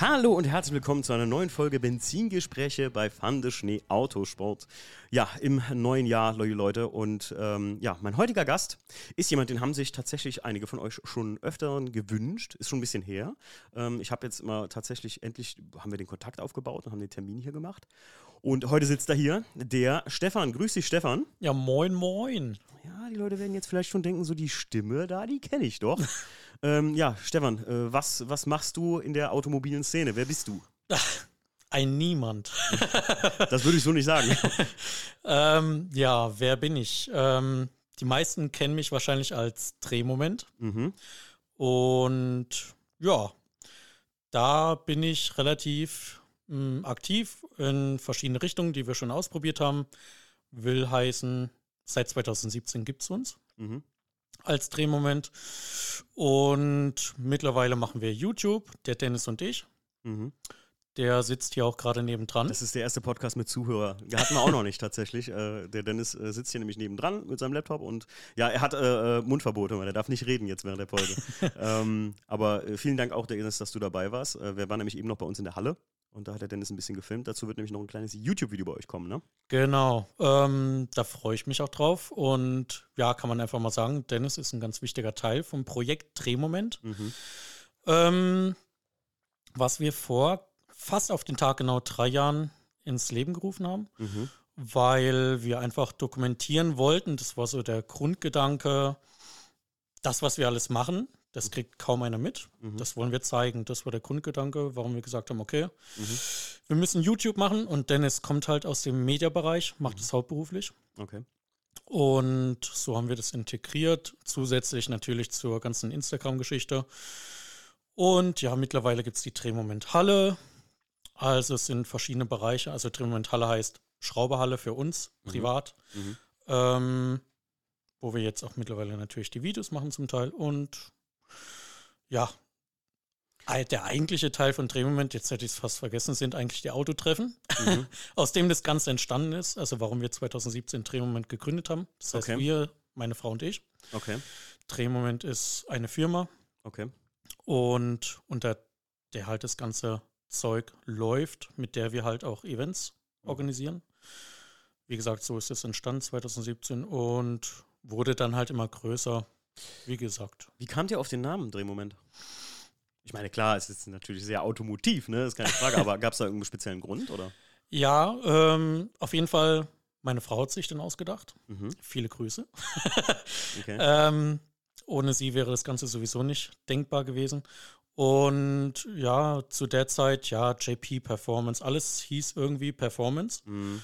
Hallo und herzlich willkommen zu einer neuen Folge Benzingespräche bei Fande Schnee Autosport. Ja, im neuen Jahr, liebe Leute. Und ähm, ja, mein heutiger Gast ist jemand, den haben sich tatsächlich einige von euch schon öfter gewünscht. Ist schon ein bisschen her. Ähm, ich habe jetzt immer tatsächlich endlich, haben wir den Kontakt aufgebaut und haben den Termin hier gemacht. Und heute sitzt da hier der Stefan. Grüß dich, Stefan. Ja, moin, moin. Ja, die Leute werden jetzt vielleicht schon denken, so die Stimme da, die kenne ich doch. ähm, ja, Stefan, äh, was, was machst du in der automobilen Szene? Wer bist du? Ein Niemand. das würde ich so nicht sagen. ähm, ja, wer bin ich? Ähm, die meisten kennen mich wahrscheinlich als Drehmoment. Mhm. Und ja, da bin ich relativ mh, aktiv in verschiedene Richtungen, die wir schon ausprobiert haben. Will heißen, seit 2017 gibt es uns mhm. Als Drehmoment. Und mittlerweile machen wir YouTube, der Dennis und ich. Mhm. Der sitzt hier auch gerade nebendran. Das ist der erste Podcast mit Zuhörer. Der hatten wir auch noch nicht tatsächlich. Äh, der Dennis äh, sitzt hier nämlich nebendran mit seinem Laptop und ja, er hat äh, äh Mundverbote, weil er darf nicht reden jetzt während der Folge. ähm, aber äh, vielen Dank auch, Dennis, dass du dabei warst. Äh, wir waren nämlich eben noch bei uns in der Halle und da hat der Dennis ein bisschen gefilmt. Dazu wird nämlich noch ein kleines YouTube-Video bei euch kommen, ne? Genau. Ähm, da freue ich mich auch drauf. Und ja, kann man einfach mal sagen, Dennis ist ein ganz wichtiger Teil vom Projekt Drehmoment. Mhm. Ähm, was wir vor fast auf den Tag genau drei Jahren ins Leben gerufen haben, mhm. weil wir einfach dokumentieren wollten. Das war so der Grundgedanke, das, was wir alles machen, das kriegt kaum einer mit. Mhm. Das wollen wir zeigen. Das war der Grundgedanke, warum wir gesagt haben, okay, mhm. wir müssen YouTube machen und Dennis kommt halt aus dem Mediabereich, macht es hauptberuflich. Okay. Und so haben wir das integriert, zusätzlich natürlich zur ganzen Instagram-Geschichte. Und ja, mittlerweile gibt es die Drehmoment Halle, also es sind verschiedene Bereiche. Also Drehmoment Halle heißt Schrauberhalle für uns, mhm. privat. Mhm. Ähm, wo wir jetzt auch mittlerweile natürlich die Videos machen zum Teil. Und ja, der eigentliche Teil von Drehmoment, jetzt hätte ich es fast vergessen, sind eigentlich die Autotreffen, mhm. aus dem das Ganze entstanden ist. Also warum wir 2017 Drehmoment gegründet haben. Das heißt, okay. wir, meine Frau und ich. Okay. Drehmoment ist eine Firma. Okay. Und unter der halt das Ganze Zeug läuft, mit der wir halt auch Events mhm. organisieren. Wie gesagt, so ist es entstanden 2017 und wurde dann halt immer größer, wie gesagt. Wie kamt ihr auf den Namen Drehmoment? Ich meine, klar, es ist natürlich sehr automotiv, ne? Das ist keine Frage, aber gab es da irgendeinen speziellen Grund, oder? Ja, ähm, auf jeden Fall, meine Frau hat sich den ausgedacht. Mhm. Viele Grüße. okay. ähm, ohne sie wäre das Ganze sowieso nicht denkbar gewesen. Und ja, zu der Zeit, ja, JP Performance, alles hieß irgendwie Performance mhm.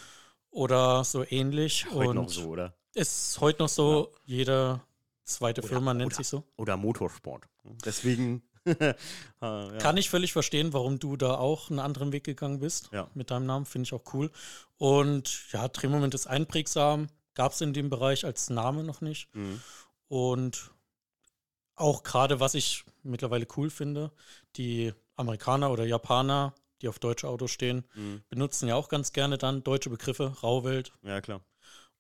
oder so ähnlich. Heute und noch so, oder? Ist heute noch so, ja. jede zweite oder, Firma nennt oder, sich so. Oder Motorsport. Deswegen. ja. Kann ich völlig verstehen, warum du da auch einen anderen Weg gegangen bist. Ja. Mit deinem Namen finde ich auch cool. Und ja, Drehmoment ist einprägsam. Gab es in dem Bereich als Name noch nicht. Mhm. Und auch gerade, was ich mittlerweile cool finde, die Amerikaner oder Japaner, die auf deutsche Autos stehen, mhm. benutzen ja auch ganz gerne dann deutsche Begriffe, Rauwelt. Ja, klar.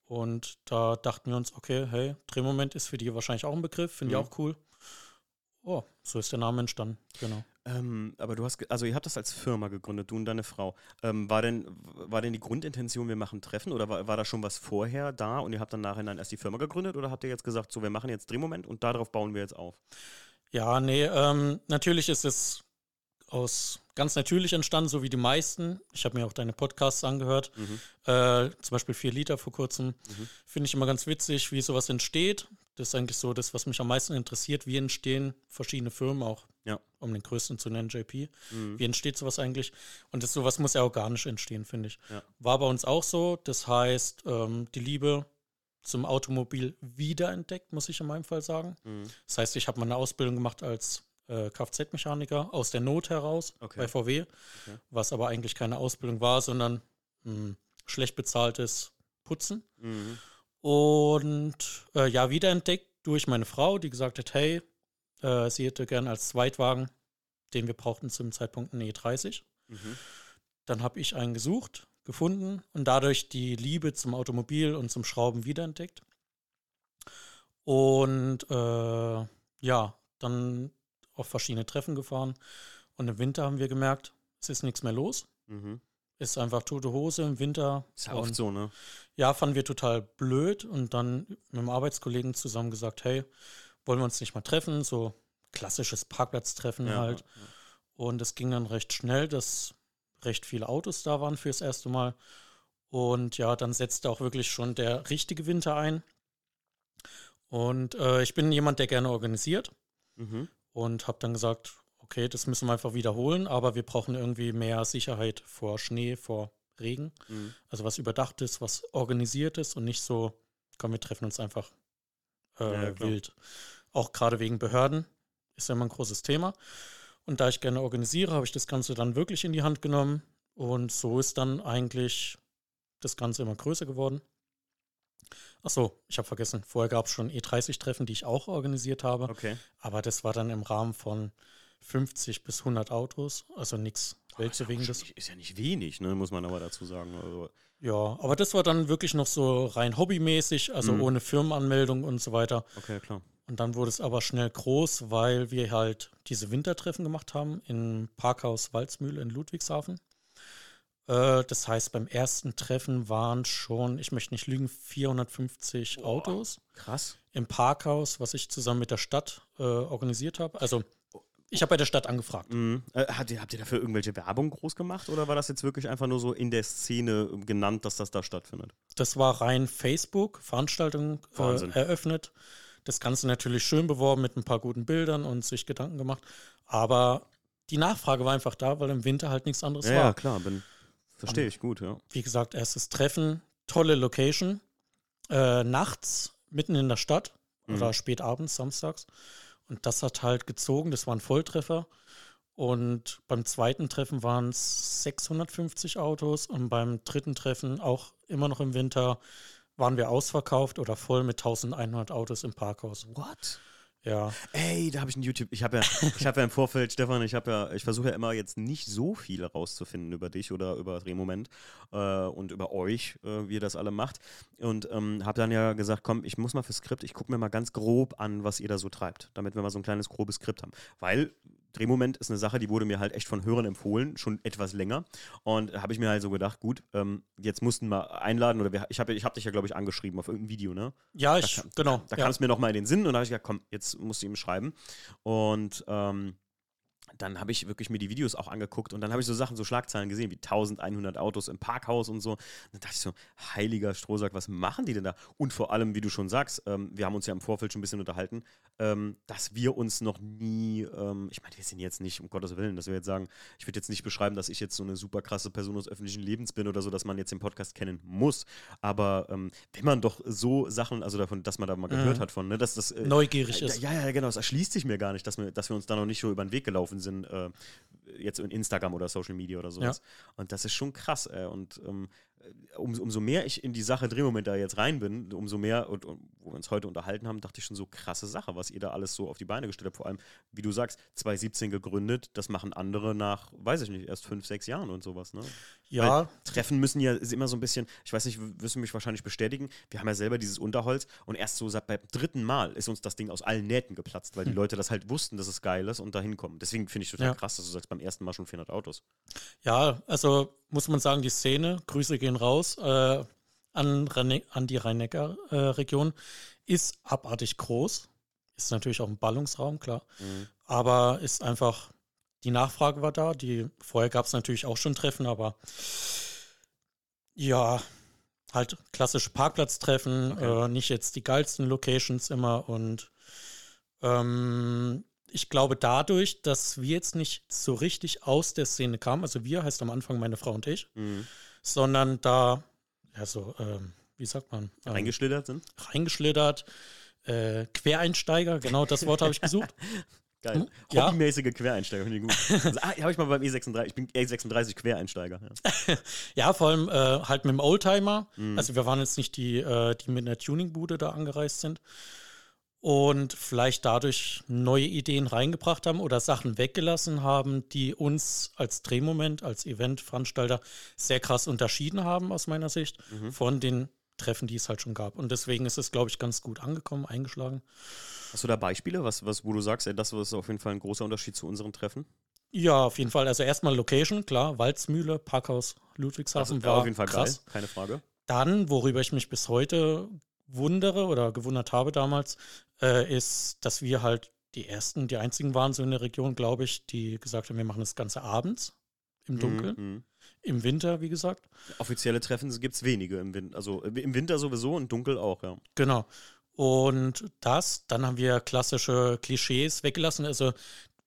Und da dachten wir uns, okay, hey, Drehmoment ist für die wahrscheinlich auch ein Begriff, finde mhm. ich auch cool. Oh, so ist der Name entstanden, genau. Ähm, aber du hast, also ihr habt das als Firma gegründet, du und deine Frau. Ähm, war, denn, war denn die Grundintention, wir machen Treffen oder war, war da schon was vorher da und ihr habt dann nachher erst die Firma gegründet oder habt ihr jetzt gesagt, so wir machen jetzt Drehmoment und darauf bauen wir jetzt auf? Ja, nee, ähm, natürlich ist es aus ganz natürlich entstanden, so wie die meisten. Ich habe mir auch deine Podcasts angehört, mhm. äh, zum Beispiel 4 Liter vor kurzem. Mhm. Finde ich immer ganz witzig, wie sowas entsteht. Das ist eigentlich so das, was mich am meisten interessiert. Wie entstehen verschiedene Firmen auch, ja. um den größten zu nennen, JP. Mhm. Wie entsteht sowas eigentlich? Und das sowas muss ja organisch entstehen, finde ich. Ja. War bei uns auch so. Das heißt, ähm, die Liebe zum Automobil wiederentdeckt, muss ich in meinem Fall sagen. Mhm. Das heißt, ich habe meine Ausbildung gemacht als äh, Kfz-Mechaniker aus der Not heraus okay. bei VW, okay. was aber eigentlich keine Ausbildung war, sondern mh, hm, schlecht bezahltes Putzen. Mhm. Und äh, ja, wiederentdeckt durch meine Frau, die gesagt hat, hey, äh, sie hätte gern als Zweitwagen, den wir brauchten zum Zeitpunkt einen E30. Mhm. Dann habe ich einen gesucht, gefunden und dadurch die Liebe zum Automobil und zum Schrauben wiederentdeckt. Und äh, ja, dann auf verschiedene Treffen gefahren Und im Winter haben wir gemerkt, es ist nichts mehr los. Mhm. Ist einfach tote Hose im Winter. Ist ja oft so, ne? Ja, fanden wir total blöd und dann mit einem Arbeitskollegen zusammen gesagt, hey, wollen wir uns nicht mal treffen? So klassisches Parkplatztreffen Ja, halt. ja. Und es ging dann recht schnell, dass recht viele Autos da waren fürs erste Mal. Und ja, dann setzte auch wirklich schon der richtige Winter ein. Und äh, ich bin jemand, der gerne organisiert Mhm. Und habe dann gesagt, okay, das müssen wir einfach wiederholen, aber wir brauchen irgendwie mehr Sicherheit vor Schnee, vor Regen. Mhm. Also was überdacht ist, was organisiert ist und nicht so, komm, wir treffen uns einfach äh, Ja, wild. Auch gerade wegen Behörden ist ja immer ein großes Thema. Und da ich gerne organisiere, habe ich das Ganze dann wirklich in die Hand genommen. Und so ist dann eigentlich das Ganze immer größer geworden. Ach so, ich habe vergessen, vorher gab es schon E30-Treffen, die ich auch organisiert habe. Okay. Aber das war dann im Rahmen von 50 bis 100 Autos, also nichts ja, Weltbewegendes. nicht, ist ja nicht wenig, ne? Muss man aber dazu sagen. Also, Ja, aber das war dann wirklich noch so rein hobbymäßig, also Mhm. ohne Firmenanmeldung und so weiter. okay, klar. Und dann wurde es aber schnell groß, weil wir halt diese Wintertreffen gemacht haben im Parkhaus Walzmühle in Ludwigshafen. Äh, das heißt, beim ersten Treffen waren schon, ich möchte nicht lügen, 450 Autos Krass. im Parkhaus, was ich zusammen mit der Stadt äh, organisiert habe. Also ich habe bei der Stadt angefragt. Mhm. Äh, habt, ihr, habt ihr dafür irgendwelche Werbung groß gemacht oder war das jetzt wirklich einfach nur so in der Szene genannt, dass das da stattfindet? Das war rein Facebook, Veranstaltung äh, eröffnet. Das Ganze natürlich schön beworben mit ein paar guten Bildern und sich Gedanken gemacht. Aber die Nachfrage war einfach da, weil im Winter halt nichts anderes Ja, war. ja, klar. Bin, verstehe ich gut, ja. Wie gesagt, erstes Treffen, tolle Location. Äh, nachts, mitten in der Stadt Mhm. oder spät abends, samstags. Und das hat halt gezogen, das war ein Volltreffer. Und beim zweiten Treffen waren es 650 Autos und beim dritten Treffen, auch immer noch im Winter, waren wir ausverkauft oder voll mit 1100 Autos im Parkhaus. What? Ja, Ey, da habe ich ein YouTube. Ich habe ja, ich habe ja im Vorfeld, Stefan, ich habe ja, ich versuche ja immer jetzt nicht so viel rauszufinden über dich oder über Drehmoment äh, und über euch, äh, wie ihr das alle macht. Und ähm, habe dann ja gesagt, komm, ich muss mal fürs Skript, ich gucke mir mal ganz grob an, was ihr da so treibt, damit wir mal so ein kleines grobes Skript haben. Weil Drehmoment ist eine Sache, die wurde mir halt echt von Hörern empfohlen, schon etwas länger. Und da habe ich mir halt so gedacht, gut, ähm, jetzt mussten wir einladen, oder wir, ich habe ich hab dich ja, glaube ich, angeschrieben auf irgendein Video, ne? ja ich, kam- genau. Da ja. kam es mir nochmal in den Sinn und da habe ich gesagt, komm, jetzt musst du ihm schreiben. Und ähm, dann habe ich wirklich mir die Videos auch angeguckt und dann habe ich so Sachen, so Schlagzeilen gesehen, wie 1100 Autos im Parkhaus und so. Und dann dachte ich so, heiliger Strohsack, was machen die denn da? Und vor allem, wie du schon sagst, ähm, wir haben uns ja im Vorfeld schon ein bisschen unterhalten, ähm, dass wir uns noch nie, ähm, ich meine, wir sind jetzt nicht, um Gottes Willen, dass wir jetzt sagen, ich würde jetzt nicht beschreiben, dass ich jetzt so eine super krasse Person des öffentlichen Lebens bin oder so, dass man jetzt den Podcast kennen muss. Aber ähm, wenn man doch so Sachen, also davon, dass man da mal gehört Mhm. hat von, ne, dass das äh, Neugierig ja, ist. Ja, ja, genau. Es erschließt sich mir gar nicht, dass wir, dass wir uns da noch nicht so über den Weg gelaufen sind, äh, jetzt in Instagram oder Social Media oder sowas. Und das ist schon krass. Äh, und ähm, um, umso mehr ich in die Sache Drehmoment da jetzt rein bin, umso mehr, und, und wo wir uns heute unterhalten haben, dachte ich schon so krasse Sache, was ihr da alles so auf die Beine gestellt habt. Vor allem, wie du sagst, 2017 gegründet, das machen andere nach, weiß ich nicht, erst fünf, sechs Jahren und sowas. Ne? Ja, Treffen müssen ja ist immer so ein bisschen, ich weiß nicht, wirst du mich wahrscheinlich bestätigen, wir haben ja selber dieses Unterholz und erst so seit beim dritten Mal ist uns das Ding aus allen Nähten geplatzt, weil die Hm. Leute das halt wussten, dass es geil ist und da hinkommen. Deswegen finde ich total Ja. krass, dass du sagst, beim ersten Mal schon 400 Autos. Ja, also muss man sagen, die Szene, Grüße gehen raus äh, an, an die Rhein-Neckar-Region, ist abartig groß. Ist natürlich auch ein Ballungsraum, klar. Aber ist einfach, die Nachfrage war da. Die, vorher gab es natürlich auch schon Treffen, aber ja, halt klassische Parkplatztreffen, Okay. äh, nicht jetzt die geilsten Locations immer. Und ähm, ich glaube dadurch, dass wir jetzt nicht so richtig aus der Szene kamen, also wir heißt am Anfang meine Frau und ich, Mhm. sondern da, ja so, ähm, wie sagt man? Ähm, Reingeschlittert sind? reingeschlittert. Äh, Quereinsteiger, genau das Wort habe ich gesucht. Geil. Hm, ja. Hobbymäßige Quereinsteiger, finde ich gut. Also, ah, habe ich mal beim E36, ich bin E36 Quereinsteiger. Ja. Ja, vor allem äh, halt mit dem Oldtimer. Mhm. Also wir waren jetzt nicht die, äh, die mit einer Tuningbude da angereist sind. Und vielleicht dadurch neue Ideen reingebracht haben oder Sachen weggelassen haben, die uns als Drehmoment, als Eventveranstalter sehr krass unterschieden haben, aus meiner Sicht, Mhm. von den Treffen, die es halt schon gab. Und deswegen ist es, glaube ich, ganz gut angekommen, eingeschlagen. Hast du da Beispiele, was, was, wo du sagst, ey, das ist auf jeden Fall ein großer Unterschied zu unseren Treffen? Ja, auf jeden Fall. Also erstmal Location, klar, Walzmühle, Parkhaus Ludwigshafen Also, war auf jeden Fall krass. geil, keine Frage. Dann, worüber ich mich bis heute wundere oder gewundert habe damals, äh, ist, dass wir halt die ersten, die einzigen waren so in der Region, glaube ich, die gesagt haben, wir machen das Ganze abends im Dunkeln, Mhm, mhm. im Winter, wie gesagt. Offizielle Treffen gibt es wenige im Winter. Also im Winter sowieso und dunkel auch, ja. Genau. Und das, dann haben wir klassische Klischees weggelassen, also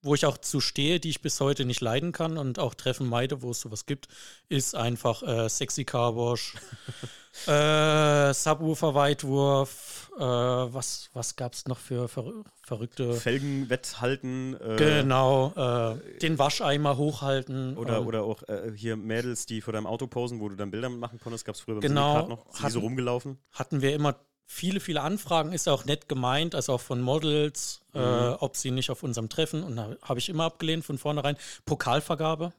wo ich auch zu stehe, die ich bis heute nicht leiden kann und auch Treffen meide, wo es sowas gibt, ist einfach äh, Sexy Carwash, äh, Subwoofer-Weitwurf, äh, was, was gab es noch für verrü verrückte... Felgenwetthalten. Äh, Genau, äh, den Wascheimer hochhalten. Oder, oder auch äh, hier Mädels, die vor deinem Auto posen, wo du dann Bilder machen konntest, gab es früher beim Genau, noch. Sind die so hatten- rumgelaufen? hatten wir immer viele, viele Anfragen, ist auch nett gemeint, also auch von Models, äh, ob sie nicht auf unserem Treffen, und da habe ich immer abgelehnt von vornherein. Pokalvergabe,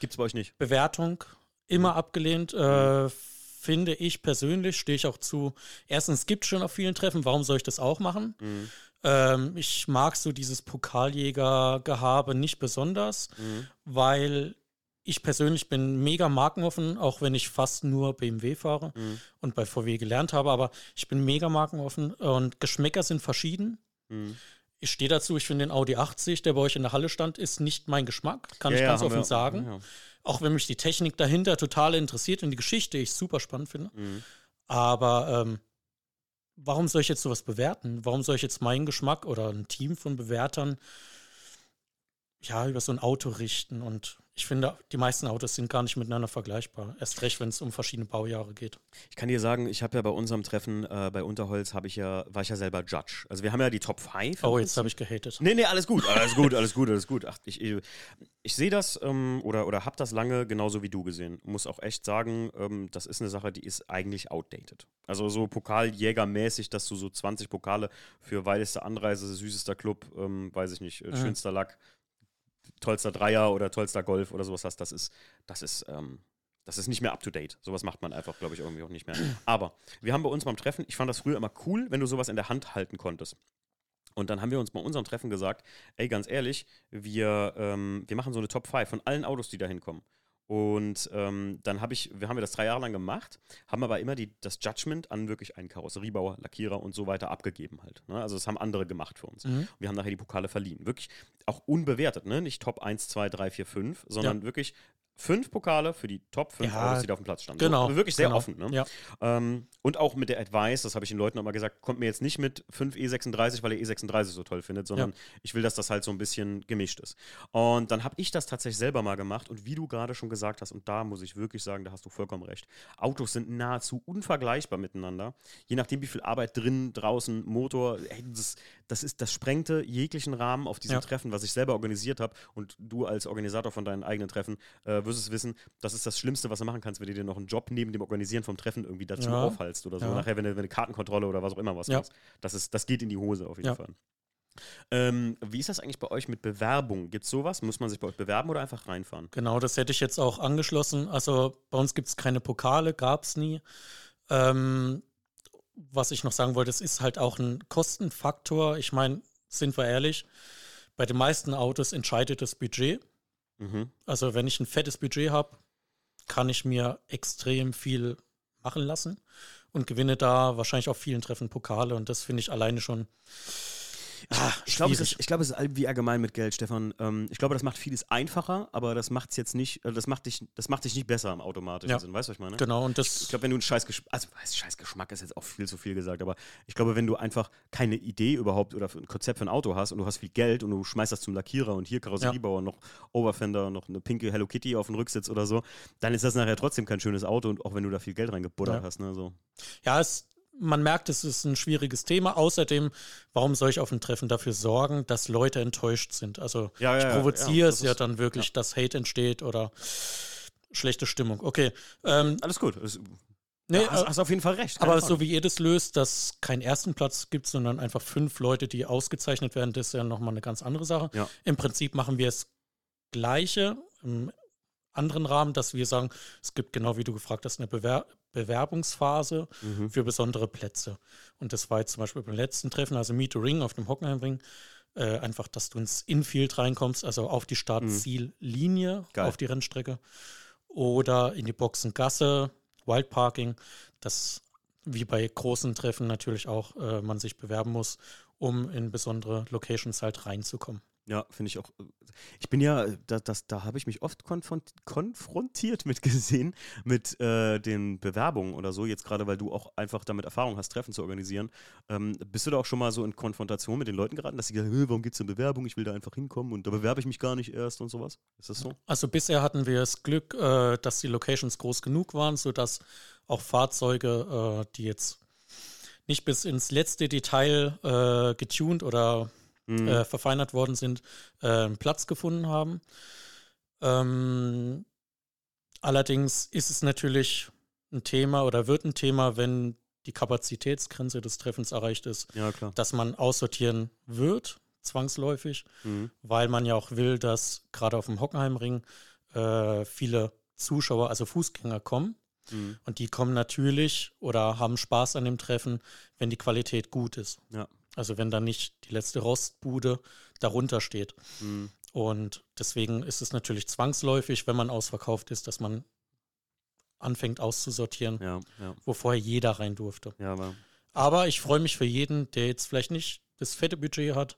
Gibt's bei euch nicht. Bewertung, immer abgelehnt. Äh, finde ich persönlich, stehe ich auch zu. Erstens, es gibt schon auf vielen Treffen, warum soll ich das auch machen? Mhm. Ähm, ich mag so dieses Pokaljäger-Gehabe nicht besonders, Mhm. weil ich persönlich bin mega markenoffen, auch wenn ich fast nur BMW fahre Mhm. und bei VW gelernt habe, aber ich bin mega markenoffen und Geschmäcker sind verschieden. Mhm. Ich stehe dazu, ich finde den Audi 80, der bei euch in der Halle stand, ist nicht mein Geschmack, kann Ja, ich ganz offen wir- sagen. ja. Auch wenn mich die Technik dahinter total interessiert und die Geschichte ich super spannend finde. Mhm. Aber ähm, warum soll ich jetzt sowas bewerten? Warum soll ich jetzt meinen Geschmack oder ein Team von Bewertern ja über so ein Auto richten? Und ich finde, die meisten Autos sind gar nicht miteinander vergleichbar. Erst recht, wenn es um verschiedene Baujahre geht. Ich kann dir sagen, ich habe ja bei unserem Treffen äh, bei Unterholz habe ich ja, war ich ja selber Judge. Also wir haben ja die Top 5. Oh, jetzt habe ich gehatet. Nee, nee, alles gut, alles gut, alles gut, alles gut. Ach, ich ich, ich sehe das ähm, oder, oder habe das lange genauso wie du gesehen. Muss auch echt sagen, ähm, das ist eine Sache, die ist eigentlich outdated. Also so Pokaljägermäßig, dass du so 20 Pokale für weiteste Anreise, süßester Club, ähm, weiß ich nicht, äh, Mhm. schönster Lack, tollster Dreier oder tollster Golf oder sowas hast, das ist, das ist, ähm, das ist nicht mehr up to date. Sowas macht man einfach, glaube ich, irgendwie auch nicht mehr. Aber wir haben bei uns beim Treffen, ich fand das früher immer cool, wenn du sowas in der Hand halten konntest. Und dann haben wir uns bei unserem Treffen gesagt, ey, ganz ehrlich, wir, ähm, wir machen so eine Top 5 von allen Autos, die da hinkommen. Und ähm, dann habe ich, wir haben wir das drei Jahre lang gemacht, haben aber immer die, das Judgment an wirklich einen Karosseriebauer, Lackierer und so weiter abgegeben halt. Ne? Also das haben andere gemacht für uns. Mhm. Wir haben nachher die Pokale verliehen. Wirklich auch unbewertet, ne? Nicht Top 1, 2, 3, 4, 5, sondern wirklich fünf Pokale für die Top 5 Ja, Autos, die da auf dem Platz standen. Genau. So, wirklich sehr genau. offen. Ne? Ja. Ähm, und auch mit der Advice, das habe ich den Leuten auch mal gesagt, kommt mir jetzt nicht mit 5 E36, weil ihr E36 so toll findet, sondern ich will, dass das halt so ein bisschen gemischt ist. Und dann habe ich das tatsächlich selber mal gemacht und wie du gerade schon gesagt hast, und da muss ich wirklich sagen, da hast du vollkommen recht, Autos sind nahezu unvergleichbar miteinander. Je nachdem, wie viel Arbeit drin, draußen, Motor, ey, das, das, ist, das sprengte jeglichen Rahmen auf diesem Ja. Treffen, was ich selber organisiert habe. Und du als Organisator von deinen eigenen Treffen äh, wirst es wissen, das ist das Schlimmste, was du machen kannst, wenn du dir noch einen Job neben dem Organisieren vom Treffen irgendwie dazu Ja. aufhalst oder so. Ja. Nachher, wenn du, wenn du Kartenkontrolle oder was auch immer was Ja. machst. Das, ist, das geht in die Hose auf jeden. Fall. Ähm, wie ist das eigentlich bei euch mit Bewerbung? Gibt es sowas? Muss man sich bei euch bewerben oder einfach reinfahren? Genau, das hätte ich jetzt auch angeschlossen. Also bei uns gibt es keine Pokale, gab es nie. Ähm, was ich noch sagen wollte, es ist halt auch ein Kostenfaktor. Ich meine, sind wir ehrlich, bei den meisten Autos entscheidet das Budget. Mhm. Also wenn ich ein fettes Budget habe, kann ich mir extrem viel machen lassen und gewinne da wahrscheinlich auf vielen Treffen Pokale und das finde ich alleine schon ah, Ich glaube, es, ist- ich glaube, es ist wie allgemein mit Geld, Stefan. Ähm, ich glaube, das macht vieles einfacher, aber das macht es jetzt nicht, äh, das macht dich, das macht dich nicht besser im automatischen Ja. Sinn. Weißt du, was ich meine? Genau, und das Ich glaube, wenn du einen scheiß Geschmack, also scheiß Geschmack ist jetzt auch viel zu viel gesagt, aber ich glaube, wenn du einfach keine Idee überhaupt oder ein Konzept für ein Auto hast und du hast viel Geld und du schmeißt das zum Lackierer und hier Karosseriebauer, noch Overfender, noch eine pinke Hello Kitty auf dem Rücksitz oder so, dann ist das nachher trotzdem kein schönes Auto und auch wenn du da viel Geld reingebuttert Ja. hast, ne, so. Ja, es, man merkt, es ist ein schwieriges Thema. Außerdem, warum soll ich auf dem Treffen dafür sorgen, dass Leute enttäuscht sind? Also Ja, ich ja, provoziere ja, es das ja dann wirklich, dass Hate entsteht oder schlechte Stimmung. Okay. Ähm, Alles gut. Das, nee, hast, äh, hast auf jeden Fall recht. keine aber Frage. so wie ihr das löst, dass keinen ersten Platz gibt, sondern einfach fünf Leute, die ausgezeichnet werden, das ist ja nochmal eine ganz andere Sache. Im Prinzip machen wir es Gleiche im anderen Rahmen, dass wir sagen, es gibt genau wie du gefragt hast, eine Bewer Bewerbungsphase Mhm. für besondere Plätze. Und das war jetzt zum Beispiel beim letzten Treffen, also Meet the Ring auf dem Hockenheimring, Äh, einfach, dass du ins Infield reinkommst, also auf die Start-Ziel-Linie, Geil. auf die Rennstrecke. Oder in die Boxengasse, Wildparking, das wie bei großen Treffen natürlich auch äh, man sich bewerben muss, um in besondere Locations halt reinzukommen. Ja, finde ich auch. Ich bin ja, da, das, da habe ich mich oft konfront, konfrontiert mit gesehen, mit äh, den Bewerbungen oder so, jetzt gerade, weil du auch einfach damit Erfahrung hast, Treffen zu organisieren. Ähm, bist du da auch schon mal so in Konfrontation mit den Leuten geraten, dass sie sagen, warum geht es um Bewerbung? Ich will da einfach hinkommen und da bewerbe ich mich gar nicht erst und sowas? Ist das so? Also bisher hatten wir das Glück, äh, dass die Locations groß genug waren, sodass auch Fahrzeuge, äh, die jetzt nicht bis ins letzte Detail äh, getuned oder Mhm. äh, verfeinert worden sind, äh, Platz gefunden haben. Ähm, allerdings ist es natürlich ein Thema oder wird ein Thema, wenn die Kapazitätsgrenze des Treffens erreicht ist, ja, dass man aussortieren wird, zwangsläufig, Mhm. weil man ja auch will, dass gerade auf dem Hockenheimring äh, viele Zuschauer, also Fußgänger kommen. Mhm. Und die kommen natürlich oder haben Spaß an dem Treffen, wenn die Qualität gut ist. Ja. Also wenn da nicht die letzte Rostbude darunter steht. Mhm. Und deswegen ist es natürlich zwangsläufig, wenn man ausverkauft ist, dass man anfängt auszusortieren, Ja, ja, wo vorher jeder rein durfte. ja, aber Aber ich freue mich für jeden, der jetzt vielleicht nicht das fette Budget hat,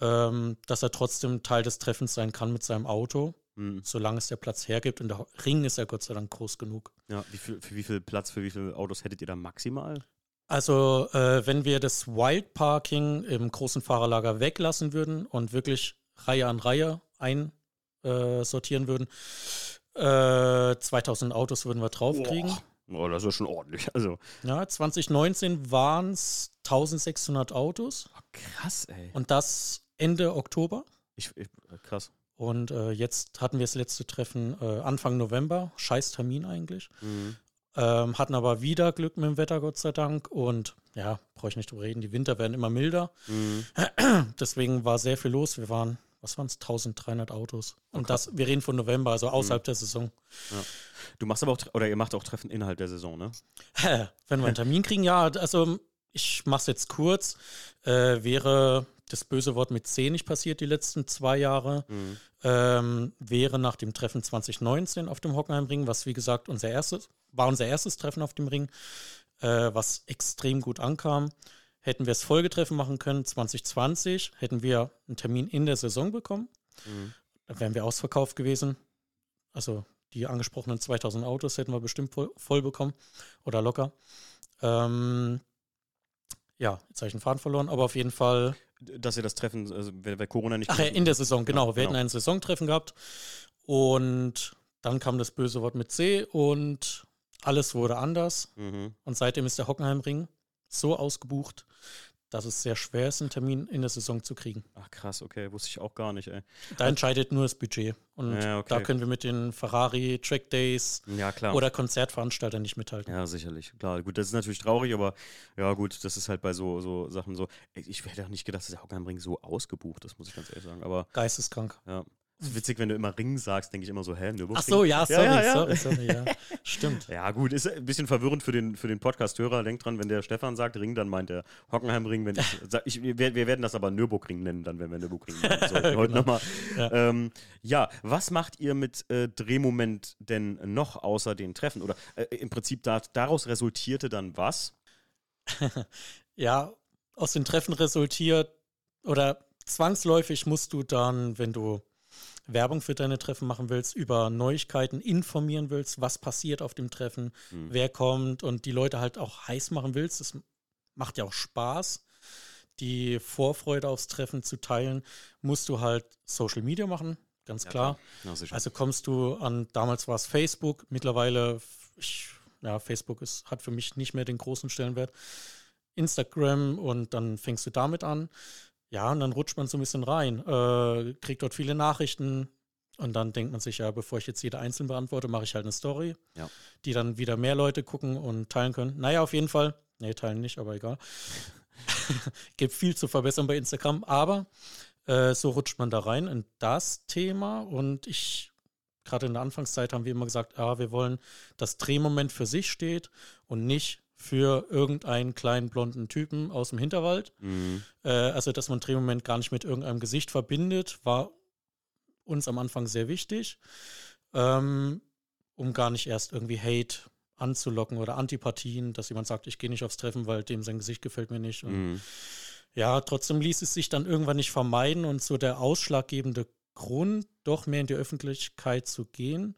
ähm, dass er trotzdem Teil des Treffens sein kann mit seinem Auto, mhm. solange es der Platz hergibt. Und der Ring ist ja Gott sei Dank groß genug. ja. Wie viel, für wie viel Platz, für wie viele Autos hättet ihr da maximal? Also, äh, wenn wir das Wild Parking im großen Fahrerlager weglassen würden und wirklich Reihe an Reihe einsortieren würden, äh, 2000 Autos würden wir draufkriegen. Oh, das ist schon ordentlich. Also, Ja, 2019 waren es 1600 Autos krass, ey. und das Ende Oktober. Ich, ich, krass. Und äh, jetzt hatten wir das letzte Treffen äh, Anfang November. Scheiß Termin eigentlich. Mhm. Ähm, hatten aber wieder Glück mit dem Wetter, Gott sei Dank. Und ja, brauche ich nicht drüber reden. Die Winter werden immer milder. Mhm. Deswegen war sehr viel los. Wir waren, was waren es, 1300 Autos. Und krass. das, wir reden von November, also außerhalb der Saison. Du machst aber auch, oder ihr macht auch Treffen innerhalb der Saison, ne? Wenn wir einen Termin kriegen, ja, also ich mache es jetzt kurz. Äh, wäre das böse Wort mit C nicht passiert die letzten zwei Jahre, Mhm. ähm, wäre nach dem Treffen 2019 auf dem Hockenheimring, was wie gesagt unser erstes, war unser erstes Treffen auf dem Ring, äh, was extrem gut ankam. Hätten wir das Folgetreffen machen können, 2020, hätten wir einen Termin in der Saison bekommen. Mhm. Da wären wir ausverkauft gewesen. Also die angesprochenen 2000 Autos hätten wir bestimmt voll, voll bekommen oder locker. Ähm, ja, jetzt habe ich den Faden verloren, aber auf jeden Fall. Dass ihr das Treffen, also weil Corona nicht. Ach ja, in der Saison, genau. Ja, Wir hätten genau. ein Saisontreffen gehabt und dann kam das böse Wort mit C und alles wurde anders. Mhm. Und seitdem ist der Hockenheimring so ausgebucht, dass es sehr schwer ist, einen Termin in der Saison zu kriegen. Ach krass, okay, wusste ich auch gar nicht, ey. Da entscheidet nur das Budget. Und Ja, okay. da können wir mit den Ferrari Track Days Ja, oder Konzertveranstaltern nicht mithalten. ja, sicherlich. Klar, gut, das ist natürlich traurig, aber ja, gut, das ist halt bei so, so Sachen so. Ich hätte auch nicht gedacht, dass der Hockenheimring so ausgebucht ist, muss ich ganz ehrlich sagen. Aber Geisteskrank. ja. Es ist witzig, wenn du immer Ring sagst, denke ich immer so, hä, Nürburgring? Ach so, ja, sorry, ja, ja. sorry, sorry, ja. Stimmt. Ja, gut, ist ein bisschen verwirrend für den, für den Podcast-Hörer. Denkt dran, wenn der Stefan sagt Ring, dann meint er Hockenheimring. Wenn ich, ich, wir, wir werden das aber Nürburgring nennen, dann, wenn wir Nürburgring nennen sollten. Heute Genau. nochmal. Ja. Ähm, ja, was macht ihr mit äh, Drehmoment denn noch außer den Treffen? Oder äh, im Prinzip da, daraus resultierte dann was? Ja, aus den Treffen resultiert oder zwangsläufig musst du dann, wenn du Werbung für deine Treffen machen willst, über Neuigkeiten informieren willst, was passiert auf dem Treffen, Hm. wer kommt und die Leute halt auch heiß machen willst. Das macht ja auch Spaß, die Vorfreude aufs Treffen zu teilen, musst du halt Social Media machen, ganz klar. Ja, sicher. Also kommst du an, damals war es Facebook, mittlerweile, ich, ja, Facebook ist, hat für mich nicht mehr den großen Stellenwert. Instagram und dann fängst du damit an. Ja, und dann rutscht man so ein bisschen rein, äh, kriegt dort viele Nachrichten und dann denkt man sich, ja, bevor ich jetzt jede einzeln beantworte, mache ich halt eine Story, Ja. die dann wieder mehr Leute gucken und teilen können. Naja, auf jeden Fall. Nee, teilen nicht, aber egal. Gibt viel zu verbessern bei Instagram, aber äh, so rutscht man da rein in das Thema und ich, gerade in der Anfangszeit haben wir immer gesagt, ah, wir wollen, dass Drehmoment für sich steht und nicht für irgendeinen kleinen blonden Typen aus dem Hinterwald. Mhm. Äh, also, dass man Drehmoment gar nicht mit irgendeinem Gesicht verbindet, war uns am Anfang sehr wichtig, ähm, um gar nicht erst irgendwie Hate anzulocken oder Antipathien, dass jemand sagt, ich gehe nicht aufs Treffen, weil dem sein Gesicht gefällt mir nicht. Mhm. ja, trotzdem ließ es sich dann irgendwann nicht vermeiden und so der ausschlaggebende Grund, doch mehr in die Öffentlichkeit zu gehen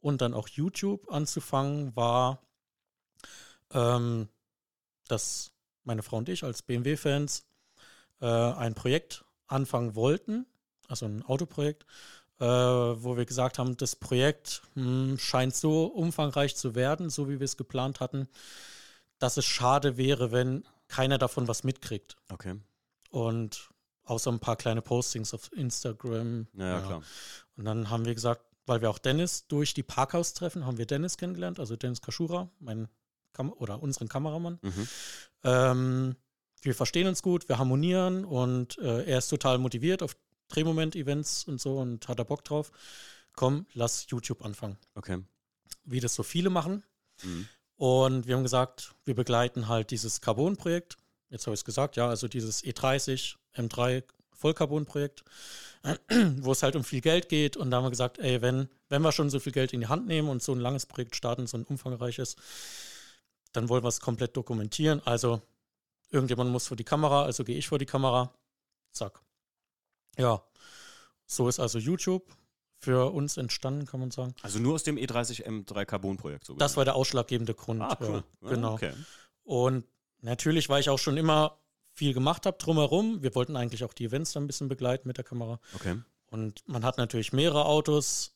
und dann auch YouTube anzufangen, war, ähm, dass meine Frau und ich als BMW-Fans äh, ein Projekt anfangen wollten, also ein Autoprojekt, äh, wo wir gesagt haben, das Projekt hm, scheint so umfangreich zu werden, so wie wir es geplant hatten, dass es schade wäre, wenn keiner davon was mitkriegt. Okay. Und außer ein paar kleine Postings auf Instagram. Ja, ja, klar. Und dann haben wir gesagt, weil wir auch Dennis durch die Parkhaus-Treffen, haben wir Dennis kennengelernt, also Dennis Kaschura, mein Kam oder unseren Kameramann. Mhm. Ähm, wir verstehen uns gut, wir harmonieren und äh, er ist total motiviert auf Drehmoment-Events und so und hat da Bock drauf. Komm, lass YouTube anfangen. Okay. Wie das so viele machen. Mhm. Und wir haben gesagt, wir begleiten halt dieses Carbon-Projekt. Jetzt habe ich es gesagt, ja, also dieses E30 M3 Vollcarbon-Projekt, wo es halt um viel Geld geht. Und da haben wir gesagt, ey, wenn, wenn wir schon so viel Geld in die Hand nehmen und so ein langes Projekt starten, so ein umfangreiches, dann wollen wir es komplett dokumentieren. Also irgendjemand muss vor die Kamera, also gehe ich vor die Kamera. Zack. Ja, so ist also YouTube für uns entstanden, kann man sagen. Also nur aus dem E30 M3 Carbon-Projekt so Das war der ausschlaggebende Grund. Ah, cool. Ja, genau. Okay. Und natürlich, weil ich auch schon immer viel gemacht habe drumherum, wir wollten eigentlich auch die Events dann ein bisschen begleiten mit der Kamera. Okay. Und man hat natürlich mehrere Autos.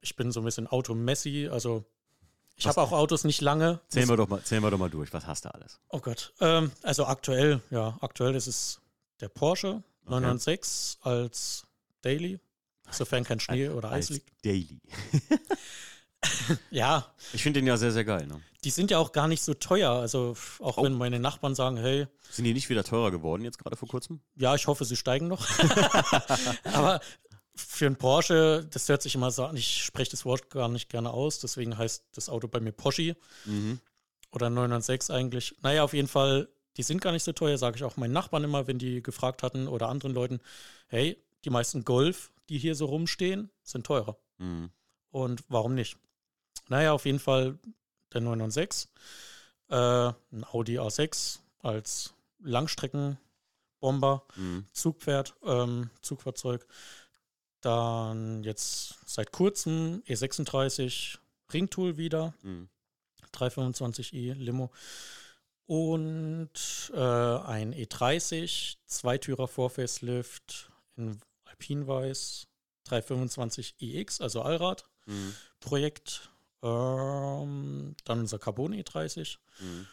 Ich bin so ein bisschen Automessi, also ich habe auch Autos nicht lange. Zählen wir, doch mal, zählen wir doch mal durch. Was hast du alles? Oh Gott. Ähm, also aktuell, ja, aktuell ist es der Porsche 996 als Daily, sofern kein Schnee oder Eis Als liegt. Daily. Ja, Ich finde den ja sehr, sehr geil. Ne? die sind ja auch gar nicht so teuer. Also auch Oh. wenn meine Nachbarn sagen, hey, Sind die nicht wieder teurer geworden jetzt gerade vor kurzem? Ja, ich hoffe, sie steigen noch. Aber für einen Porsche, das hört sich immer so an, ich spreche das Wort gar nicht gerne aus, deswegen heißt das Auto bei mir Porsche Mhm. oder 996 eigentlich. Naja, auf jeden Fall, die sind gar nicht so teuer, sage ich auch meinen Nachbarn immer, wenn die gefragt hatten oder anderen Leuten, hey, die meisten Golf, die hier so rumstehen, sind teurer. Mhm. Und warum nicht? Naja, auf jeden Fall der 996, äh, ein Audi A6 als Langstreckenbomber. Mhm. Zugpferd, ähm, Zugfahrzeug. Dann jetzt seit kurzem E36 Ringtool wieder, Mhm. 325i Limo. Und äh, ein E30, Zweitürer Vorfacelift in Alpinweiß, 325 iX, also Allrad Mhm. Projekt. Ähm, dann unser Carbon E30. Mhm.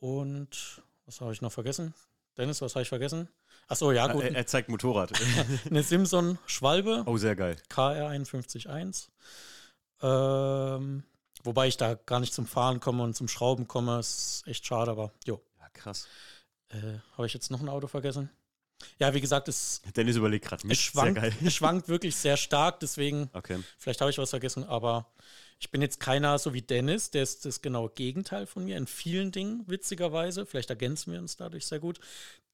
Und was habe ich noch vergessen? Dennis, was habe ich vergessen? Achso, ja, gut. Er, er zeigt Motorrad. Eine Simson Schwalbe, oh, sehr geil. KR 51.1. Ähm, wobei ich da gar nicht zum Fahren komme und zum Schrauben komme. Ist echt schade, aber jo. Ja, krass. Äh, Habe ich jetzt noch ein Auto vergessen? Ja, wie gesagt, es, Dennis überlegt gerade es, schwankt, es schwankt wirklich sehr stark, deswegen, Okay. vielleicht habe ich was vergessen, aber ich bin jetzt keiner so wie Dennis, der ist das genaue Gegenteil von mir in vielen Dingen, witzigerweise. Vielleicht ergänzen wir uns dadurch sehr gut.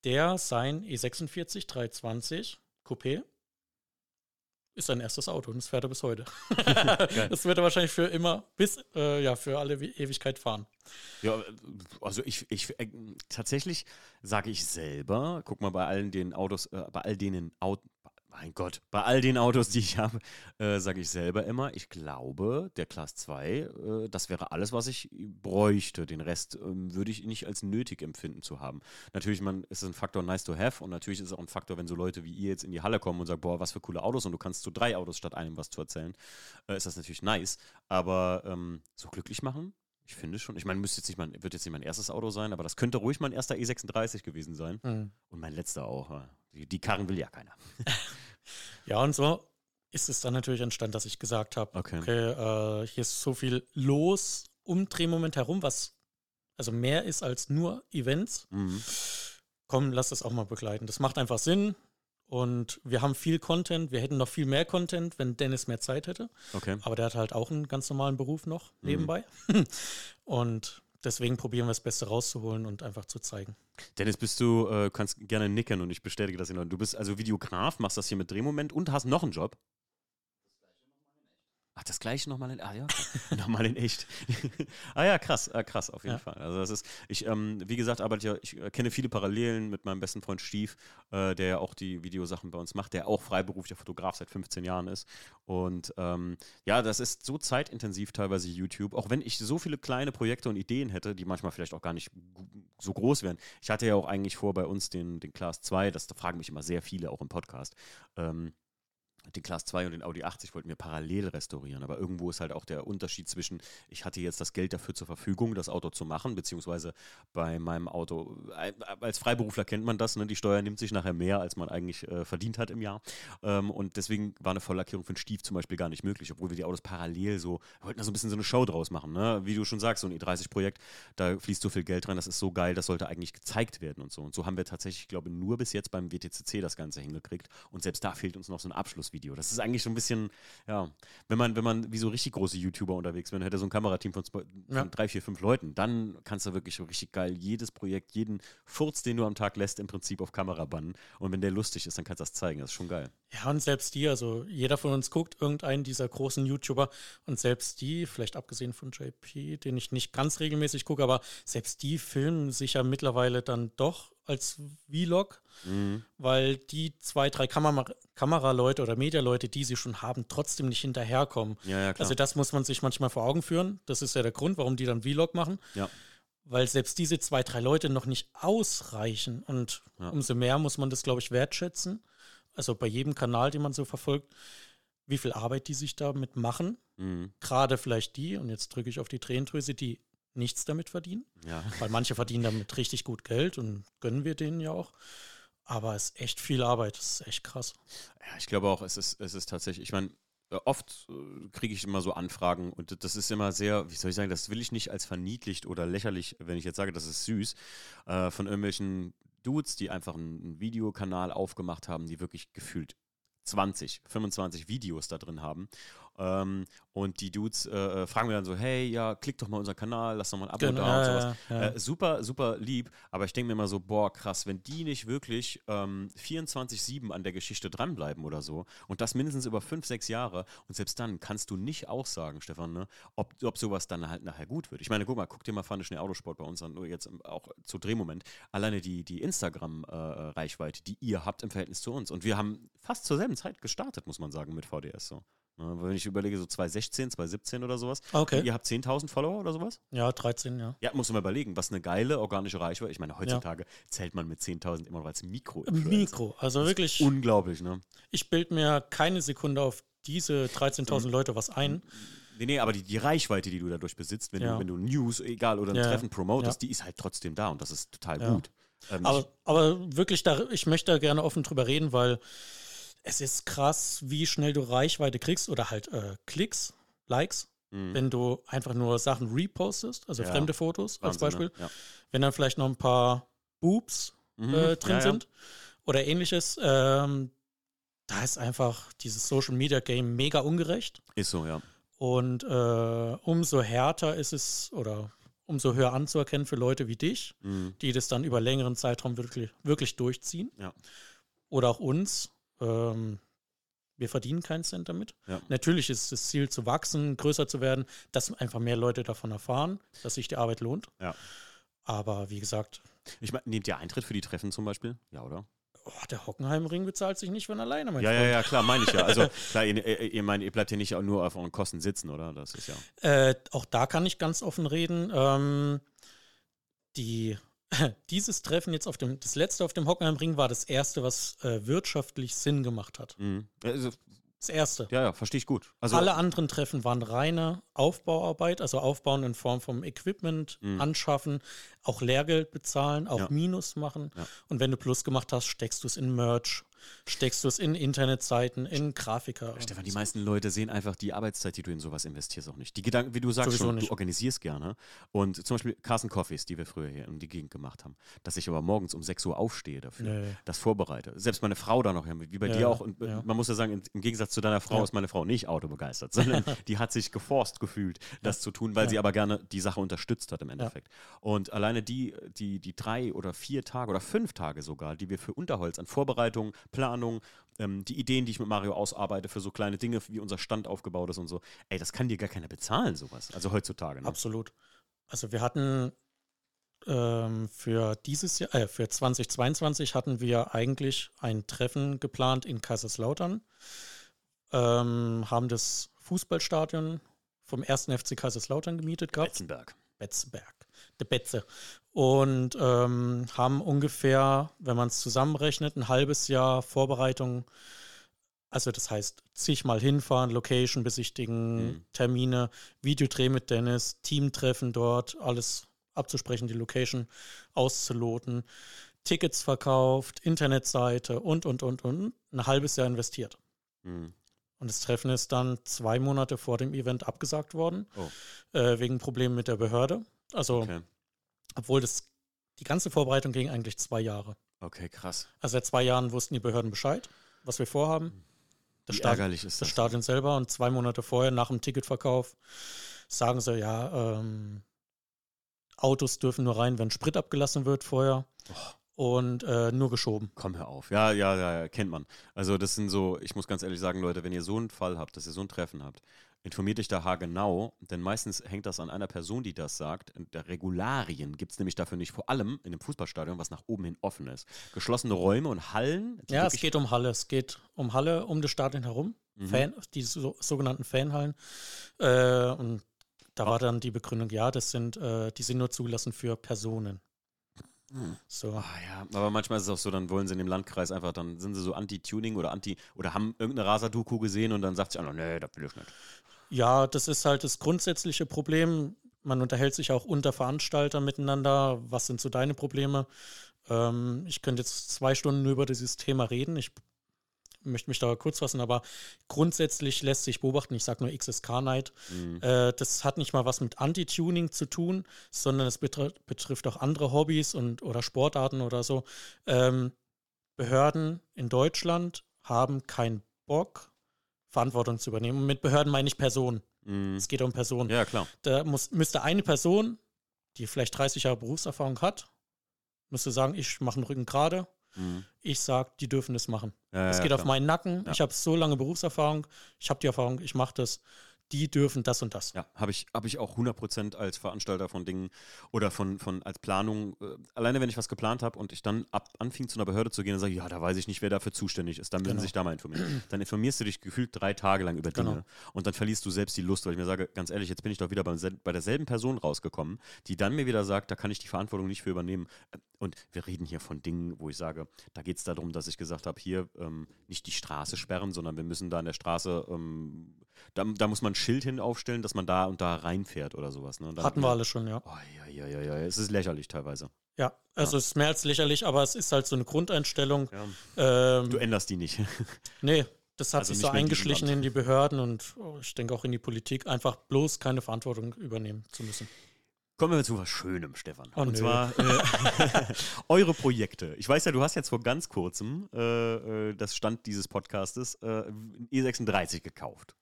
Der sein E E46 320 Coupé ist sein erstes Auto und das fährt er bis heute. das wird er wahrscheinlich für immer, bis, äh, ja, für alle Ewigkeit fahren. Ja, also ich, ich äh, tatsächlich sage ich selber, guck mal bei allen den Autos, äh, bei all denen Autos, mein Gott, bei all den Autos, die ich habe, äh, sage ich selber immer, ich glaube, der Class 2, äh, das wäre alles, was ich bräuchte. Den Rest ähm, würde ich nicht als nötig empfinden zu haben. Natürlich, man ist es ein Faktor nice to have und natürlich ist es auch ein Faktor, wenn so Leute wie ihr jetzt in die Halle kommen und sagen, boah, was für coole Autos und du kannst zu drei Autos statt einem was zu erzählen, äh, ist das natürlich nice. Aber ähm, so glücklich machen, ich finde schon. Ich meine, müsste jetzt nicht mein, wird jetzt nicht mein erstes Auto sein, aber das könnte ruhig mein erster E36 gewesen sein. Hm. Und mein letzter auch. Die, die Karren will ja keiner. Ja, und so ist es dann natürlich entstanden, dass ich gesagt habe, Okay. okay, äh, hier ist so viel los um Drehmoment herum, was also mehr ist als nur Events. Mhm. Komm, lass das auch mal begleiten. Das macht einfach Sinn. Und wir haben viel Content. Wir hätten noch viel mehr Content, wenn Dennis mehr Zeit hätte. Okay. Aber der hat halt auch einen ganz normalen Beruf noch Mhm. nebenbei. Und deswegen probieren wir das Beste rauszuholen und einfach zu zeigen. Dennis, bist du, äh, kannst gerne nicken und ich bestätige das. Du bist also Videograf, machst das hier mit Drehmoment und hast noch einen Job. Ach, das gleiche nochmal in, ah ja, nochmal in echt. ah ja, krass, ah, krass, auf jeden ja. Fall. Also das ist, ich, ähm, wie gesagt, arbeite ja, ich äh, kenne viele Parallelen mit meinem besten Freund Stief, äh, der ja auch die Videosachen bei uns macht, der auch freiberuflicher Fotograf seit 15 Jahren ist. Und ähm, ja, das ist so zeitintensiv teilweise YouTube, auch wenn ich so viele kleine Projekte und Ideen hätte, die manchmal vielleicht auch gar nicht so groß wären. Ich hatte ja auch eigentlich vor bei uns den, den Class 2, das da fragen mich immer sehr viele, auch im Podcast. Ähm, den Class 2 und den Audi 80 wollten wir parallel restaurieren. Aber irgendwo ist halt auch der Unterschied zwischen, ich hatte jetzt das Geld dafür zur Verfügung, das Auto zu machen, beziehungsweise bei meinem Auto, äh, als Freiberufler kennt man das, ne? die Steuer nimmt sich nachher mehr, als man eigentlich äh, verdient hat im Jahr. Ähm, und deswegen war eine Volllackierung für einen Stief zum Beispiel gar nicht möglich, obwohl wir die Autos parallel so, wollten da so ein bisschen so eine Show draus machen. Ne? Wie du schon sagst, so ein E30-Projekt, da fließt so viel Geld rein, das ist so geil, das sollte eigentlich gezeigt werden und so. Und so haben wir tatsächlich, ich glaube, nur bis jetzt beim WTCC das Ganze hingekriegt. Und selbst da fehlt uns noch so ein Abschlussvideo. Video. Das ist eigentlich so ein bisschen, ja, wenn man, wenn man wie so richtig große YouTuber unterwegs wäre, hätte so ein Kamerateam von, von ja. drei, vier, fünf Leuten, dann kannst du wirklich so richtig geil jedes Projekt, jeden Furz, den du am Tag lässt, im Prinzip auf Kamera bannen. Und wenn der lustig ist, dann kannst du das zeigen. Das ist schon geil. Ja, und selbst die, also jeder von uns guckt irgendeinen dieser großen YouTuber und selbst die, vielleicht abgesehen von JP, den ich nicht ganz regelmäßig gucke, aber selbst die filmen sich ja mittlerweile dann doch als Vlog, mhm. weil die zwei, drei Kamera Kameraleute oder Medialeute, die sie schon haben, trotzdem nicht hinterherkommen. Ja, ja, also das muss man sich manchmal vor Augen führen. Das ist ja der Grund, warum die dann Vlog machen. Ja. Weil selbst diese zwei, drei Leute noch nicht ausreichen. Und umso mehr muss man das, glaube ich, wertschätzen. Also bei jedem Kanal, den man so verfolgt, wie viel Arbeit die sich damit machen. Mhm. Gerade vielleicht die, und jetzt drücke ich auf die Tränendrüse, die nichts damit verdienen. Ja. Weil manche verdienen damit richtig gut Geld und gönnen wir denen ja auch. Aber es ist echt viel Arbeit, das ist echt krass. Ja, ich glaube auch, es ist, es ist tatsächlich, ich meine, oft äh, kriege ich immer so Anfragen und das ist immer sehr, wie soll ich sagen, das will ich nicht als verniedlicht oder lächerlich, wenn ich jetzt sage, das ist süß, äh, von irgendwelchen Dudes, die einfach einen Videokanal aufgemacht haben, die wirklich gefühlt 20, 25 Videos da drin haben ähm, und die Dudes äh, äh, fragen mir dann so, hey, ja, klick doch mal unseren Kanal, lass doch mal ein Abo genau, da und sowas. Ja, ja. Äh, super, super lieb, aber ich denke mir immer so, boah, krass, wenn die nicht wirklich ähm, 24-7 an der Geschichte dranbleiben oder so und das mindestens über 5, 6 Jahre und selbst dann kannst du nicht aussagen, Stefan, ne, ob, ob sowas dann halt nachher gut wird. Ich meine, guck mal, guck dir mal Fahne schnell Autosport bei uns an, nur jetzt auch zu Drehmoment. Alleine die, die Instagram-Reichweite, äh, die ihr habt im Verhältnis zu uns und wir haben fast zur selben Zeit gestartet, muss man sagen, mit VDS so. Ne, wenn ich überlege, so 2016, 2017 oder sowas. Okay. Ihr habt 10.000 Follower oder sowas? Ja, 13, ja. Ja, muss man überlegen, was eine geile organische Reichweite. Ich meine, heutzutage ja. zählt man mit 10.000 immer noch als Mikro. Mikro, also wirklich. Unglaublich, ne? Ich bilde mir keine Sekunde auf diese 13.000 mhm. Leute was ein. Nee, nee, aber die, die Reichweite, die du dadurch besitzt, wenn, ja. du, wenn du News, egal, oder ein ja. Treffen promotest, die ist halt trotzdem da und das ist total gut. Ähm, aber, aber wirklich, da, ich möchte da gerne offen drüber reden, weil es ist krass, wie schnell du Reichweite kriegst oder halt äh, Klicks, Likes, mhm. wenn du einfach nur Sachen repostest, also ja. fremde Fotos als Wahnsinn, Beispiel. Ja. Wenn dann vielleicht noch ein paar Boobs mhm. äh, drin ja, sind oder ähnliches. Ähm, da ist einfach dieses Social Media Game mega ungerecht. Ist so, ja. Und äh, umso härter ist es oder umso höher anzuerkennen für Leute wie dich, mhm. die das dann über längeren Zeitraum wirklich, wirklich durchziehen. Ja. Oder auch uns, ähm, wir verdienen keinen Cent damit. Ja. Natürlich ist das Ziel zu wachsen, größer zu werden, dass einfach mehr Leute davon erfahren, dass sich die Arbeit lohnt. Ja. Aber wie gesagt. Ich meine, nehmt ihr Eintritt für die Treffen zum Beispiel? Ja, oder? Oh, der Hockenheimring bezahlt sich nicht von alleine, mein ja, Freund. Ja, ja, klar, meine ich ja. Also klar, ihr, ihr, meint, ihr bleibt hier nicht nur auf euren Kosten sitzen, oder? Das ist ja. Äh, auch da kann ich ganz offen reden. Ähm, die dieses Treffen jetzt auf dem, das letzte auf dem Hockenheimring war das erste, was äh, wirtschaftlich Sinn gemacht hat. Mhm. Also, das erste. Ja, ja, verstehe ich gut. Also, Alle anderen Treffen waren reine Aufbauarbeit, also Aufbauen in Form vom Equipment, mhm. Anschaffen, auch Lehrgeld bezahlen, auch Ja. Minus machen. Ja. Und wenn du Plus gemacht hast, steckst du es in Merch, steckst du es in Internetseiten, in Grafiker. Stefan, die meisten Leute sehen einfach die Arbeitszeit, die du in sowas investierst, auch nicht. Die Gedanken, wie du sagst Sowieso schon, nicht. du organisierst gerne. Und zum Beispiel Carsten Coffees, die wir früher hier in die Gegend gemacht haben, dass ich aber morgens um 6 Uhr aufstehe dafür, Nee. das vorbereite. Selbst meine Frau da noch, wie bei Ja, dir auch. Und äh, man muss ja sagen, im- Gegensatz zu deiner Frau ist meine Frau nicht autobegeistert, sondern die hat sich geforst gefühlt, das zu tun, weil sie aber gerne die Sache unterstützt hat im Endeffekt. Und alleine die, die, die drei oder vier Tage oder fünf Tage sogar, die wir für Unterholz an Vorbereitung, Planung, ähm, die Ideen, die ich mit Mario ausarbeite für so kleine Dinge, wie unser Stand aufgebaut ist und so, ey, das kann dir gar keiner bezahlen, sowas. Also heutzutage. Ne? Absolut. Also wir hatten ähm, für dieses Jahr, äh, für 2022 hatten wir eigentlich ein Treffen geplant in Kaiserslautern, ähm, haben das Fußballstadion vom 1. FC Kaiserslautern gemietet gehabt. Betzenberg. Betzberg, der Betze. Und ähm, haben ungefähr, wenn man es zusammenrechnet, ein halbes Jahr Vorbereitung. Also das heißt, zigmal hinfahren, Location besichtigen, Mhm. Termine, Videodreh mit Dennis, Teamtreffen dort, alles abzusprechen, die Location auszuloten, Tickets verkauft, Internetseite und, und, und, und. Ein halbes Jahr investiert. Mhm. Und das Treffen ist dann zwei Monate vor dem Event abgesagt worden, Oh. äh, wegen Problemen mit der Behörde. Also, Okay. obwohl das, die ganze Vorbereitung ging eigentlich zwei Jahre. okay, krass. Also seit zwei Jahren wussten die Behörden Bescheid, was wir vorhaben. Das, Wie Stadion, ärgerlich ist das das? Stadion selber und zwei Monate vorher, nach dem Ticketverkauf, sagen sie, ja, ähm, Autos dürfen nur rein, wenn Sprit abgelassen wird vorher. Und äh, nur geschoben. Komm, hör auf. Ja, ja, ja, ja, kennt man. Also das sind so, ich muss ganz ehrlich sagen, Leute, wenn ihr so einen Fall habt, dass ihr so ein Treffen habt, informiert euch da haargenau, denn meistens hängt das an einer Person, die das sagt. In der Regularien gibt es nämlich dafür nicht, vor allem in dem Fußballstadion, was nach oben hin offen ist. Geschlossene Räume und Hallen. Ja, es geht um Halle. Es geht um Halle, um das Stadion herum. Mhm. Fan, die so, sogenannten Fanhallen. Äh, und da war dann die Begründung, ja, das sind, äh, die sind nur zugelassen für Personen. Hm. So. Ah, ja, aber manchmal ist es auch so, dann wollen sie in dem Landkreis einfach, dann sind sie so anti-Tuning oder anti, oder haben irgendeine Rasa-Doku gesehen und dann sagt sie einfach, nee, das will ich nicht. Ja, das ist halt das grundsätzliche Problem. Man unterhält sich auch unter Veranstaltern miteinander. Was sind so deine Probleme? Ähm, ich könnte jetzt zwei Stunden über dieses Thema reden. Ich möchte mich da kurz fassen, aber grundsätzlich lässt sich beobachten, ich sage nur XSK-Night, Mhm. äh, das hat nicht mal was mit Anti-Tuning zu tun, sondern es betr betrifft auch andere Hobbys und oder Sportarten oder so. Ähm, Behörden in Deutschland haben keinen Bock, Verantwortung zu übernehmen. Und mit Behörden meine ich Personen. Mhm. Es geht um Personen. Ja, klar. Da muss, müsste eine Person, die vielleicht 30 Jahre Berufserfahrung hat, müsste sagen, ich mache einen Rücken gerade. Mhm. Ich sage, die dürfen das machen. Ja, Es ja, geht auf klar. meinen Nacken. Ja. Ich habe so lange Berufserfahrung. Ich habe die Erfahrung, ich mache das. Die dürfen das und das. Ja, habe ich, hab ich auch 100% als Veranstalter von Dingen oder von, von als Planung. Äh, alleine, wenn ich was geplant habe und ich dann ab, anfing zu einer Behörde zu gehen und sage, ja, da weiß ich nicht, wer dafür zuständig ist, dann müssen Genau. sie sich da mal informieren. Dann informierst du dich gefühlt drei Tage lang über Dinge Genau. und dann verlierst du selbst die Lust, weil ich mir sage, ganz ehrlich, jetzt bin ich doch wieder sel- bei derselben Person rausgekommen, die dann mir wieder sagt, da kann ich die Verantwortung nicht für übernehmen. Äh, Und wir reden hier von Dingen, wo ich sage, da geht es darum, dass ich gesagt habe, hier ähm, nicht die Straße sperren, sondern wir müssen da an der Straße, ähm, da, da muss man ein Schild hin aufstellen, dass man da und da reinfährt oder sowas. Ne? Hatten wir alle schon, ja. Oh, ja, ja, ja, ja, es ist lächerlich teilweise. Ja, also es ist mehr als lächerlich, aber es ist halt so eine Grundeinstellung. Ja. Ähm, Du änderst die nicht. nee, das hat Also sich so eingeschlichen in die Behörden und oh, ich denke auch in die Politik, einfach bloß keine Verantwortung übernehmen zu müssen. Kommen wir zu was Schönem, Stefan. Oh, und nö. zwar äh, eure Projekte. Ich weiß ja, du hast jetzt vor ganz kurzem, äh, äh, das Stand dieses Podcastes, äh, ein E36 gekauft.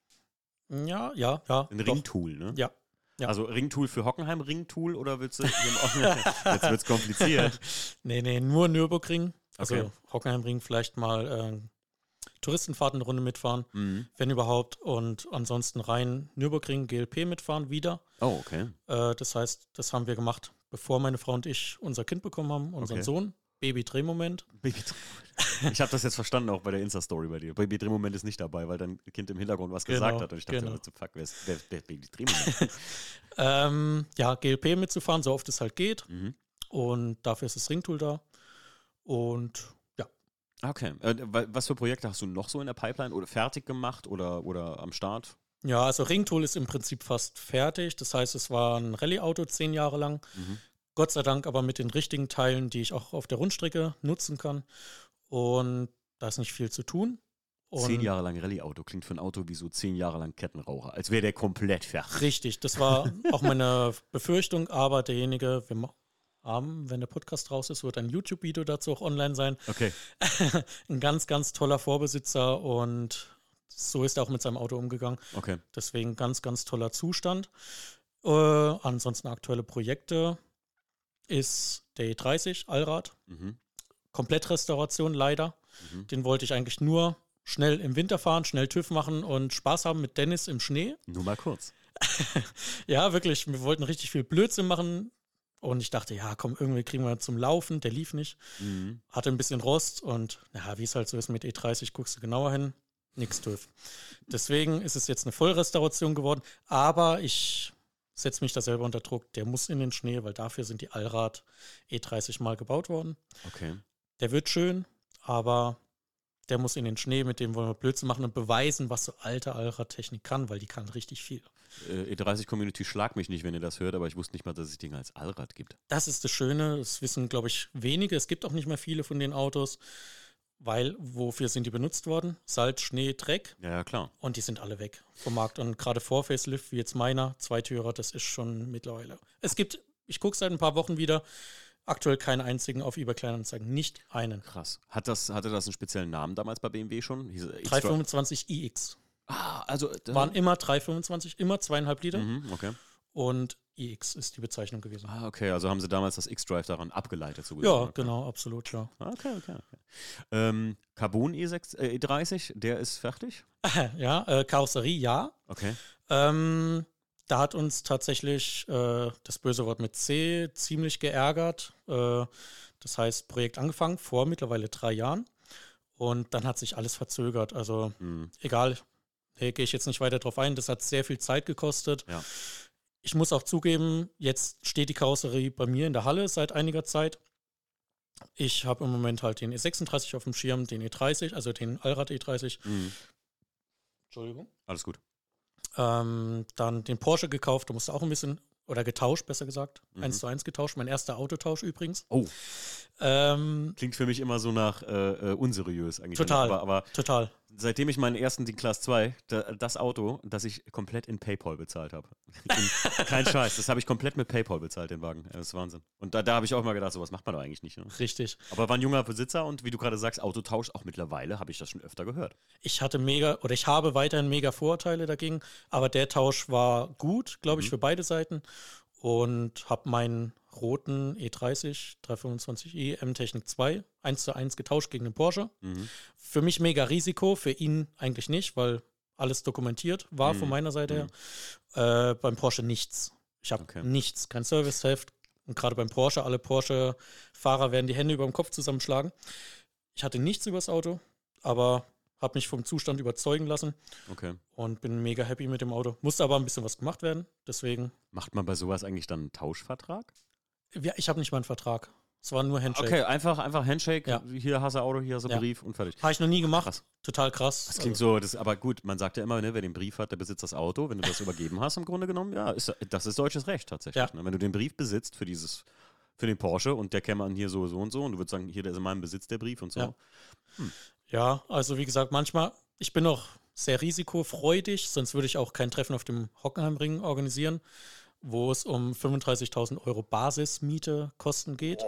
Ja, ja, ja. Ein. Ringtool, ne? Ja. Ja. Also Ringtool für Hockenheim, Ringtool oder willst du. jetzt wird's kompliziert. Nee, nee, nur Nürburgring. Also Okay. Hockenheimring vielleicht mal äh, Touristenfahrt eine Runde mitfahren, Mhm. wenn überhaupt. Und ansonsten rein Nürburgring, GLP mitfahren wieder. Oh, okay. Äh, das heißt, das haben wir gemacht, bevor meine Frau und ich unser Kind bekommen haben, unseren Okay. Sohn. Baby-Drehmoment. Baby ich habe das jetzt verstanden, auch bei der Insta-Story bei dir. Baby Drehmoment ist nicht dabei, weil dein Kind im Hintergrund was Genau, gesagt hat. Und ich dachte, genau. the fuck, wer ist wer, wer ist Baby Drehmoment? Ähm, ja, GLP mitzufahren, so oft es halt geht. mhm. Und dafür ist das Ringtool da. Und ja, Okay. Äh, wa- was für Projekte hast du noch so in der Pipeline oder fertig gemacht oder, oder am Start? ja, also Ringtool ist im Prinzip fast fertig. Das heißt, es war ein Rallye-Auto zehn Jahre lang. Mhm. Gott sei Dank aber mit den richtigen Teilen, die ich auch auf der Rundstrecke nutzen kann. Und da ist nicht viel zu tun. Und zehn Jahre lang Rallye-Auto klingt für ein Auto wie so zehn Jahre lang Kettenraucher, als wäre der komplett fertig. Richtig, das war auch meine Befürchtung, aber derjenige, wir haben, wenn der Podcast raus ist, wird ein YouTube-Video dazu auch online sein. Okay. ein ganz, ganz toller Vorbesitzer und so ist er auch mit seinem Auto umgegangen. Okay. Deswegen ganz, ganz toller Zustand. Äh, ansonsten aktuelle Projekte ist der E30 Allrad. Mhm. Komplettrestauration leider. Mhm. Den wollte ich eigentlich nur schnell im Winter fahren, schnell TÜV machen und Spaß haben mit Dennis im Schnee. Nur mal kurz. ja, wirklich. Wir wollten richtig viel Blödsinn machen. Und ich dachte, ja, komm, irgendwie kriegen wir zum Laufen. Der lief nicht. Mhm. Hatte ein bisschen Rost und ja, wie es halt so ist mit E30, guckst du genauer hin. Nix TÜV. Deswegen ist es jetzt eine Vollrestauration geworden. Aber ich setze mich da selber unter Druck. Der muss in den Schnee, weil dafür sind die Allrad E30 mal gebaut worden. Okay. Der wird schön, aber der muss in den Schnee, mit dem wollen wir Blödsinn machen und beweisen, was so alte Allradtechnik kann, weil die kann richtig viel. Äh, E30-Community schlag mich nicht, wenn ihr das hört, aber ich wusste nicht mal, dass es Dinge als Allrad gibt. Das ist das Schöne, das wissen, glaube ich, wenige. Es gibt auch nicht mehr viele von den Autos, weil wofür sind die benutzt worden? Salz, Schnee, Dreck. Ja, ja, klar. Und die sind alle weg vom Markt. Und gerade vor Facelift, wie jetzt meiner, Zweitürer, das ist schon mittlerweile. Es gibt, ich gucke seit ein paar Wochen wieder, aktuell keinen einzigen auf eBay Kleinanzeigen. Nicht einen. Krass. Hat das, hatte das einen speziellen Namen damals bei BMW schon? Hieß es 325 iX. Ah, also. Waren immer 325, immer zweieinhalb Liter. Mhm, okay. Und iX ist die Bezeichnung gewesen. Ah, okay. Also haben sie damals das X-Drive daran abgeleitet. So Ja, okay. genau, absolut, ja. Okay, okay, okay. Ähm, Carbon E6, äh, E30, der ist fertig? ja, äh, Karosserie, ja. Okay. Ähm, da hat uns tatsächlich äh, das böse Wort mit C ziemlich geärgert. Äh, das heißt, Projekt angefangen vor mittlerweile drei Jahren. Und dann hat sich alles verzögert. Also Hm. egal, hey, gehe ich jetzt nicht weiter drauf ein. Das hat sehr viel Zeit gekostet. Ja. Ich muss auch zugeben, jetzt steht die Karosserie bei mir in der Halle seit einiger Zeit. Ich habe im Moment halt den E36 auf dem Schirm, den E30, also den Allrad E30. Mhm. Entschuldigung. Alles gut. Ähm, dann den Porsche gekauft, da musste auch ein bisschen, oder getauscht, besser gesagt. Mhm. Eins zu eins getauscht. Mein erster Autotausch übrigens. Oh, Ähm, klingt für mich immer so nach äh, äh, unseriös eigentlich. Total. Aber, aber total. Seitdem ich meinen ersten, den Class 2, da, das Auto, das ich komplett in PayPal bezahlt habe. Kein Scheiß, das habe ich komplett mit PayPal bezahlt, den Wagen. Das ist Wahnsinn. Und da, da habe ich auch mal gedacht, sowas macht man doch eigentlich nicht. Ne? Richtig. Aber war ein junger Besitzer und wie du gerade sagst, Autotausch, auch mittlerweile habe ich das schon öfter gehört. Ich hatte mega, oder ich habe weiterhin mega Vorurteile dagegen, aber der Tausch war gut, glaube ich, Mhm. für beide Seiten. Und habe meinen roten E E30 325i M-Technik 2 1 zu 1 getauscht gegen den Porsche. Mhm. Für mich mega Risiko, für ihn eigentlich nicht, weil alles dokumentiert war Mhm. von meiner Seite her. Äh, beim Porsche nichts. Ich habe Okay. nichts, kein Service-Heft. Und gerade beim Porsche, alle Porsche-Fahrer werden die Hände über dem Kopf zusammenschlagen. Ich hatte nichts übers Auto, aber habe mich vom Zustand überzeugen lassen Okay. und bin mega happy mit dem Auto. Musste aber ein bisschen was gemacht werden, deswegen. Macht man bei sowas eigentlich dann einen Tauschvertrag? Ja, ich habe nicht mal einen Vertrag. Es war nur Handshake. Okay, einfach, einfach Handshake. Ja. Hier hast du Auto, hier hast du Ja. Brief und fertig. Habe ich noch nie gemacht. Krass. Total krass. Das klingt so, das, aber gut, man sagt ja immer, ne, wer den Brief hat, der besitzt das Auto. Wenn du das übergeben hast, im Grunde genommen, ja, ist, das ist deutsches Recht tatsächlich. Ja. Ne? Wenn du den Brief besitzt für dieses, für den Porsche und der käme an hier so, so und so und du würdest sagen, hier, der ist in meinem Besitz der Brief und so. Ja. Ja, also wie gesagt, manchmal, ich bin auch sehr risikofreudig, sonst würde ich auch kein Treffen auf dem Hockenheimring organisieren, wo es um 35.000 Euro Basismiete Kosten geht.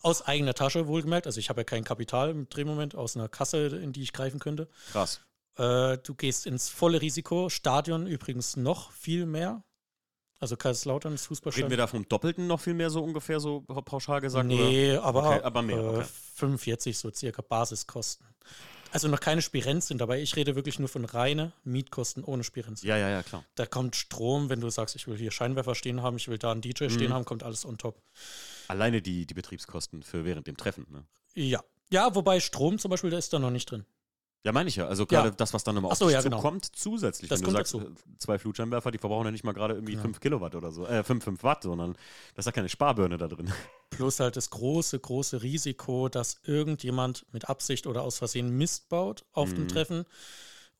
Aus eigener Tasche wohlgemerkt. Also ich habe ja kein Kapital im Drehmoment aus einer Kasse, in die ich greifen könnte. Krass. Äh, du gehst ins volle Risiko. Stadion übrigens noch viel mehr. Also Kaiserslautern ist Reden Fußballstadion. wir da vom Doppelten noch viel mehr so ungefähr so pauschal gesagt? Nee, aber, Okay, aber mehr, äh, okay. 45 so circa Basiskosten. Also noch keine Spirenzien dabei. Ich rede wirklich nur von reine Mietkosten ohne Spirenzien. Ja, ja, ja, klar. Da kommt Strom, wenn du sagst, ich will hier Scheinwerfer stehen haben, ich will da einen DJ Mhm. stehen haben, kommt alles on top. Alleine die, die Betriebskosten für während dem Treffen. Ne? Ja. Ja, wobei Strom zum Beispiel, der ist da noch nicht drin. Ja, meine ich ja. Also gerade Ja. das, was dann nochmal Ach auf so, ja, genau. zukommt, zusätzlich. Das Wenn du kommt sagst, äh, zwei Flutscheinwerfer, die verbrauchen ja nicht mal gerade irgendwie 5 Kilowatt oder so, äh, 5, 5 Watt, sondern da ist ja keine Sparbirne da drin. Plus halt das große, große Risiko, dass irgendjemand mit Absicht oder aus Versehen Mist baut auf dem Mhm. Treffen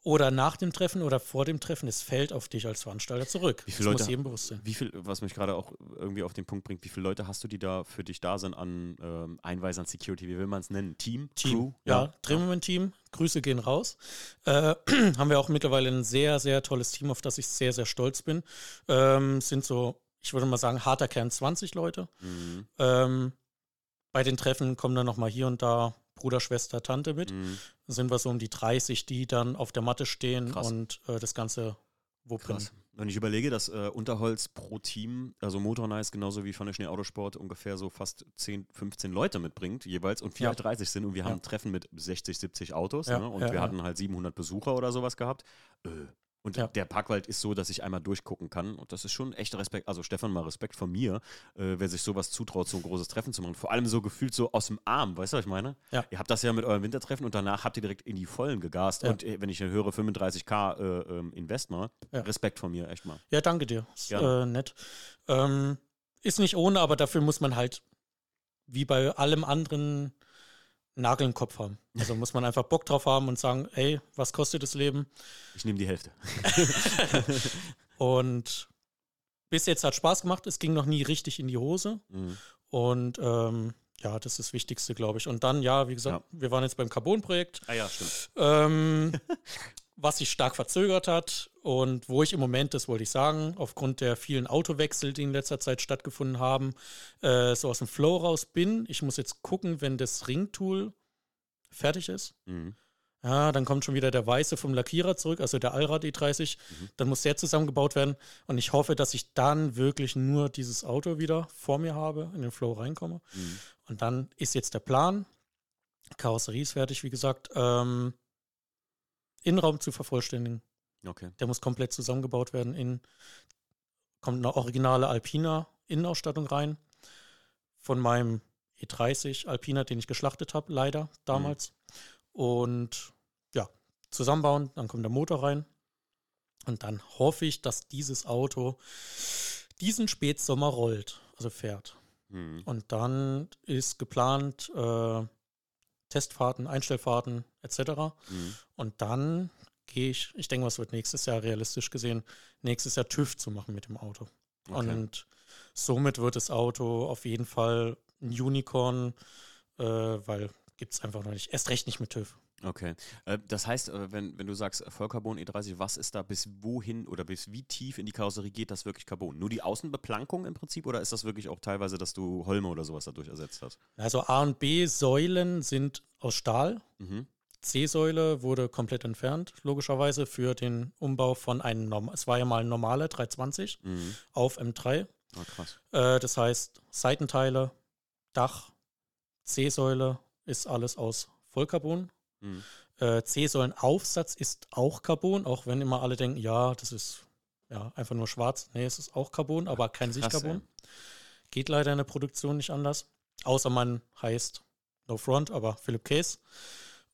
oder nach dem Treffen oder vor dem Treffen, es fällt auf dich als Veranstalter zurück. Wie viele das Leute, muss jedem bewusst sein. Wie viel, was mich gerade auch irgendwie auf den Punkt bringt, wie viele Leute hast du, die da für dich da sind an ähm, Einweisern, Security, wie will man es nennen? Team? Team. Crew? Ja, ja. Drehmoment-Team. Grüße gehen raus. Äh, haben wir auch mittlerweile ein sehr, sehr tolles Team, auf das ich sehr, sehr stolz bin. Ähm, sind so, ich würde mal sagen, harter Kern 20 Leute. Mhm. Ähm, bei den Treffen kommen dann nochmal hier und da Bruder, Schwester, Tante mit. Mhm. Sind wir so um die 30, die dann auf der Matte stehen Krass. und äh, das Ganze wuppen. Krass. Wenn ich überlege, dass äh, Unterholz pro Team, also Motornice genauso wie von der Schnee Autosport ungefähr so fast 10, 15 Leute mitbringt jeweils und wir ja. halt 30 sind und wir ja. haben ein Treffen mit 60, 70 Autos ja. ne? und wir hatten halt 700 Besucher oder sowas gehabt. Äh, und ja. der Parkwald ist so, dass ich einmal durchgucken kann. Und das ist schon echt Respekt. Also Stefan, mal Respekt von mir, äh, wer sich sowas zutraut, so ein großes Treffen zu machen. Vor allem so gefühlt so aus dem Arm, weißt du, was ich meine? Ja. Ihr habt das ja mit eurem Wintertreffen und danach habt ihr direkt in die Vollen gegast. Ja. Und äh, wenn ich höre 35k äh, ähm, Invest mal. Respekt von mir, echt mal. Ja, danke dir. Ist äh, nett. Ähm, ist nicht ohne, aber dafür muss man halt, wie bei allem anderen Nagel im Kopf haben. Also muss man einfach Bock drauf haben und sagen, ey, was kostet das Leben? Ich nehme die Hälfte. und bis jetzt hat Spaß gemacht. Es ging noch nie richtig in die Hose. Mhm. Und ähm, ja, das ist das Wichtigste, glaube ich. Und dann, ja, wie gesagt, ja. wir waren jetzt beim Carbon-Projekt. Ah ja, stimmt. Ähm, was sich stark verzögert hat und wo ich im Moment, das wollte ich sagen, aufgrund der vielen Autowechsel, die in letzter Zeit stattgefunden haben, äh, so aus dem Flow raus bin. Ich muss jetzt gucken, wenn das Ringtool fertig ist. Mhm. Ja, dann kommt schon wieder der Weiße vom Lackierer zurück, also der Allrad E30. Mhm. Dann muss der zusammengebaut werden. Und ich hoffe, dass ich dann wirklich nur dieses Auto wieder vor mir habe, in den Flow reinkomme. Mhm. Und dann ist jetzt der Plan. Karosserie ist fertig, wie gesagt. Ähm, Innenraum zu vervollständigen. Okay. Der muss komplett zusammengebaut werden. In, kommt eine originale Alpina Innenausstattung rein. Von meinem E30 Alpina, den ich geschlachtet habe, leider damals. Mhm. Und ja, zusammenbauen, dann kommt der Motor rein. Und dann hoffe ich, dass dieses Auto diesen Spätsommer rollt, also fährt. Mhm. Und dann ist geplant, äh, Testfahrten, Einstellfahrten etc. Mhm. Und dann gehe ich, ich denke, was wird nächstes Jahr realistisch gesehen, nächstes Jahr TÜV zu machen mit dem Auto. Okay. Und somit wird das Auto auf jeden Fall ein Unicorn, äh, weil gibt es einfach noch nicht. Erst recht nicht mit TÜV. Okay. Äh, das heißt, äh, wenn, wenn du sagst Vollcarbon E30, was ist da bis wohin oder bis wie tief in die Karosserie geht das wirklich Carbon? Nur die Außenbeplankung im Prinzip oder ist das wirklich auch teilweise, dass du Holme oder sowas dadurch ersetzt hast? Also A und B Säulen sind aus Stahl. Mhm. C-Säule wurde komplett entfernt, logischerweise für den Umbau von einem, es war ja mal ein normaler 320 mhm. auf M3. Oh, krass. Äh, das heißt, Seitenteile, Dach, C-Säule ist alles aus Vollcarbon Mhm. Äh, C-Säulenaufsatz ist auch Carbon, auch wenn immer alle denken, ja, das ist ja einfach nur schwarz. Nee, es ist auch Carbon, aber kein Sichtcarbon. Geht leider in der Produktion nicht anders. Außer man heißt No Front, aber Philip Case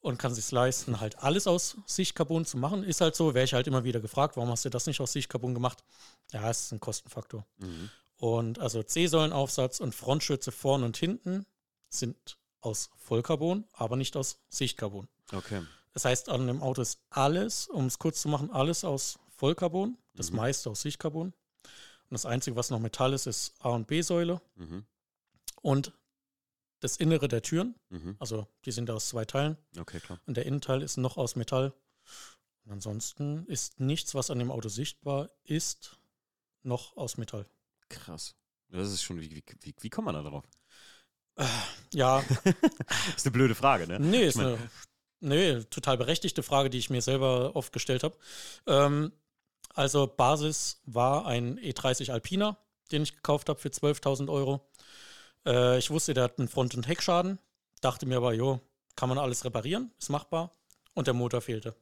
und kann sich leisten, halt alles aus Sichtcarbon zu machen. Ist halt so, wäre ich halt immer wieder gefragt, warum hast du das nicht aus Sichtcarbon gemacht? Ja, es ist ein Kostenfaktor. Mhm. Und also C-Säulenaufsatz und Frontschütze vorn und hinten sind aus Vollcarbon, aber nicht aus Sichtcarbon. Okay. Das heißt, an dem Auto ist alles, um es kurz zu machen, alles aus Vollcarbon, das mhm. meiste aus Sichtcarbon. Und das Einzige, was noch Metall ist, ist A- und B-Säule. Mhm. Und das Innere der Türen, mhm. also die sind aus zwei Teilen. Okay, klar. Und der Innenteil ist noch aus Metall. Und ansonsten ist nichts, was an dem Auto sichtbar ist, noch aus Metall. Krass. Das ist schon, wie, wie, wie kommt man da drauf? Ja. ist eine blöde Frage, ne? Nee, ist eine nee, total berechtigte Frage, die ich mir selber oft gestellt habe. Ähm, also Basis war ein E30 Alpina, den ich gekauft habe für 12.000 Euro. Äh, ich wusste, der hat einen Front- und Heckschaden. Dachte mir aber, jo, kann man alles reparieren, ist machbar. Und der Motor fehlte.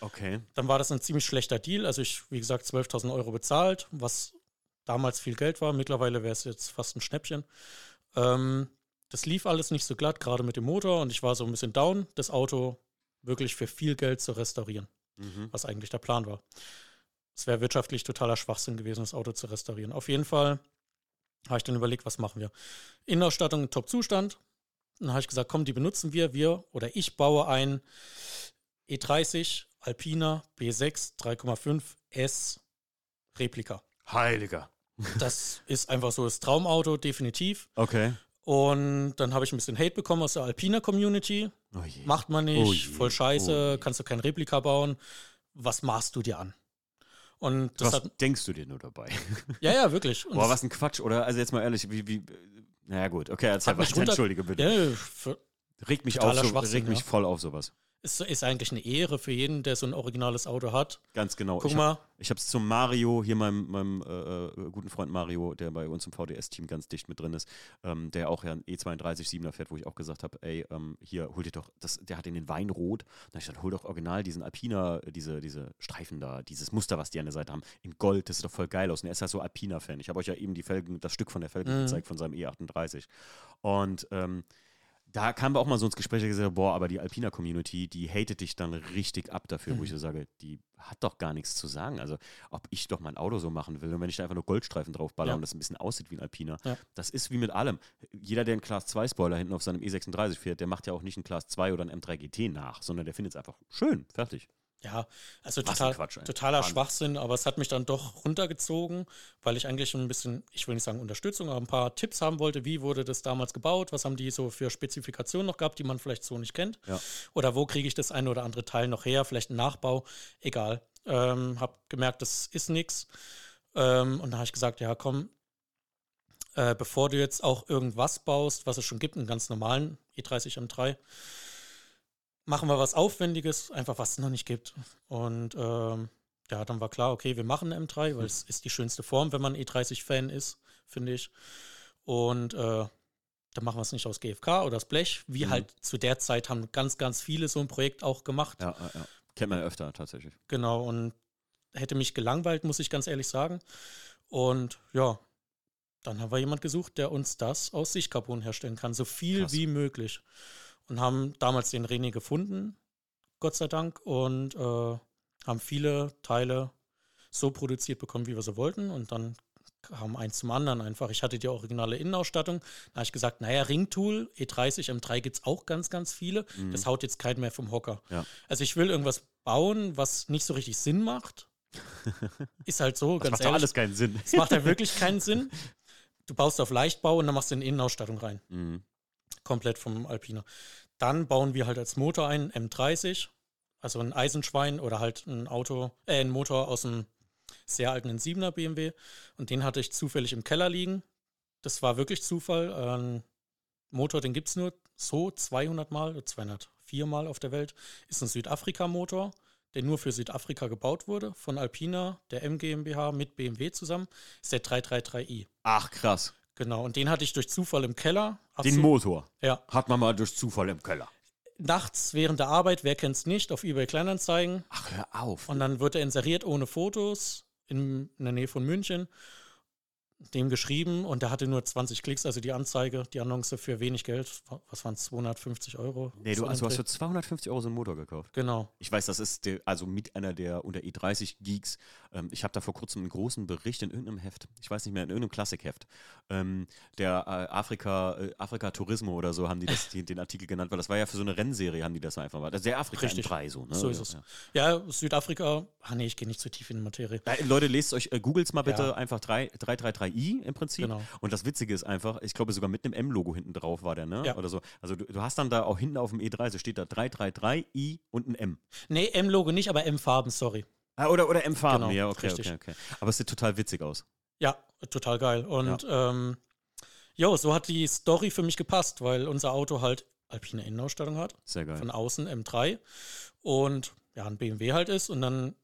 Okay. Dann war das ein ziemlich schlechter Deal. Also ich, wie gesagt, 12.000 Euro bezahlt, was damals viel Geld war. Mittlerweile wäre es jetzt fast ein Schnäppchen. Ähm, das lief alles nicht so glatt, gerade mit dem Motor, und ich war so ein bisschen down, das Auto wirklich für viel Geld zu restaurieren, mhm. was eigentlich der Plan war. Es wäre wirtschaftlich totaler Schwachsinn gewesen, das Auto zu restaurieren. Auf jeden Fall habe ich dann überlegt, was machen wir? Innenausstattung in Top-Zustand. Dann habe ich gesagt, komm, die benutzen wir. Wir oder ich baue ein E30 Alpina B6 3,5 S Replika. Heiliger. Das ist einfach so das Traumauto, definitiv. Okay. Und dann habe ich ein bisschen Hate bekommen aus der Alpina Community. Oh. Macht man Oh nicht, je, voll scheiße, oh kannst du kein Replika bauen. Was machst du dir an? Und das was hat. denkst du dir nur dabei? Ja, ja, wirklich. Und Boah, was ein Quatsch, oder? Also jetzt mal ehrlich, wie, wie, naja gut, okay, erzähl weiter, runter- entschuldige bitte. Ja, Regt mich auf, so, regt mich voll auf sowas. Ist, ist eigentlich eine Ehre für jeden, der so ein originales Auto hat. Ganz genau. Guck ich mal. Hab, ich habe es zum Mario, hier meinem, meinem äh, äh, guten Freund Mario, der bei uns im VDS-Team ganz dicht mit drin ist, ähm, der auch ja ein E32 7er fährt, wo ich auch gesagt habe, ey, ähm, hier, hol dir doch, das, der hat den in Weinrot. Da hab ich gesagt, hol doch original diesen Alpina, äh, diese, diese Streifen da, dieses Muster, was die an der Seite haben, in Gold, das sieht doch voll geil aus. Und er ist ja so Alpina-Fan. Ich habe euch ja eben die Felgen, das Stück von der Felge Mhm. gezeigt, von seinem E38. Und ähm, da kamen wir auch mal so ins Gespräch und gesagt, boah, aber die Alpina-Community, die hatet dich dann richtig ab dafür, wo ich so sage, die hat doch gar nichts zu sagen. Also, ob ich doch mein Auto so machen will und wenn ich da einfach nur Goldstreifen draufballer Ja. und das ein bisschen aussieht wie ein Alpina, Ja. das ist wie mit allem. Jeder, der einen Class 2 Spoiler hinten auf seinem E36 fährt, der macht ja auch nicht einen Class 2 oder einen M3 GT nach, sondern der findet es einfach schön, fertig. Ja, also total, Quatsch, totaler Wahnsinn. Schwachsinn, aber es hat mich dann doch runtergezogen, weil ich eigentlich ein bisschen, ich will nicht sagen Unterstützung, aber ein paar Tipps haben wollte. Wie wurde das damals gebaut? Was haben die so für Spezifikationen noch gehabt, die man vielleicht so nicht kennt? Ja. Oder wo kriege ich das eine oder andere Teil noch her? Vielleicht ein Nachbau? Egal. Ähm, hab gemerkt, das ist nichts. Ähm, und da habe ich gesagt, ja, komm, äh, bevor du jetzt auch irgendwas baust, was es schon gibt, einen ganz normalen E E30 M3, machen wir was Aufwendiges, einfach was es noch nicht gibt. Und ähm, ja, dann war klar, okay, wir machen eine M3, weil es ist die schönste Form, wenn man E30-Fan ist, finde ich. Und äh, dann machen wir es nicht aus GFK oder aus Blech, wie Mhm. halt zu der Zeit haben ganz, ganz viele so ein Projekt auch gemacht. Ja, ja, ja. Kennt man öfter tatsächlich. Genau, und hätte mich gelangweilt, muss ich ganz ehrlich sagen. Und ja, dann haben wir jemand gesucht, der uns das aus Sichtcarbon herstellen kann, so viel Krass. wie möglich. Und haben damals den René gefunden, Gott sei Dank, und äh, haben viele Teile so produziert bekommen, wie wir sie wollten. Und dann kam eins zum anderen einfach. Ich hatte die originale Innenausstattung. Da habe ich gesagt, naja, Ringtool, E E30, M3 gibt es auch ganz, ganz viele. Mhm. Das haut jetzt keinen mehr vom Hocker. Ja. Also ich will irgendwas bauen, was nicht so richtig Sinn macht. Ist halt so, Das ganz macht ehrlich. alles keinen Sinn. Es macht ja wirklich keinen Sinn. Du baust auf Leichtbau und dann machst du eine Innenausstattung rein. Mhm. Komplett vom Alpina. Dann bauen wir halt als Motor ein M30, also ein Eisenschwein oder halt ein Auto, äh, ein Motor aus einem sehr alten 7er BMW. Und den hatte ich zufällig im Keller liegen. Das war wirklich Zufall. Ein Motor, den gibt es nur so 200 Mal, oder 204 Mal auf der Welt. Ist ein Südafrika-Motor, der nur für Südafrika gebaut wurde, von Alpina, der M GmbH mit BMW zusammen. Ist der 333i. Ach, krass. Genau, und den hatte ich durch Zufall im Keller. Hab Den Motor Ja, hat man mal durch Zufall im Keller. nachts während der Arbeit, wer kennt's nicht, auf eBay Kleinanzeigen. Ach, hör auf. Und dann wird er inseriert ohne Fotos in, in der Nähe von München. Dem geschrieben und der hatte nur 20 Klicks, also die Anzeige, die Annonce für wenig Geld. Was waren es, 250 Euro? nee, du, So also hast für 250 Euro so einen Motor gekauft. Genau. Ich weiß, das ist der, also mit einer der unter E30 Geeks. Ähm, ich habe da vor kurzem einen großen Bericht in irgendeinem Heft, ich weiß nicht mehr, in irgendeinem Klassikheft, ähm, der äh, Afrika, äh, Afrika Turismo oder so haben die das, die, den Artikel genannt, weil das war ja für so eine Rennserie, haben die das einfach mal. Also der Afrika Richtig. M3 so, ne? So ist ja, es. Ja, Südafrika, ah nee, ich gehe nicht zu tief in die Materie. Ja. Äh, Leute, lest euch, äh, googles mal bitte Ja. einfach 3, 333i im Prinzip. Genau. Und das Witzige ist einfach, ich glaube sogar mit einem M-Logo hinten drauf war der, ne? Ja. Oder so. Also du, du hast dann da auch hinten auf dem E3, so steht da 333i und ein M. Nee, M-Logo nicht, aber M-Farben, sorry. Ah, oder, oder M-Farben, Genau, ja, okay, richtig. okay, okay. Aber es sieht total witzig aus. Ja, total geil. Und ähm, jo, so hat die Story für mich gepasst, weil unser Auto halt alpine Innenausstattung hat. Sehr geil. von außen M3 und ja, ein BMW halt ist. Und dann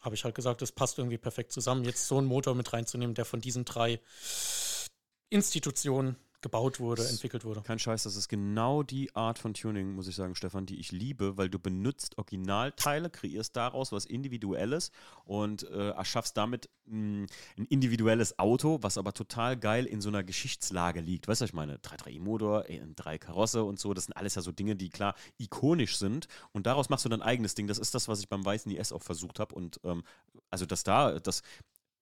habe ich halt gesagt, das passt irgendwie perfekt zusammen, jetzt so einen Motor mit reinzunehmen, der von diesen drei Institutionen gebaut wurde, S- entwickelt wurde. Kein Scheiß, das ist genau die Art von Tuning, muss ich sagen, Stefan, die ich liebe, weil du benutzt Originalteile, kreierst daraus was Individuelles und äh, erschaffst damit mh, ein individuelles Auto, was aber total geil in so einer Geschichtslage liegt. Weißt du, was ich meine? 3.3i-Motor, drei Karosse und so, das sind alles ja so Dinge, die klar ikonisch sind und daraus machst du dein eigenes Ding. Das ist das, was ich beim weißen IS auch versucht habe und ähm, also dass da, das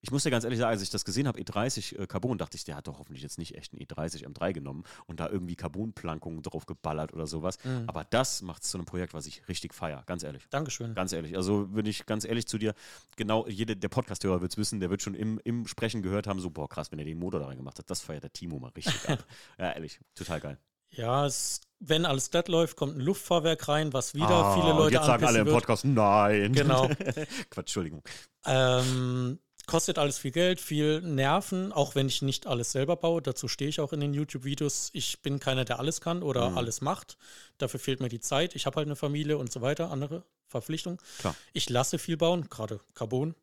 Ich muss dir ganz ehrlich sagen, als ich das gesehen habe, E30 äh, Carbon, dachte ich, der hat doch hoffentlich jetzt nicht echt einen E30 M3 genommen und da irgendwie Carbonplankungen drauf geballert oder sowas. Mhm. Aber das macht es zu einem Projekt, was ich richtig feiere, ganz ehrlich. Dankeschön. Ganz ehrlich. Also bin ich ganz ehrlich zu dir, genau, jeder, der Podcast-Hörer wird es wissen, der wird schon im, im Sprechen gehört haben, so, boah, krass, wenn er den Motor da rein gemacht hat, das feiert der Timo mal richtig ab. Ja, ehrlich, total geil. Ja, es, wenn alles glatt läuft, kommt ein Luftfahrwerk rein, was wieder ah, viele Leute Jetzt sagen alle im Podcast, nein. Genau. Quatsch, Entschuldigung. Ähm, kostet alles viel Geld, viel Nerven, auch wenn ich nicht alles selber baue. Dazu stehe ich auch in den YouTube-Videos. Ich bin keiner, der alles kann oder mhm. alles macht. Dafür fehlt mir die Zeit. Ich habe halt eine Familie und so weiter, andere Verpflichtungen. Klar. Ich lasse viel bauen, gerade Carbon.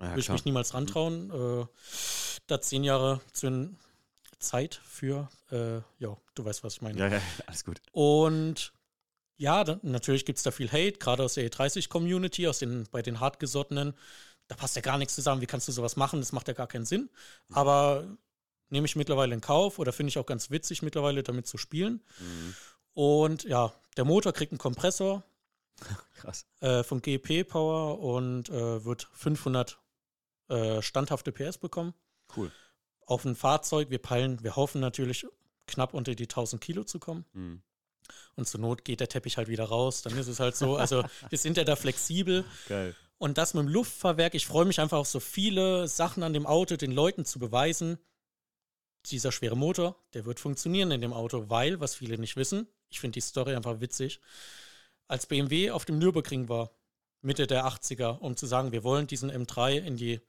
Ja, Will ich mich niemals rantrauen. Mhm. Äh, da zehn Jahre zu Zeit für, äh, ja, du weißt, was ich meine. Ja, ja, alles gut. Und ja, da, natürlich gibt es da viel Hate, gerade aus der E30-Community, aus den, bei den Hartgesottenen. Da passt ja gar nichts zusammen. Wie kannst du sowas machen? Das macht ja gar keinen Sinn. Mhm. Aber nehme ich mittlerweile in Kauf oder finde ich auch ganz witzig mittlerweile damit zu spielen. Mhm. Und ja, der Motor kriegt einen Kompressor. Krass. Äh, von GP Power und äh, wird 500 äh, standhafte PS bekommen. Cool auf ein Fahrzeug. Wir peilen, wir hoffen natürlich knapp unter die 1000 Kilo zu kommen. Mhm. Und zur Not geht der Teppich halt wieder raus. Dann ist es halt so. Also wir sind ja da flexibel. Geil. Und das mit dem Luftfahrwerk, ich freue mich einfach auf so viele Sachen an dem Auto, den Leuten zu beweisen, dieser schwere Motor, der wird funktionieren in dem Auto, weil, was viele nicht wissen, ich finde die Story einfach witzig, als BMW auf dem Nürburgring war, Mitte der 80er, um zu sagen, wir wollen diesen M3 in die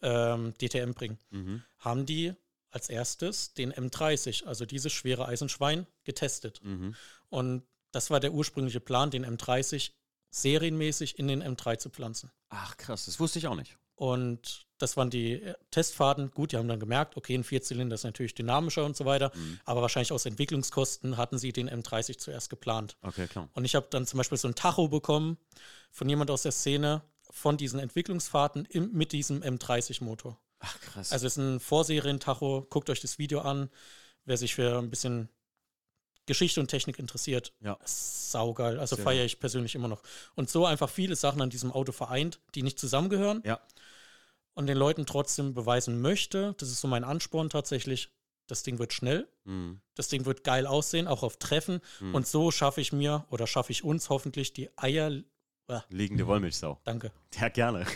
ähm, DTM bringen, mhm. haben die als erstes den M30, also dieses schwere Eisenschwein, getestet. Mhm. Und das war der ursprüngliche Plan, den M30 serienmäßig in den M3 zu pflanzen. Ach krass, das wusste ich auch nicht. Und das waren die äh, Testfahrten. Gut, die haben dann gemerkt, okay, ein Vierzylinder ist natürlich dynamischer und so weiter. Mhm. Aber wahrscheinlich aus Entwicklungskosten hatten sie den M30 zuerst geplant. Okay, klar. Und ich habe dann zum Beispiel so ein Tacho bekommen von jemand aus der Szene, von diesen Entwicklungsfahrten im, mit diesem M30-Motor. Ach, krass. Also es ist ein Vorserientacho. Guckt euch das Video an, wer sich für ein bisschen Geschichte und Technik interessiert. Ja. Saugeil. Also feiere ich persönlich immer noch. Und so einfach viele Sachen an diesem Auto vereint, die nicht zusammengehören. Ja. Und den Leuten trotzdem beweisen möchte, das ist so mein Ansporn tatsächlich, das Ding wird schnell, mhm. das Ding wird geil aussehen, auch auf Treffen. Mhm. Und so schaffe ich mir oder schaffe ich uns hoffentlich die Eier Ah. Liegende Wollmilchsau. Danke. Ja, gerne.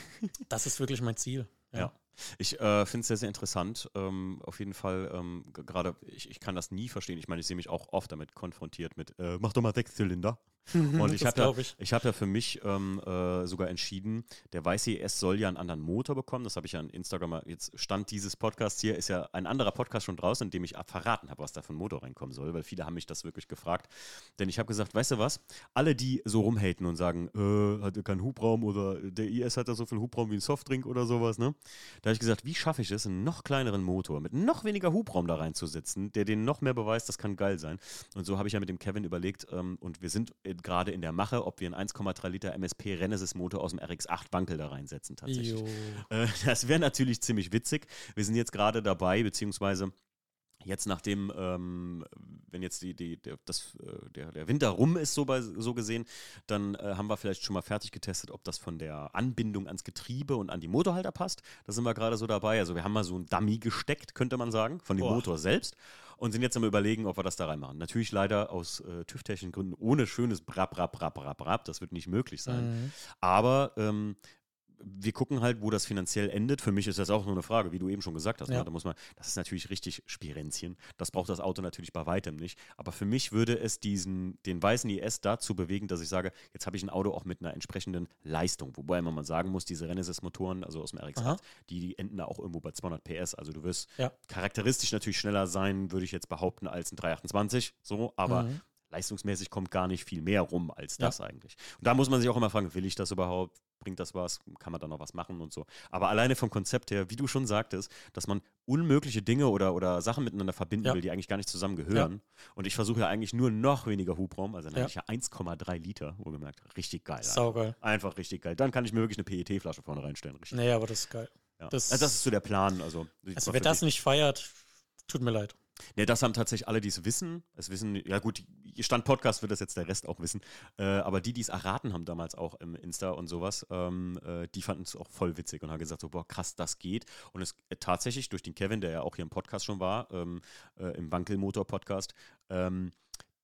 Das ist wirklich mein Ziel. ja. ja. Ich äh, finde es sehr, sehr interessant. Ähm, auf jeden Fall, ähm, gerade, ich, ich kann das nie verstehen. Ich meine, ich sehe mich auch oft damit konfrontiert mit, äh, mach doch mal Sechszylinder. Und ich habe ja, ich. ich hab ja für mich ähm, äh, sogar entschieden, der weiße ES soll ja einen anderen Motor bekommen. Das habe ich ja an Instagram, jetzt stand dieses Podcast hier, ist ja ein anderer Podcast schon draußen, in dem ich verraten habe, was da für ein Motor reinkommen soll, weil viele haben mich das wirklich gefragt. Denn ich habe gesagt, weißt du was, alle, die so rumhaten und sagen, äh, hat er keinen Hubraum oder der ES hat ja so viel Hubraum wie ein Softdrink oder sowas, ne? Da habe ich gesagt, wie schaffe ich es, einen noch kleineren Motor mit noch weniger Hubraum da reinzusetzen, der den noch mehr beweist, das kann geil sein. Und so habe ich ja mit dem Kevin überlegt, ähm, und wir sind gerade in der Mache, ob wir einen 1,3 Liter MSP Renesis Motor aus dem RX8 Wankel da reinsetzen tatsächlich. Äh, das wäre natürlich ziemlich witzig. Wir sind jetzt gerade dabei, beziehungsweise Jetzt nachdem, ähm, wenn jetzt die, die, der, das, äh, der, der Winter rum ist, so, bei, so gesehen, dann äh, haben wir vielleicht schon mal fertig getestet, ob das von der Anbindung ans Getriebe und an die Motorhalter passt. Da sind wir gerade so dabei. Also wir haben mal so ein Dummy gesteckt, könnte man sagen, von dem Boah. Motor selbst und sind jetzt am überlegen, ob wir das da reinmachen. Natürlich leider aus äh, TÜV-technischen Gründen ohne schönes Brab, Brab, Brab, Brab, Brab. Das wird nicht möglich sein. Mhm. Aber ähm, wir gucken halt, wo das finanziell endet. Für mich ist das auch nur eine Frage, wie du eben schon gesagt hast. Ne? Ja. Da muss man, das ist natürlich richtig Spirenzchen. Das braucht das Auto natürlich bei weitem nicht. Aber für mich würde es diesen, den weißen IS dazu bewegen, dass ich sage, jetzt habe ich ein Auto auch mit einer entsprechenden Leistung. Wobei man mal sagen muss, diese Renesis-Motoren, also aus dem RX8, die, die, enden da auch irgendwo bei 200 PS. Also du wirst ja. charakteristisch natürlich schneller sein, würde ich jetzt behaupten, als ein 328. So, aber mhm leistungsmäßig kommt gar nicht viel mehr rum als das ja. eigentlich. Und da muss man sich auch immer fragen, will ich das überhaupt? Bringt das was? Kann man da noch was machen und so? Aber alleine vom Konzept her, wie du schon sagtest, dass man unmögliche Dinge oder, oder Sachen miteinander verbinden ja. will, die eigentlich gar nicht zusammengehören. Ja. Und ich versuche ja eigentlich nur noch weniger Hubraum, also dann ja. ich ja 1,3 Liter, wohlgemerkt. Richtig geil. Saugeil. Einfach richtig geil. Dann kann ich mir wirklich eine PET-Flasche vorne reinstellen. Richtig naja, aber das ist geil. Das, also das, ist so der Plan. Also, also wer das nicht feiert, tut mir leid. Ne, das haben tatsächlich alle, die es wissen. Es wissen, ja gut, Stand Podcast wird das jetzt der Rest auch wissen. Äh, aber die, die es erraten haben damals auch im Insta und sowas, ähm, äh, die fanden es auch voll witzig und haben gesagt, so, boah, krass, das geht. Und es äh, tatsächlich durch den Kevin, der ja auch hier im Podcast schon war, ähm, äh, im Wankelmotor-Podcast, ähm,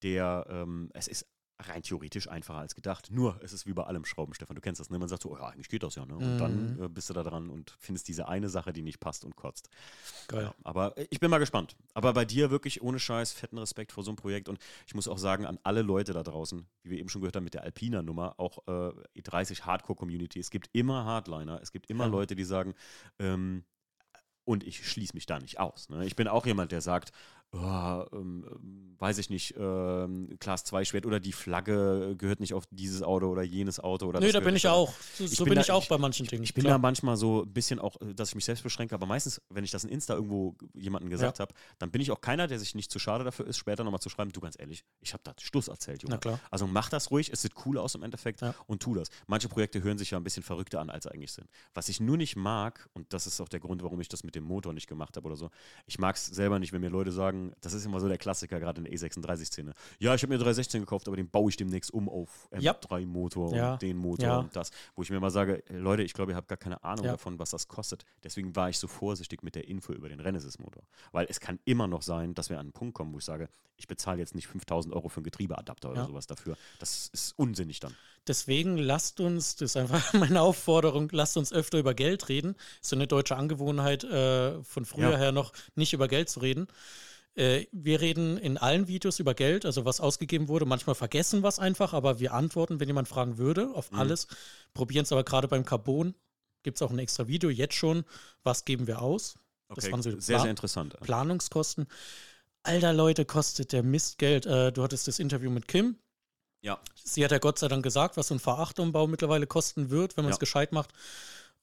der, ähm, es ist rein theoretisch einfacher als gedacht. Nur, es ist wie bei allem Schrauben, Stefan. Du kennst das, ne? Man sagt so, oh ja, eigentlich geht das ja, ne? Und mhm. dann äh, bist du da dran und findest diese eine Sache, die nicht passt und kotzt. Geil. Ja, aber äh, ich bin mal gespannt. Aber bei dir wirklich ohne Scheiß fetten Respekt vor so einem Projekt. Und ich muss auch sagen, an alle Leute da draußen, wie wir eben schon gehört haben mit der Alpina-Nummer, auch äh, E30 Hardcore-Community. Es gibt immer Hardliner, es gibt immer ja. Leute, die sagen, ähm, und ich schließe mich da nicht aus. Ne? Ich bin auch jemand, der sagt, oh, ähm, weiß ich nicht, ähm, Class 2 Schwert oder die Flagge gehört nicht auf dieses Auto oder jenes Auto. Oder Nö, da bin ich da. auch. So, ich so bin, bin ich auch bei manchen Dingen. Ich bin klar. da manchmal so ein bisschen auch, äh, dass ich mich selbst beschränke, aber meistens, wenn ich das in Insta irgendwo jemandem gesagt ja. habe, dann bin ich auch keiner, der sich nicht zu schade dafür ist, später nochmal zu schreiben, du ganz ehrlich, ich habe da Schluss erzählt, Junge. Na klar. Also mach das ruhig, es sieht cool aus im Endeffekt ja. und tu das. Manche Projekte hören sich ja ein bisschen verrückter an, als sie eigentlich sind. Was ich nur nicht mag, und das ist auch der Grund, warum ich das mit dem Motor nicht gemacht habe oder so, ich mag es selber nicht, wenn mir Leute sagen, das ist immer so der Klassiker, gerade in der E36-Szene. Ja, ich habe mir 316 gekauft, aber den baue ich demnächst um auf M3-Motor ja. und den Motor ja. und das. Wo ich mir mal sage, Leute, ich glaube, ihr habt gar keine Ahnung ja. davon, was das kostet. Deswegen war ich so vorsichtig mit der Info über den Renesis-Motor. Weil es kann immer noch sein, dass wir an einen Punkt kommen, wo ich sage, ich bezahle jetzt nicht 5000 Euro für einen Getriebeadapter oder sowas dafür. Das ist unsinnig dann. Deswegen lasst uns, das ist einfach meine Aufforderung, lasst uns öfter über Geld reden. So eine deutsche Angewohnheit äh, von früher her noch, nicht über Geld zu reden. Äh, wir reden in allen Videos über Geld, also was ausgegeben wurde. Manchmal vergessen wir es einfach, aber wir antworten, wenn jemand fragen würde, auf mhm. alles. Probieren es aber gerade beim Carbon. Gibt es auch ein extra Video jetzt schon. Was geben wir aus? Das okay. waren so sehr, sehr interessant. Planungskosten. Alter Leute, kostet der Mist Geld. Äh, du hattest das Interview mit Kim. Ja. Sie hat ja Gott sei Dank gesagt, was so ein V8-Umbau mittlerweile kosten wird, wenn man es ja. gescheit macht.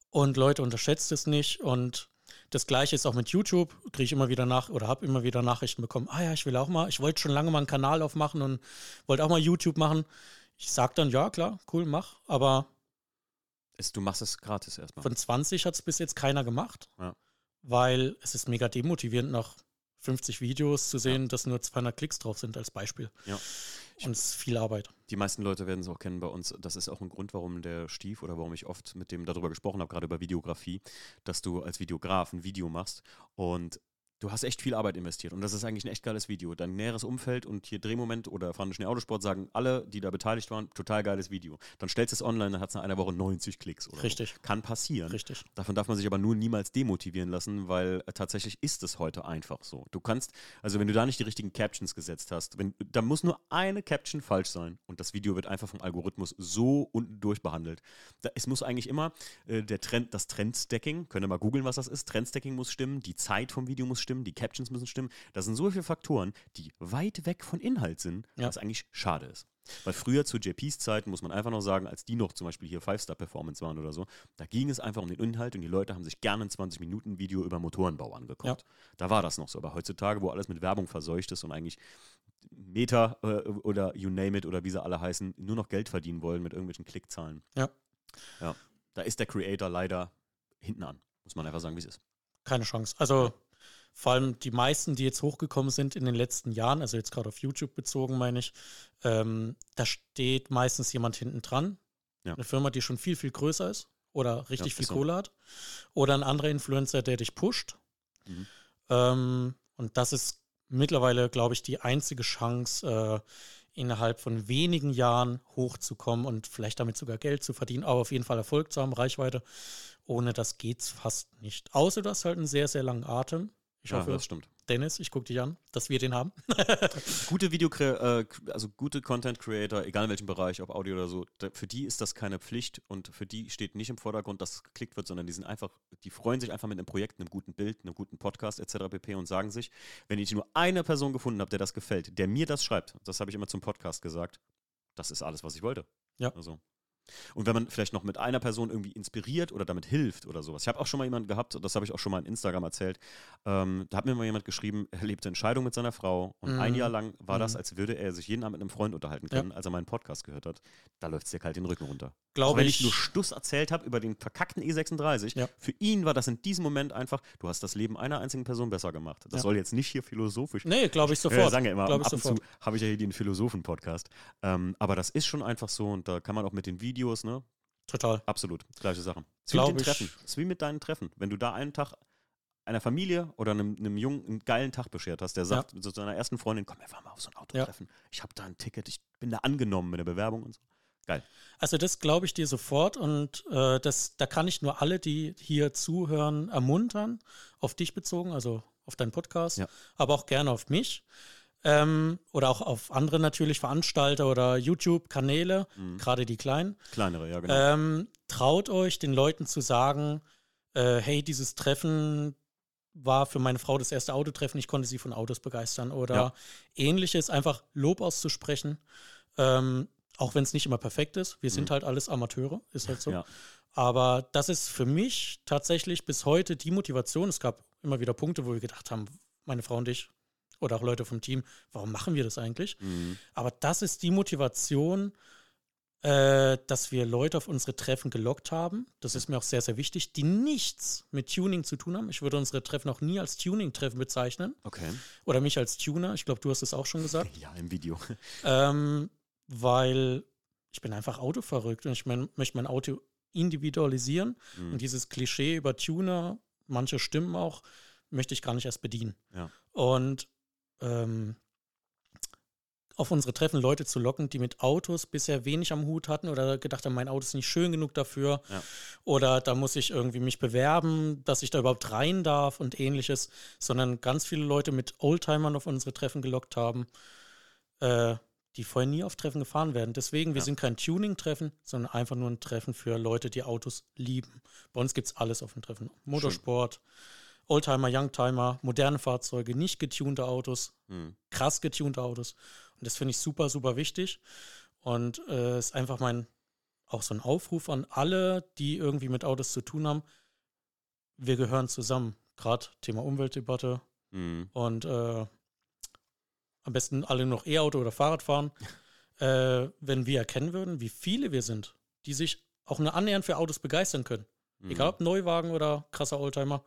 Und Leute, unterschätzt es nicht. Und das gleiche ist auch mit YouTube, kriege ich immer wieder nach oder habe immer wieder Nachrichten bekommen. Ah ja, ich will auch mal, ich wollte schon lange mal einen Kanal aufmachen und wollte auch mal YouTube machen. Ich sage dann, ja, klar, cool, mach, aber. Es, du machst es gratis erstmal. Von 20 hat es bis jetzt keiner gemacht, ja. weil es ist mega demotivierend, nach 50 Videos zu sehen, ja. dass nur 200 Klicks drauf sind, als Beispiel. Ja. Und es ist viel Arbeit. Die meisten Leute werden es auch kennen bei uns. Das ist auch ein Grund, warum der Stief oder warum ich oft mit dem darüber gesprochen habe, gerade über Videografie, dass du als Videograf ein Video machst und du hast echt viel Arbeit investiert und das ist eigentlich ein echt geiles Video. Dein näheres Umfeld und hier Drehmoment oder Fahren Schnee Autosport sagen alle, die da beteiligt waren, total geiles Video. Dann stellst du es online, dann hat es nach einer Woche 90 Klicks oder Richtig. So. Kann passieren. Richtig. Davon darf man sich aber nur niemals demotivieren lassen, weil äh, tatsächlich ist es heute einfach so. Du kannst, also wenn du da nicht die richtigen Captions gesetzt hast, wenn, da muss nur eine Caption falsch sein und das Video wird einfach vom Algorithmus so unten durchbehandelt. Da, es muss eigentlich immer äh, der Trend, das Trendstacking, könnt ihr mal googeln, was das ist. Trendstacking muss stimmen, die Zeit vom Video muss stimmen, die Captions müssen stimmen. Das sind so viele Faktoren, die weit weg von Inhalt sind, ja. was eigentlich schade ist. Weil früher zu JPs Zeiten, muss man einfach noch sagen, als die noch zum Beispiel hier Five-Star-Performance waren oder so, da ging es einfach um den Inhalt und die Leute haben sich gerne ein 20-Minuten-Video über Motorenbau angeguckt. Ja. Da war das noch so. Aber heutzutage, wo alles mit Werbung verseucht ist und eigentlich Meta äh, oder you name it oder wie sie alle heißen, nur noch Geld verdienen wollen mit irgendwelchen Klickzahlen. Ja. Ja. Da ist der Creator leider hinten an, muss man einfach sagen, wie es ist. Keine Chance. Also vor allem die meisten, die jetzt hochgekommen sind in den letzten Jahren, also jetzt gerade auf YouTube bezogen, meine ich, ähm, da steht meistens jemand hinten dran. Ja. Eine Firma, die schon viel, viel größer ist oder richtig ja, viel so. Kohle hat. Oder ein anderer Influencer, der dich pusht. Mhm. Ähm, und das ist mittlerweile, glaube ich, die einzige Chance, äh, innerhalb von wenigen Jahren hochzukommen und vielleicht damit sogar Geld zu verdienen, aber auf jeden Fall Erfolg zu haben, Reichweite. Ohne das geht es fast nicht. Außer du hast halt einen sehr, sehr langen Atem. Ich hoffe, ja, das stimmt. Dennis, ich gucke dich an, dass wir den haben. gute Video, äh, also gute Content Creator, egal in welchem Bereich, ob Audio oder so, für die ist das keine Pflicht und für die steht nicht im Vordergrund, dass es geklickt wird, sondern die sind einfach, die freuen sich einfach mit einem Projekt, einem guten Bild, einem guten Podcast etc. pp. und sagen sich, wenn ich nur eine Person gefunden habe, der das gefällt, der mir das schreibt, das habe ich immer zum Podcast gesagt, das ist alles, was ich wollte. Ja. Also. Und wenn man vielleicht noch mit einer Person irgendwie inspiriert oder damit hilft oder sowas. Ich habe auch schon mal jemanden gehabt, das habe ich auch schon mal in Instagram erzählt, ähm, da hat mir mal jemand geschrieben, er lebte in Scheidung mit seiner Frau und mhm. ein Jahr lang war mhm. das, als würde er sich jeden Abend mit einem Freund unterhalten können, ja. als er meinen Podcast gehört hat. Da läuft es dir kalt den Rücken runter. Glaube wenn ich nur Stuss erzählt habe über den verkackten E36, ja. für ihn war das in diesem Moment einfach, du hast das Leben einer einzigen Person besser gemacht. Das ja. soll jetzt nicht hier philosophisch. Nee, glaube ich sofort. Äh, sagen ja immer, ab und zu habe ich ja hier den Philosophen-Podcast. Ähm, aber das ist schon einfach so und da kann man auch mit den Videos, ne? Total. Absolut, gleiche Sache. Es ist wie mit den Treffen. Es ist wie mit deinen Treffen. Wenn du da einen Tag einer Familie oder einem, einem Jungen einen geilen Tag beschert hast, der sagt ja. zu seiner ersten Freundin, komm, wir fahren mal auf so ein Autotreffen. Ja. Ich habe da ein Ticket, ich bin da angenommen mit der Bewerbung und so. Geil. Also das glaube ich dir sofort und äh, das, da kann ich nur alle, die hier zuhören, ermuntern, auf dich bezogen, also auf deinen Podcast, ja. aber auch gerne auf mich ähm, oder auch auf andere natürlich Veranstalter oder YouTube-Kanäle, mhm. gerade die kleinen. Kleinere, ja, genau. Ähm, traut euch, den Leuten zu sagen, äh, hey, dieses Treffen war für meine Frau das erste Autotreffen, ich konnte sie von Autos begeistern oder ja. ähnliches, einfach Lob auszusprechen. Ähm, auch wenn es nicht immer perfekt ist. Wir mhm. sind halt alles Amateure, ist halt so. Ja. Aber das ist für mich tatsächlich bis heute die Motivation. Es gab immer wieder Punkte, wo wir gedacht haben, meine Frau und ich oder auch Leute vom Team, warum machen wir das eigentlich? Mhm. Aber das ist die Motivation, äh, dass wir Leute auf unsere Treffen gelockt haben. Das ist mir auch sehr, sehr wichtig, die nichts mit Tuning zu tun haben. Ich würde unsere Treffen auch nie als Tuning-Treffen bezeichnen. Okay. Oder mich als Tuner. Ich glaube, du hast es auch schon gesagt. Ja, im Video. Ähm, weil ich bin einfach autoverrückt und ich mein, möchte mein Auto individualisieren. Mhm. Und dieses Klischee über Tuner, manche Stimmen auch, möchte ich gar nicht erst bedienen. Ja. Und ähm, auf unsere Treffen Leute zu locken, die mit Autos bisher wenig am Hut hatten oder gedacht haben, mein Auto ist nicht schön genug dafür ja. oder da muss ich irgendwie mich bewerben, dass ich da überhaupt rein darf und ähnliches, sondern ganz viele Leute mit Oldtimern auf unsere Treffen gelockt haben, äh, die vorher nie auf Treffen gefahren werden. Deswegen, wir ja. sind kein Tuning-Treffen, sondern einfach nur ein Treffen für Leute, die Autos lieben. Bei uns gibt es alles auf dem Treffen. Motorsport, Schön. Oldtimer, Youngtimer, moderne Fahrzeuge, nicht getunte Autos, hm. krass getunte Autos. Und das finde ich super, super wichtig. Und es äh, ist einfach mein, auch so ein Aufruf an alle, die irgendwie mit Autos zu tun haben. Wir gehören zusammen. Gerade Thema Umweltdebatte. Hm. Und äh, am besten alle noch E-Auto oder Fahrrad fahren. äh, wenn wir erkennen würden, wie viele wir sind, die sich auch nur annähernd für Autos begeistern können. Hm. Egal ob Neuwagen oder krasser Oldtimer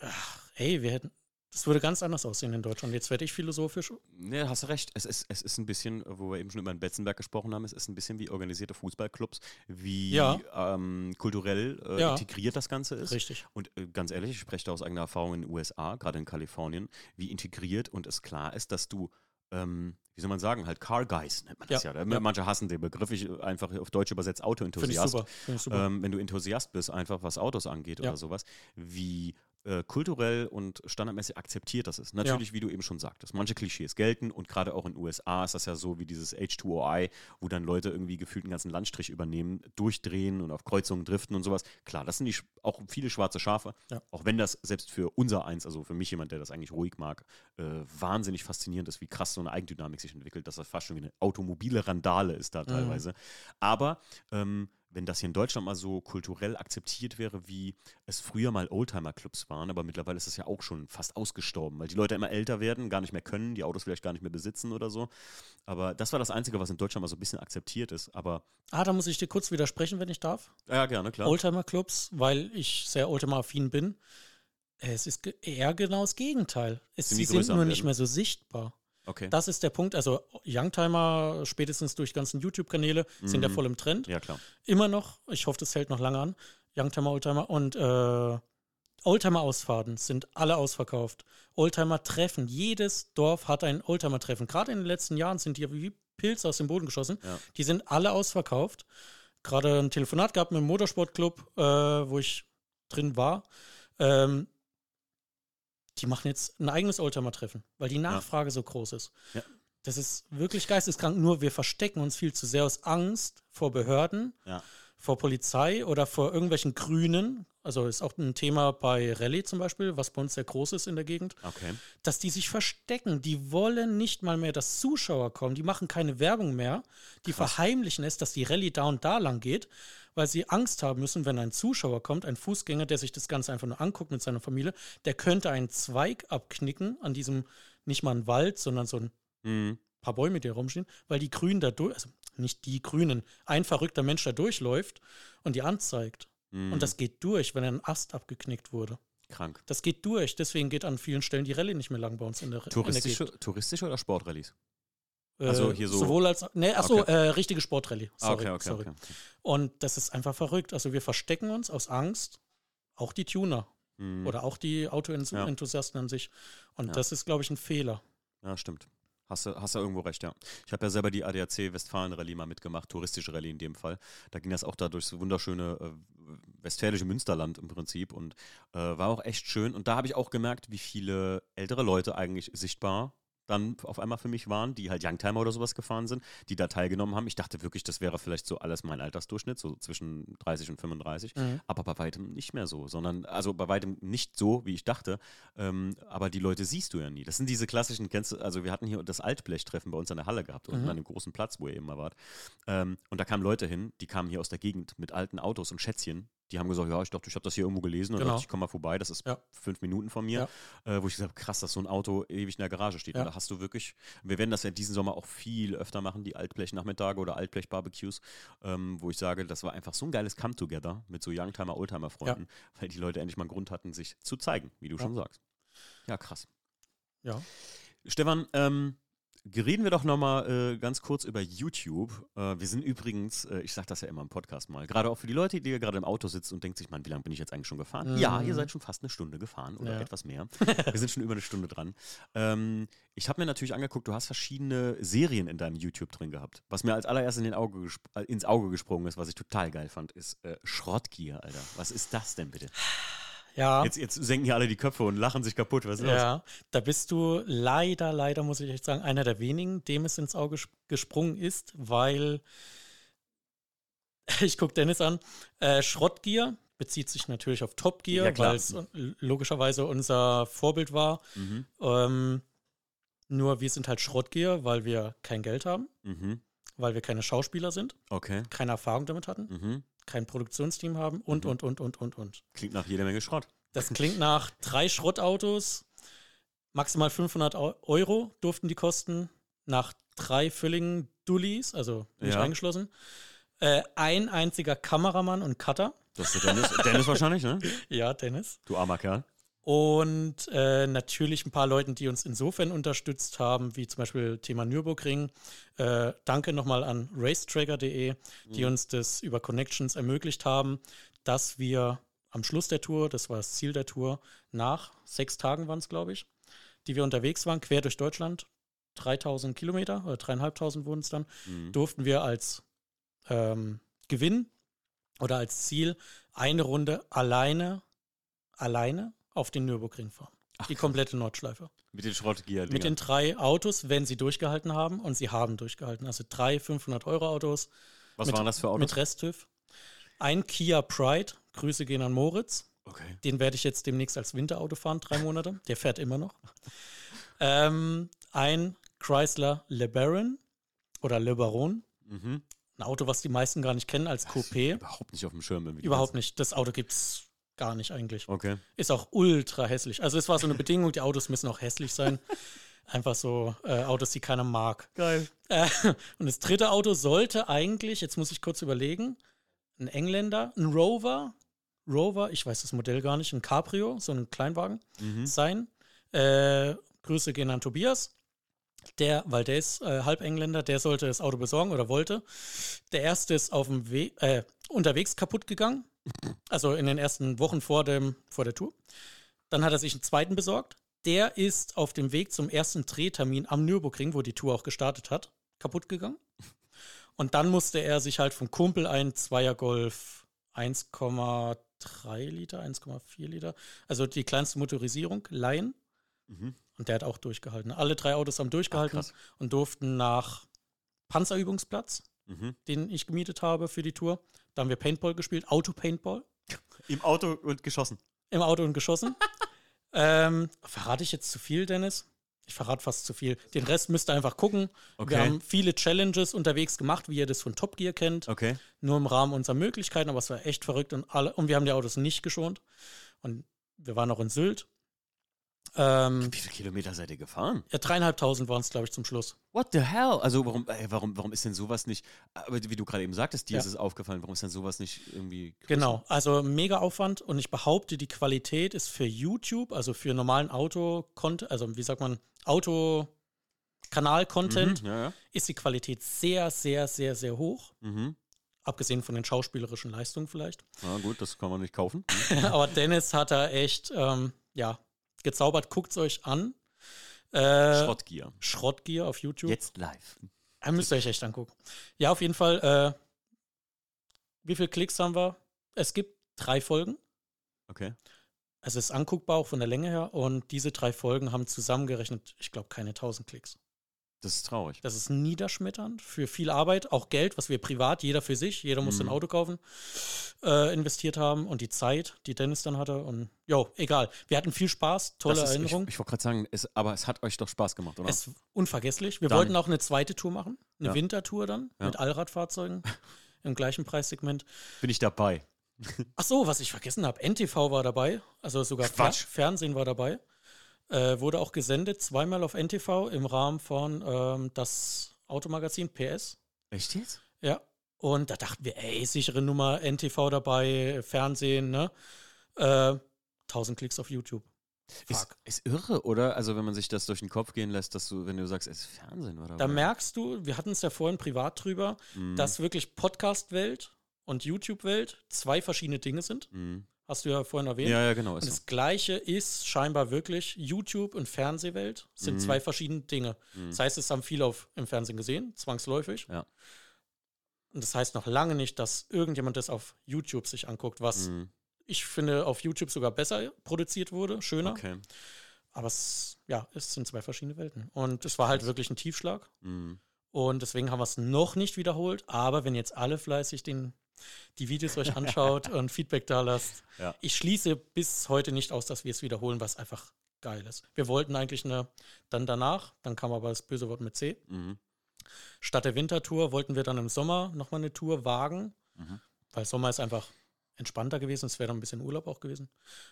ach, ey, wir hätten, das würde ganz anders aussehen in Deutschland. Jetzt werde ich philosophisch. Ne, hast du recht. Es ist, es ist ein bisschen, wo wir eben schon über den Betzenberg gesprochen haben, es ist ein bisschen wie organisierte Fußballclubs, wie ja. ähm, kulturell äh, ja. integriert das Ganze ist. Richtig. Und äh, ganz ehrlich, ich spreche da aus eigener Erfahrung in den USA, gerade in Kalifornien, wie integriert und es klar ist, dass du ähm, wie soll man sagen, halt Car Guys nennt man das ja. ja. Manche hassen den Begriff, ich einfach auf Deutsch übersetzt Auto-Enthusiast. Find ich super. Ähm, wenn du Enthusiast bist, einfach was Autos angeht ja. oder sowas, wie äh, kulturell und standardmäßig akzeptiert das ist. Natürlich, ja. wie du eben schon sagtest, manche Klischees gelten und gerade auch in den USA ist das ja so wie dieses H2OI, wo dann Leute irgendwie gefühlt einen ganzen Landstrich übernehmen, durchdrehen und auf Kreuzungen driften und sowas. Klar, das sind die, auch viele schwarze Schafe, ja. auch wenn das selbst für unser Eins, also für mich jemand, der das eigentlich ruhig mag, äh, wahnsinnig faszinierend ist, wie krass so eine Eigendynamik sich entwickelt, dass das fast schon wie eine automobile Randale ist da mhm. teilweise. Mhm. Aber ähm, wenn das hier in Deutschland mal so kulturell akzeptiert wäre, wie es früher mal Oldtimer-Clubs waren, aber mittlerweile ist es ja auch schon fast ausgestorben, weil die Leute immer älter werden, gar nicht mehr können, die Autos vielleicht gar nicht mehr besitzen oder so. Aber das war das Einzige, was in Deutschland mal so ein bisschen akzeptiert ist. Aber ah, da muss ich dir kurz widersprechen, wenn ich darf. Ja, gerne, klar. Oldtimer-Clubs, weil ich sehr Oldtimer-affin bin. Es ist eher genau das Gegenteil. Es, sie sind nur nicht mehr so sichtbar. Okay. Das ist der Punkt. Also Youngtimer, spätestens durch ganzen YouTube-Kanäle, mhm. sind ja mhm. voll im Trend. Ja, klar. Immer noch. Ich hoffe, das hält noch lange an. Youngtimer, Oldtimer. Und äh, Oldtimer-Ausfahrten sind alle ausverkauft. Oldtimer-Treffen. Jedes Dorf hat ein Oldtimer-Treffen. Gerade in den letzten Jahren sind die wie Pilze aus dem Boden geschossen. Ja. Die sind alle ausverkauft. Gerade ein Telefonat gehabt mit dem Motorsportclub, äh, wo ich drin war. Ähm, die machen jetzt ein eigenes Oldtimer-Treffen, weil die Nachfrage ja. so groß ist. Ja. Das ist wirklich geisteskrank, nur wir verstecken uns viel zu sehr aus Angst vor Behörden. Ja. vor Polizei oder vor irgendwelchen Grünen, also ist auch ein Thema bei Rallye zum Beispiel, was bei uns sehr groß ist in der Gegend, Okay. dass die sich verstecken. Die wollen nicht mal mehr, dass Zuschauer kommen. Die machen keine Werbung mehr. Die verheimlichen es, dass die Rallye da und da lang geht, weil sie Angst haben müssen, wenn ein Zuschauer kommt, ein Fußgänger, der sich das Ganze einfach nur anguckt mit seiner Familie, der könnte einen Zweig abknicken an diesem, nicht mal ein Wald, sondern so ein Mhm. paar Bäume, die rumstehen, weil die Grünen da durch, also nicht die Grünen, ein verrückter Mensch da durchläuft und die anzeigt. Mhm. Und das geht durch, wenn ein Ast abgeknickt wurde. Krank. Das geht durch. Deswegen geht an vielen Stellen die Rallye nicht mehr lang bei uns in der, in der Touristische, touristische oder Sportrallies? Also hier so- Sowohl als. Nee, achso, Okay. äh, richtige Sportrallye. Ah, Sorry, okay, okay, sorry. okay. Und das ist einfach verrückt. Also wir verstecken uns aus Angst, auch die Tuner Mhm. oder auch die Autoenthusiasten an sich. Und Ja. das ist, glaube ich, ein Fehler. Ja, stimmt. Hast du, hast du irgendwo recht, ja. Ich habe ja selber die ADAC Westfalen-Rallye mal mitgemacht, touristische Rallye in dem Fall. Da ging das auch da durchs wunderschöne äh, westfälische Münsterland im Prinzip und äh, war auch echt schön. Und da habe ich auch gemerkt, wie viele ältere Leute eigentlich sichtbar dann auf einmal für mich waren, die halt Youngtimer oder sowas gefahren sind, die da teilgenommen haben. Ich dachte wirklich, das wäre vielleicht so alles mein Altersdurchschnitt, so zwischen 30 und 35. Mhm. Aber bei weitem nicht mehr so, sondern, also bei weitem nicht so, wie ich dachte. Ähm, aber die Leute siehst du ja nie. Das sind diese klassischen, kennst du, also wir hatten hier das Altblechtreffen bei uns an der Halle gehabt, unten Mhm. an dem großen Platz, wo ihr eben mal wart. Ähm, und da kamen Leute hin, die kamen hier aus der Gegend mit alten Autos und Schätzchen. Die haben gesagt, ja, ich dachte, ich habe das hier irgendwo gelesen und Genau. dachte, ich komme mal vorbei. Das ist Ja. fünf Minuten von mir, äh, wo ich gesagt habe, krass, dass so ein Auto ewig in der Garage steht. Ja. Da hast du wirklich, wir werden das ja diesen Sommer auch viel öfter machen, die Altblech-Nachmittage oder Altblech-Barbecues, ähm, wo ich sage, das war einfach so ein geiles Come-Together mit so Youngtimer, Oldtimer-Freunden, weil die Leute endlich mal einen Grund hatten, sich zu zeigen, wie du Ja. schon sagst. Ja, krass. Ja. Stefan, ähm, reden wir doch nochmal äh, ganz kurz über YouTube. Äh, wir sind übrigens, äh, ich sage das ja immer im Podcast mal, gerade auch für die Leute, die gerade im Auto sitzen und denken sich, Mann, wie lange bin ich jetzt eigentlich schon gefahren? Mhm. Ja, ihr seid schon fast eine Stunde gefahren oder Ja. etwas mehr. wir sind schon über eine Stunde dran. Ähm, ich habe mir natürlich angeguckt, du hast verschiedene Serien in deinem YouTube drin gehabt. Was mir als allererstes in Auge äh, ins Auge gesprungen ist, was ich total geil fand, ist äh, Schrottgier, Alter. Was ist das denn bitte? Ja. Jetzt, jetzt senken hier alle die Köpfe und lachen sich kaputt. Was ist los? Ja, da bist du leider, leider, muss ich echt sagen, einer der wenigen, dem es ins Auge ges- gesprungen ist, weil ich gucke Dennis an. Äh, Schrottgier bezieht sich natürlich auf Top Gear, Ja, weil es logischerweise unser Vorbild war. Mhm. Ähm, nur wir sind halt Schrottgier, weil wir kein Geld haben, Mhm. weil wir keine Schauspieler sind, Okay. keine Erfahrung damit hatten, Mhm. Kein Produktionsteam haben und, Mhm. und, und, und, und, und. Klingt nach jeder Menge Schrott. Das klingt nach drei Schrottautos. Maximal 500 Eu- Euro durften die kosten. Nach drei völligen Dullis, also nicht Ja. eingeschlossen. Äh, ein einziger Kameramann und Cutter. Das ist Dennis. Dennis wahrscheinlich, ne? Ja, Dennis. Du armer Kerl. Und äh, natürlich ein paar Leuten, die uns insofern unterstützt haben, wie zum Beispiel Thema Nürburgring. Äh, danke nochmal an racetracker.de, die Mhm. uns das über Connections ermöglicht haben, dass wir am Schluss der Tour, das war das Ziel der Tour, nach sechs Tagen waren es, glaube ich, die wir unterwegs waren, quer durch Deutschland, 3000 Kilometer oder dreieinhalbtausend wurden es dann, Mhm. durften wir als ähm, Gewinn oder als Ziel eine Runde alleine, alleine auf den Nürburgring fahren. die komplette Nordschleife. Mit den Schrottgier. Mit den drei Autos, wenn sie durchgehalten haben. Und sie haben durchgehalten. Also drei 500-Euro-Autos Was mit- waren das für Autos? mit Resttüv. Ein Kia Pride. Grüße gehen an Moritz. okay. Den werde ich jetzt demnächst als Winterauto fahren, drei Monate. Der fährt immer noch. Ähm, ein Chrysler LeBaron oder LeBaron. Mhm. Ein Auto, was die meisten gar nicht kennen als Coupé. Überhaupt nicht auf dem Schirm. irgendwie. Überhaupt nicht. Das Auto gibt es gar nicht eigentlich. Okay. Ist auch ultra hässlich. Also es war so eine Bedingung, die Autos müssen auch hässlich sein. Einfach so äh, Autos, die keiner mag. Geil. Äh, und das dritte Auto sollte eigentlich, jetzt muss ich kurz überlegen, ein Engländer, ein Rover, Rover, ich weiß das Modell gar nicht, ein Cabrio, so ein Kleinwagen Mhm. sein. Äh, Grüße gehen an Tobias. Der, weil der ist äh, halb Engländer, der sollte das Auto besorgen oder wollte. Der erste ist auf dem Weg, äh, unterwegs kaputt gegangen. Also in den ersten Wochen vor, dem, vor der Tour. Dann hat er sich einen zweiten besorgt. Der ist auf dem Weg zum ersten Drehtermin am Nürburgring, wo die Tour auch gestartet hat, kaputt gegangen. Und dann musste er sich halt vom Kumpel ein Zweier Golf 1,3 Liter, 1,4 Liter, also die kleinste Motorisierung, leihen. Mhm. Und der hat auch durchgehalten. Alle drei Autos haben durchgehalten Ach, und durften nach Panzerübungsplatz, mhm. den ich gemietet habe für die Tour. Da haben wir Paintball gespielt, Auto-Paintball. Im Auto und geschossen. Im Auto und geschossen. ähm, verrate ich jetzt zu viel, Dennis? Ich verrate fast zu viel. Den Rest müsst ihr einfach gucken. Okay. Wir haben viele Challenges unterwegs gemacht, wie ihr das von Top Gear kennt. Okay. Nur im Rahmen unserer Möglichkeiten, aber es war echt verrückt und alle und wir haben die Autos nicht geschont. Und wir waren auch in Sylt ähm, Wie viele Kilometer seid ihr gefahren? Ja, dreieinhalbtausend waren es, glaube ich, zum Schluss. What the hell? Also warum, ey, warum, warum ist denn sowas nicht, aber wie du gerade eben sagtest, dir ja. ist es aufgefallen, warum ist denn sowas nicht irgendwie größer? Genau, also mega Aufwand und ich behaupte, die Qualität ist für YouTube, also für normalen Auto, also wie sagt man, Auto- Kanal-Content mhm, ja, ja. ist die Qualität sehr, sehr, sehr, sehr hoch. Mhm. Abgesehen von den schauspielerischen Leistungen vielleicht. Na gut, das kann man nicht kaufen. Aber Dennis hat da echt, ähm, ja, gezaubert. Guckt es euch an. Äh, Schrottgier. Schrottgier auf YouTube. Jetzt live. Da müsst ihr euch echt angucken. Ja, auf jeden Fall. Äh, wie viele Klicks haben wir? Es gibt drei Folgen. Okay. Es ist anguckbar auch von der Länge her. Und diese drei Folgen haben zusammengerechnet, ich glaube, keine 1000 Klicks. Das ist traurig. Das ist niederschmetternd für viel Arbeit, auch Geld, was wir privat, jeder für sich, jeder muss mhm. ein Auto kaufen, äh, investiert haben und die Zeit, die Dennis dann hatte. Und jo, egal. Wir hatten viel Spaß, tolle ist, Erinnerungen. Ich, ich wollte gerade sagen, es, aber es hat euch doch Spaß gemacht, oder? Es unvergesslich. Wir dann. wollten auch eine zweite Tour machen, eine ja. Wintertour dann ja. mit Allradfahrzeugen im gleichen Preissegment. Bin ich dabei. Ach so, was ich vergessen habe, NTV war dabei, also sogar Fer Fernsehen war dabei. Äh, wurde auch gesendet, zweimal auf NTV im Rahmen von ähm, das Automagazin PS. Echt jetzt? Ja. Und da dachten wir, ey, sichere Nummer, NTV dabei, Fernsehen, ne? Äh, 1000 Klicks auf YouTube. Ist, ist, irre, oder? Also, wenn man sich das durch den Kopf gehen lässt, dass du, wenn du sagst, es ist Fernsehen, oder? Da merkst du, wir hatten es ja vorhin privat drüber, mhm. dass wirklich Podcast-Welt und YouTube-Welt zwei verschiedene Dinge sind. Mhm. Hast du ja vorhin erwähnt. Ja, ja, genau. Und das so. Gleiche ist scheinbar wirklich YouTube und Fernsehwelt sind mhm. zwei verschiedene Dinge. Mhm. Das heißt, es haben viele auf, im Fernsehen gesehen, zwangsläufig. Ja. Und das heißt noch lange nicht, dass irgendjemand das auf YouTube sich anguckt, was mhm. ich finde auf YouTube sogar besser produziert wurde, schöner. Okay. Aber es, ja, es sind zwei verschiedene Welten. Und es war halt wirklich ein Tiefschlag. Mhm. Und deswegen haben wir es noch nicht wiederholt. Aber wenn jetzt alle fleißig den die Videos euch anschaut und Feedback da lasst. Ja. Ich schließe bis heute nicht aus, dass wir es wiederholen, was einfach geil ist. Wir wollten eigentlich eine, dann danach, dann kam aber das böse Wort mit C. Mhm. Statt der Wintertour wollten wir dann im Sommer nochmal eine Tour wagen, mhm. weil Sommer ist einfach entspannter gewesen. Es wäre dann ein bisschen Urlaub auch gewesen.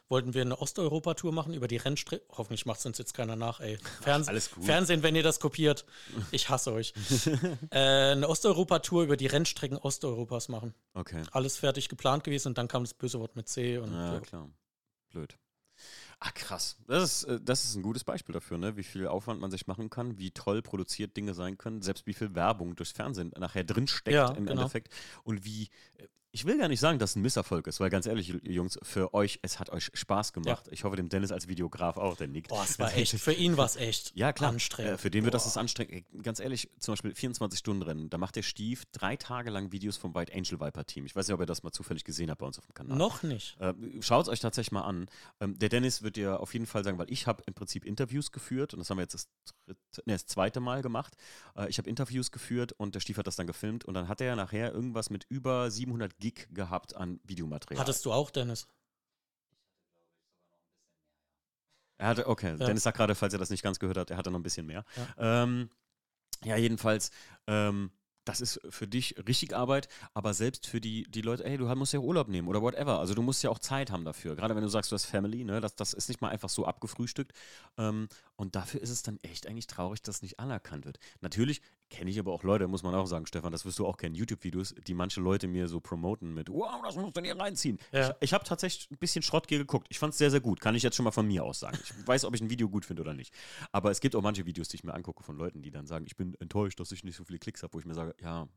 Wollten wir eine Osteuropa-Tour machen über die Rennstrecke. Hoffentlich macht es uns jetzt keiner nach, ey. Ferns Alles gut. Fernsehen, wenn ihr das kopiert. Ich hasse euch. äh, eine Osteuropa-Tour über die Rennstrecken Osteuropas machen. Okay. Alles fertig geplant gewesen und dann kam das böse Wort mit C. Und ja, klar. Blöd. Ah, krass. Das ist, äh, das ist ein gutes Beispiel dafür, ne? wie viel Aufwand man sich machen kann, wie toll produziert Dinge sein können, selbst wie viel Werbung durchs Fernsehen nachher drinsteckt ja, im genau. Endeffekt und wie äh, ich will gar nicht sagen, dass es ein Misserfolg ist, weil ganz ehrlich, Jungs, für euch, es hat euch Spaß gemacht. Ja. Ich hoffe, dem Dennis als Videograf auch, der nickt. Boah, es war echt, für ihn war es echt ja, klar. anstrengend. Äh, für den Boah. wird das ist anstrengend. Ganz ehrlich, zum Beispiel 24-Stunden-Rennen, da macht der Stief drei Tage lang Videos vom White Angel Viper Team. Ich weiß nicht, ob ihr das mal zufällig gesehen habt bei uns auf dem Kanal. Noch nicht. Äh, Schaut es euch tatsächlich mal an. Ähm, der Dennis wird dir auf jeden Fall sagen, weil ich habe im Prinzip Interviews geführt und das haben wir jetzt das, dritte, nee, das zweite Mal gemacht. Äh, ich habe Interviews geführt und der Stief hat das dann gefilmt und dann hat er nachher irgendwas mit über 700 Gig gehabt an Videomaterial. Hattest du auch, Dennis? Er hatte, okay, ja. Dennis sagt gerade, falls er das nicht ganz gehört hat, er hatte noch ein bisschen mehr. Ja, ähm, ja jedenfalls, ähm, das ist für dich richtig Arbeit, aber selbst für die, die Leute, hey, du musst ja Urlaub nehmen oder whatever. Also du musst ja auch Zeit haben dafür. Gerade wenn du sagst, du hast Family, ne, das, das ist nicht mal einfach so abgefrühstückt. Ähm, und dafür ist es dann echt eigentlich traurig, dass nicht anerkannt wird. Natürlich kenne ich aber auch Leute, muss man auch sagen, Stefan, das wirst du auch kennen, YouTube-Videos, die manche Leute mir so promoten mit, wow, das musst du hier reinziehen. Ja. Ich, ich habe tatsächlich ein bisschen Schrottgear geguckt. Ich fand es sehr, sehr gut. Kann ich jetzt schon mal von mir aus sagen. Ich weiß, ob ich ein Video gut finde oder nicht. Aber es gibt auch manche Videos, die ich mir angucke von Leuten, die dann sagen, ich bin enttäuscht, dass ich nicht so viele Klicks habe, wo ich mir sage, ja,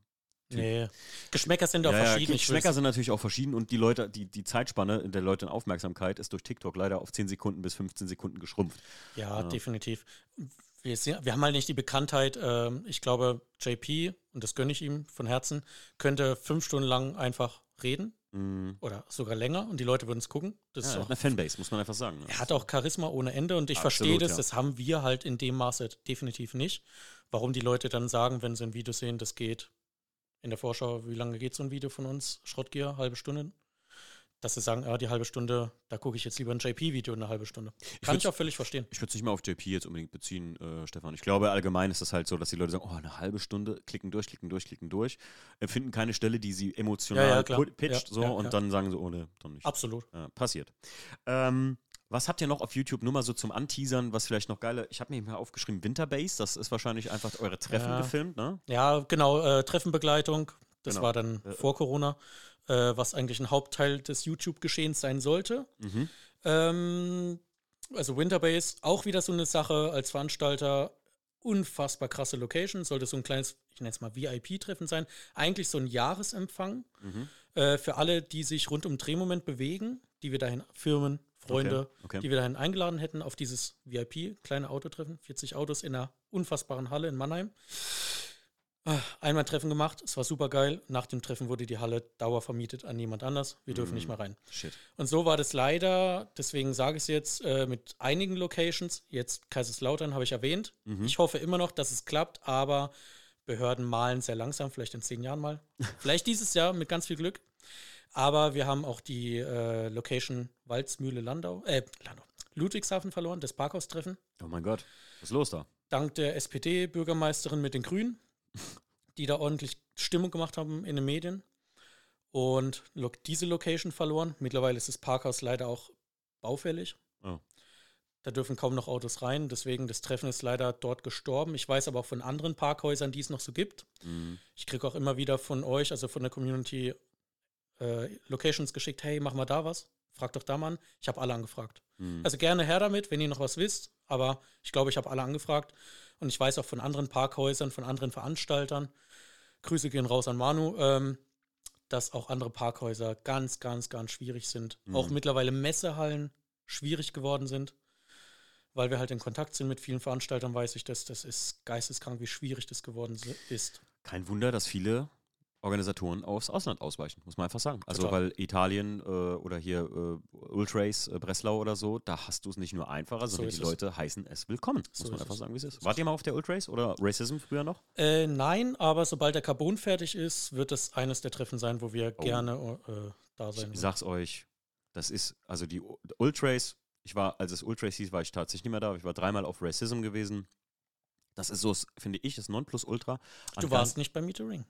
Nee. Geschmäcker sind auch ja, verschieden. Geschmäcker sind natürlich auch verschieden und die Leute, die, die Zeitspanne der Leute in Aufmerksamkeit ist durch TikTok leider auf 10 Sekunden bis 15 Sekunden geschrumpft. Ja, ja. definitiv. Wir, wir, haben halt nicht die Bekanntheit, äh, ich glaube, JP, und das gönne ich ihm von Herzen, könnte fünf Stunden lang einfach reden. Mhm. Oder sogar länger und die Leute würden es gucken. Das ja, ist auch eine Fanbase, muss man einfach sagen. Ne? Er hat auch Charisma ohne Ende und ich Absolut, verstehe das, ja. das haben wir halt in dem Maße definitiv nicht. Warum die Leute dann sagen, wenn sie ein Video sehen, das geht in der Vorschau, wie lange geht so ein Video von uns? Schrottgear, halbe Stunde. Dass sie sagen, ja, die halbe Stunde, da gucke ich jetzt lieber ein JP-Video eine halbe Stunde. Kann ich, ich auch völlig verstehen. Ich würde es nicht mal auf JP jetzt unbedingt beziehen, äh, Stefan. Ich glaube, allgemein ist es halt so, dass die Leute sagen, oh, eine halbe Stunde, klicken durch, klicken durch, klicken durch, empfinden keine Stelle, die sie emotional Ja, ja, pitcht, Ja, so, und dann sagen sie, oh, ne, dann nicht. Absolut. Ja, passiert. Ähm, was habt ihr noch auf YouTube? Nur mal so zum Anteasern, was vielleicht noch geile. Ich habe mir mal aufgeschrieben, Winterbase, das ist wahrscheinlich einfach eure Treffen gefilmt, ne? Ja, genau, äh, Treffenbegleitung. Das Genau. war dann Äh, vor Corona, äh, was eigentlich ein Hauptteil des YouTube-Geschehens sein sollte. Mhm. Ähm, also Winterbase, auch wieder so eine Sache als Veranstalter. Unfassbar krasse Location, sollte so ein kleines, ich nenne es mal VIP-Treffen sein. Eigentlich so ein Jahresempfang Mhm. äh, für alle, die sich rund um Drehmoment bewegen, die wir dahin, Firmen, Freunde, Okay, okay. die wir dahin eingeladen hätten auf dieses VIP, kleine Autotreffen. 40 Autos in einer unfassbaren Halle in Mannheim. Einmal ein Treffen gemacht, es war super geil. Nach dem Treffen wurde die Halle dauervermietet an jemand anders. Wir dürfen Mhm. nicht mehr rein. Shit. Und so war das leider, deswegen sage ich es jetzt, äh, mit einigen Locations. Jetzt Kaiserslautern habe ich erwähnt. Mhm. Ich hoffe immer noch, dass es klappt, aber Behörden malen sehr langsam, vielleicht in zehn Jahren mal. vielleicht dieses Jahr mit ganz viel Glück. Aber wir haben auch die äh, Location Walzmühle Landau, äh, Landau, Ludwigshafen verloren, das Parkhaustreffen. Oh mein Gott, was ist los da? Dank der SPD-Bürgermeisterin mit den Grünen, die da ordentlich Stimmung gemacht haben in den Medien. Und diese Location verloren. Mittlerweile ist das Parkhaus leider auch baufällig. Oh. Da dürfen kaum noch Autos rein. Deswegen das Treffen ist leider dort gestorben. Ich weiß aber auch von anderen Parkhäusern, die es noch so gibt. Mhm. Ich kriege auch immer wieder von euch, also von der Community, äh, Locations geschickt. Hey, mach mal da was. Frag doch da mal an. Ich habe alle angefragt. Mhm. Also gerne her damit, wenn ihr noch was wisst. Aber ich glaube, ich habe alle angefragt. Und ich weiß auch von anderen Parkhäusern, von anderen Veranstaltern. Grüße gehen raus an Manu, ähm, dass auch andere Parkhäuser ganz, ganz, ganz schwierig sind. Mhm. Auch mittlerweile Messehallen schwierig geworden sind. Weil wir halt in Kontakt sind mit vielen Veranstaltern, weiß ich, dass das ist geisteskrank, wie schwierig das geworden ist. Kein Wunder, dass viele Organisatoren aufs Ausland ausweichen, muss man einfach sagen. Also Total. weil Italien äh, oder hier äh, Ultrace äh, Breslau oder so, da hast du es nicht nur einfacher, So sondern ist die es. Leute heißen es willkommen, So muss man ist einfach es. sagen, wie es ist. Wart ihr mal auf der Ultrace oder Racism früher noch? Äh, nein, aber sobald der Carbon fertig ist, wird es eines der Treffen sein, wo wir Oh. gerne äh, da sein Ich sag's euch, das ist, also die Ultrace, ich war, als es Ultrace hieß, war ich tatsächlich nicht mehr da, aber ich war dreimal auf Racism gewesen. Das ist so, finde ich, das Nonplusultra. Du warst nicht bei Meet the Ring.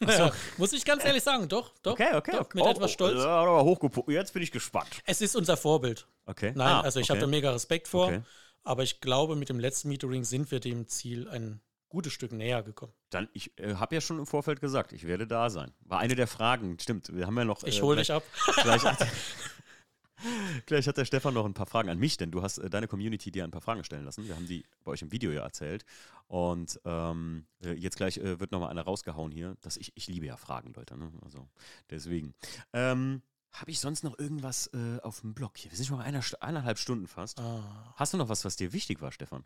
Ja, muss ich ganz ehrlich sagen, doch, doch. Okay, okay. Doch, mit Oh, etwas oh, Stolz. Ja, aber hochgepu- Jetzt bin ich gespannt. Es ist unser Vorbild. Okay. Nein, Ah, also ich okay. habe da mega Respekt vor, Okay. aber ich glaube, mit dem letzten Meet the Ring sind wir dem Ziel ein gutes Stück näher gekommen. Dann, ich äh, habe ja schon im Vorfeld gesagt, ich werde da sein. War eine der Fragen, stimmt. Wir haben ja noch. Ich äh, hole gleich- dich ab. Gleich hat, der Stefan noch ein paar Fragen an mich, denn du hast äh, deine Community dir ein paar Fragen stellen lassen. Wir haben die bei euch im Video ja erzählt. Und ähm, äh, jetzt gleich äh, wird nochmal einer rausgehauen hier. Dass ich, ich liebe ja Fragen, Leute. Ne? Also deswegen. Ähm, habe ich sonst noch irgendwas äh, auf dem Blog hier? Wir sind schon mal einer, eineinhalb Stunden fast. Ah. Hast du noch was, was dir wichtig war, Stefan?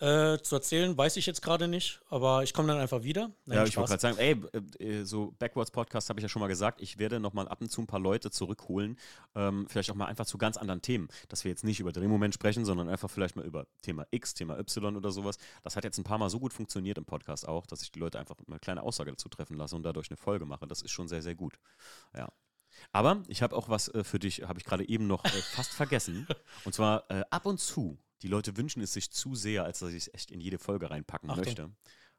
Äh, zu erzählen weiß ich jetzt gerade nicht, aber ich komme dann einfach wieder. Nein, ja, ich wollte gerade sagen, ey, äh, so Backwards Podcast habe ich ja schon mal gesagt, ich werde noch mal ab und zu ein paar Leute zurückholen, ähm, vielleicht auch mal einfach zu ganz anderen Themen, dass wir jetzt nicht über Drehmoment sprechen, sondern einfach vielleicht mal über Thema X, Thema Y oder sowas. Das hat jetzt ein paar Mal so gut funktioniert im Podcast auch, dass ich die Leute einfach eine kleine Aussage dazu treffen lasse und dadurch eine Folge mache. Das ist schon sehr, sehr gut. Ja. Aber ich habe auch was äh, für dich, habe ich gerade eben noch äh, fast vergessen. Und zwar äh, ab und zu. Die Leute wünschen es sich zu sehr, als dass ich es echt in jede Folge reinpacken Achtung. möchte.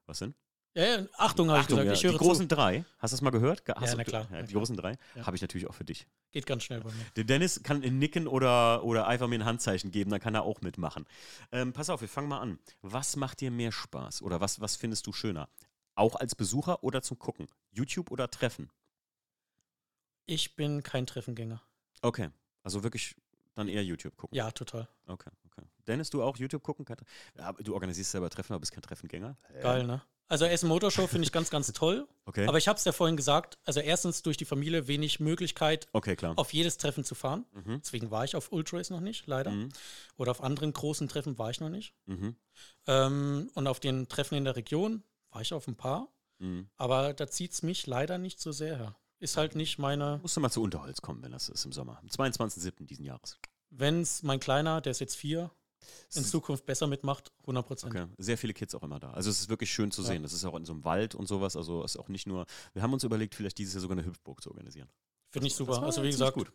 Was denn? Ja, ja, Achtung, habe ich Achtung, gesagt. ja, Ich die höre großen drei, hast du das mal gehört? Ge- Hast Ja, na klar, Ja, die klar. großen drei habe ich natürlich auch für dich. zu. Geht ganz schnell bei mir. Der Dennis kann Nicken oder, oder einfach mir ein Handzeichen geben, dann kann er auch mitmachen. Ähm, pass auf, wir fangen mal an. Was macht dir mehr Spaß oder was, was findest du schöner? Auch als Besucher oder zum Gucken? YouTube oder Treffen? Ich bin kein Treffengänger. Okay, also wirklich dann eher YouTube gucken. Ja, total. Okay, okay. Dennis, du auch YouTube gucken? Ja, aber du organisierst selber Treffen, aber bist kein Treffengänger? Geil, ne? Also Essen Motorshow finde ich ganz, ganz toll. Okay. Aber ich habe es ja vorhin gesagt, also erstens durch die Familie wenig Möglichkeit, okay, klar. auf jedes Treffen zu fahren. Mhm. Deswegen war ich auf Ultrace noch nicht, leider. Mhm. Oder auf anderen großen Treffen war ich noch nicht. Mhm. Ähm, und auf den Treffen in der Region war ich auf ein paar. Mhm. Aber da zieht es mich leider nicht so sehr her. Ist halt nicht meine, Musst du mal zu Unterholz kommen, wenn das ist im Sommer. Am 22.07. diesen Jahres. Wenn es mein Kleiner, der ist jetzt vier, in Zukunft besser mitmacht, 100 Prozent. Okay. Sehr viele Kids auch immer da. Also es ist wirklich schön zu Ja. sehen. Das ist auch in so einem Wald und sowas. Also es ist auch nicht nur. Wir haben uns überlegt, vielleicht dieses Jahr sogar eine Hüpfburg zu organisieren. Finde ich super. Also wie gesagt, gut.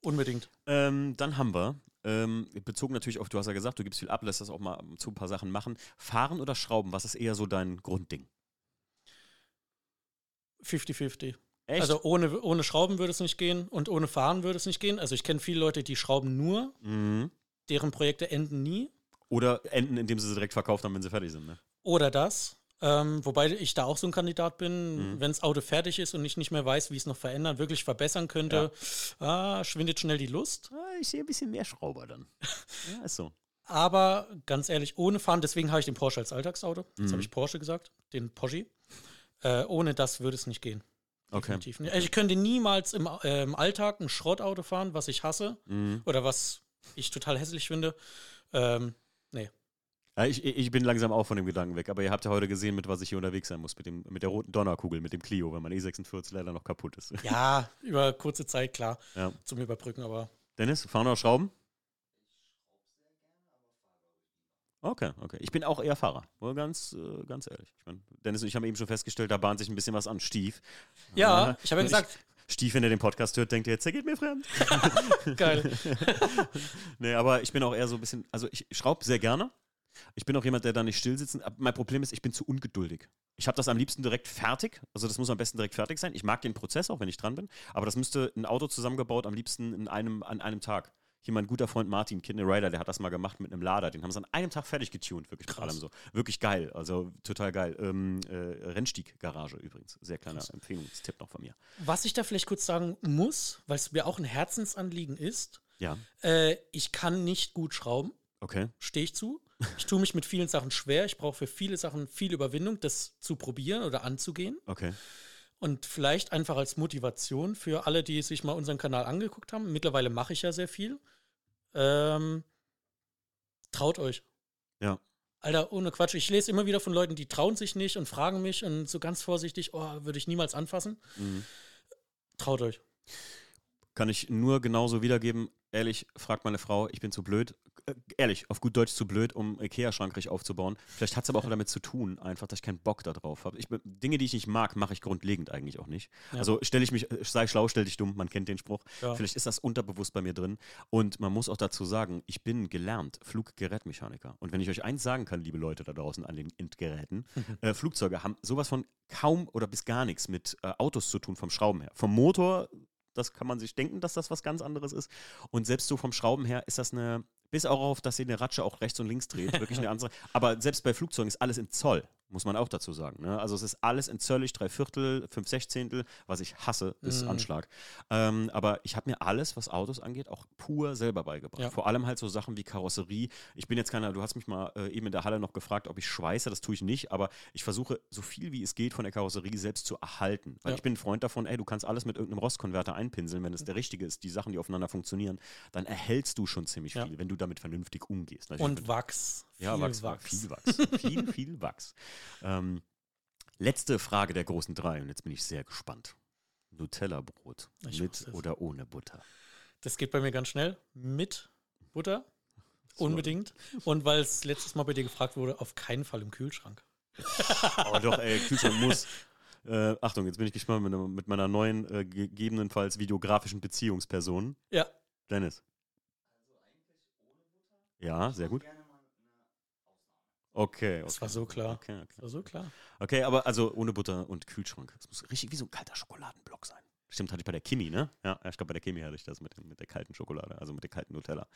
unbedingt. Ähm, dann haben wir, ähm, bezogen natürlich auf, du hast ja gesagt, du gibst viel ab, lässt das auch mal zu ein paar Sachen machen. Fahren oder Schrauben, was ist eher so dein Grundding? 50-50. Echt? Also ohne, ohne Schrauben würde es nicht gehen und ohne Fahren würde es nicht gehen. Also ich kenne viele Leute, die schrauben nur, mhm. deren Projekte enden nie. Oder enden, indem sie sie direkt verkauft haben, wenn sie fertig sind. Ne? Oder das. Ähm, wobei ich da auch so ein Kandidat bin, Mhm. wenn das Auto fertig ist und ich nicht mehr weiß, wie es noch verändern, wirklich verbessern könnte, ah, schwindet schnell die Lust. Ah, ich sehe ein bisschen mehr Schrauber dann. ja, ist so. Aber ganz ehrlich, ohne Fahren, deswegen habe ich den Porsche als Alltagsauto. Jetzt Mhm. habe ich Porsche gesagt, den Porsche. Äh, ohne das würde es nicht gehen. Okay. Definitiv nicht. Also ich könnte niemals im, äh, im Alltag ein Schrottauto fahren, was ich hasse Mhm. oder was ich total hässlich finde. Ähm, Ja, ich, ich bin langsam auch von dem Gedanken weg, aber ihr habt ja heute gesehen, mit was ich hier unterwegs sein muss, mit, dem, mit der roten Donnerkugel, mit dem Clio, wenn mein E46 leider noch kaputt ist. ja, über kurze Zeit, klar, Ja. zum Überbrücken, aber Dennis, fahren oder schrauben? Okay, okay. Ich bin auch eher Fahrer. Ganz, äh, ganz ehrlich. Ich mein, Dennis und ich haben eben schon festgestellt, da bahnt sich ein bisschen was an. Stief. ja, Äh, ich habe ja gesagt, Stief, wenn er den Podcast hört, denkt er jetzt, er geht mir fremd. geil. nee, aber ich bin auch eher so ein bisschen, also ich schraube sehr gerne. Ich bin auch jemand, der da nicht still sitzt. Mein Problem ist, ich bin zu ungeduldig. Ich habe das am liebsten direkt fertig. Also das muss am besten direkt fertig sein. Ich mag den Prozess auch, wenn ich dran bin. Aber das müsste ein Auto zusammengebaut, am liebsten in einem, an einem Tag. Hier mein guter Freund Martin, Kidney Rider, der hat das mal gemacht mit einem Lader. Den haben sie an einem Tag fertig getuned, wirklich Krass. so. Wirklich geil, also total geil. Ähm, äh, Rennstieg-Garage übrigens. Sehr kleiner Empfehlungstipp noch von mir. Was ich da vielleicht kurz sagen muss, weil es mir auch ein Herzensanliegen ist, Ja, äh, ich kann nicht gut schrauben, okay. stehe ich zu. Ich tue mich mit vielen Sachen schwer. Ich brauche für viele Sachen viel Überwindung, das zu probieren oder anzugehen. Okay. Und vielleicht einfach als Motivation für alle, die sich mal unseren Kanal angeguckt haben. Mittlerweile mache ich ja sehr viel. Ähm, traut euch. Ja. Alter, ohne Quatsch. Ich lese immer wieder von Leuten, die trauen sich nicht und fragen mich und so ganz vorsichtig, oh, würde ich niemals anfassen. Mhm. Traut euch. Kann ich nur genauso wiedergeben. Ehrlich, fragt meine Frau, ich bin zu blöd. Äh, ehrlich, auf gut Deutsch zu blöd, um Ikea-Schrank richtig aufzubauen. Vielleicht hat es aber auch damit zu tun, einfach, dass ich keinen Bock darauf habe. Dinge, die ich nicht mag, mache ich grundlegend eigentlich auch nicht. Ja. Also stelle ich mich, äh, sei schlau, stell dich dumm, man kennt den Spruch. Ja. Vielleicht ist das unterbewusst bei mir drin. Und man muss auch dazu sagen, ich bin gelernt Fluggerätmechaniker. Und wenn ich euch eins sagen kann, liebe Leute da draußen an den Endgeräten, äh, Flugzeuge haben sowas von kaum oder bis gar nichts mit äh, Autos zu tun vom Schrauben her. Vom Motor, das kann man sich denken, dass das was ganz anderes ist. Und selbst so vom Schrauben her ist das eine, bis auch auf, dass sie eine Ratsche auch rechts und links dreht, wirklich eine andere. Aber selbst bei Flugzeugen ist alles in Zoll, muss man auch dazu sagen. Ne? Also es ist alles in Zöllig, drei Viertel, fünf Sechzehntel, was ich hasse, ist Mhm. Anschlag. Ähm, aber ich habe mir alles, was Autos angeht, auch pur selber beigebracht. Ja. Vor allem halt so Sachen wie Karosserie. Ich bin jetzt keiner, du hast mich mal äh, eben in der Halle noch gefragt, ob ich schweiße, das tue ich nicht, aber ich versuche so viel wie es geht von der Karosserie selbst zu erhalten. Weil Ja. ich bin ein Freund davon, ey, du kannst alles mit irgendeinem Rostkonverter einpinseln, wenn es der richtige ist, die Sachen, die aufeinander funktionieren, dann erhältst du schon ziemlich Ja. viel, wenn du damit vernünftig umgehst. Natürlich Und Wachs. Ja, Viel Wachs, Wachs. viel Wachs. viel, viel Wachs. Ähm, letzte Frage der großen drei und jetzt bin ich sehr gespannt. Nutella-Brot mit oder ohne Butter? Das geht bei mir ganz schnell. Mit Butter. So. Unbedingt. Und weil es letztes Mal bei dir gefragt wurde, auf keinen Fall im Kühlschrank. Oh doch, ey, Kühlschrank muss. Äh, Achtung, jetzt bin ich gespannt mit, mit meiner neuen, äh, gegebenenfalls videografischen Beziehungsperson. Ja. Dennis. Ja, sehr gut. Okay, okay. Das war so klar. Okay, okay. Das war so klar. Okay, aber also ohne Butter und Kühlschrank. Das muss richtig wie so ein kalter Schokoladenblock sein. Stimmt, hatte ich bei der Kimi, ne? Ja, ja, ich glaube, bei der Kimi hatte ich das mit, dem- mit der kalten Schokolade, also mit der kalten Nutella.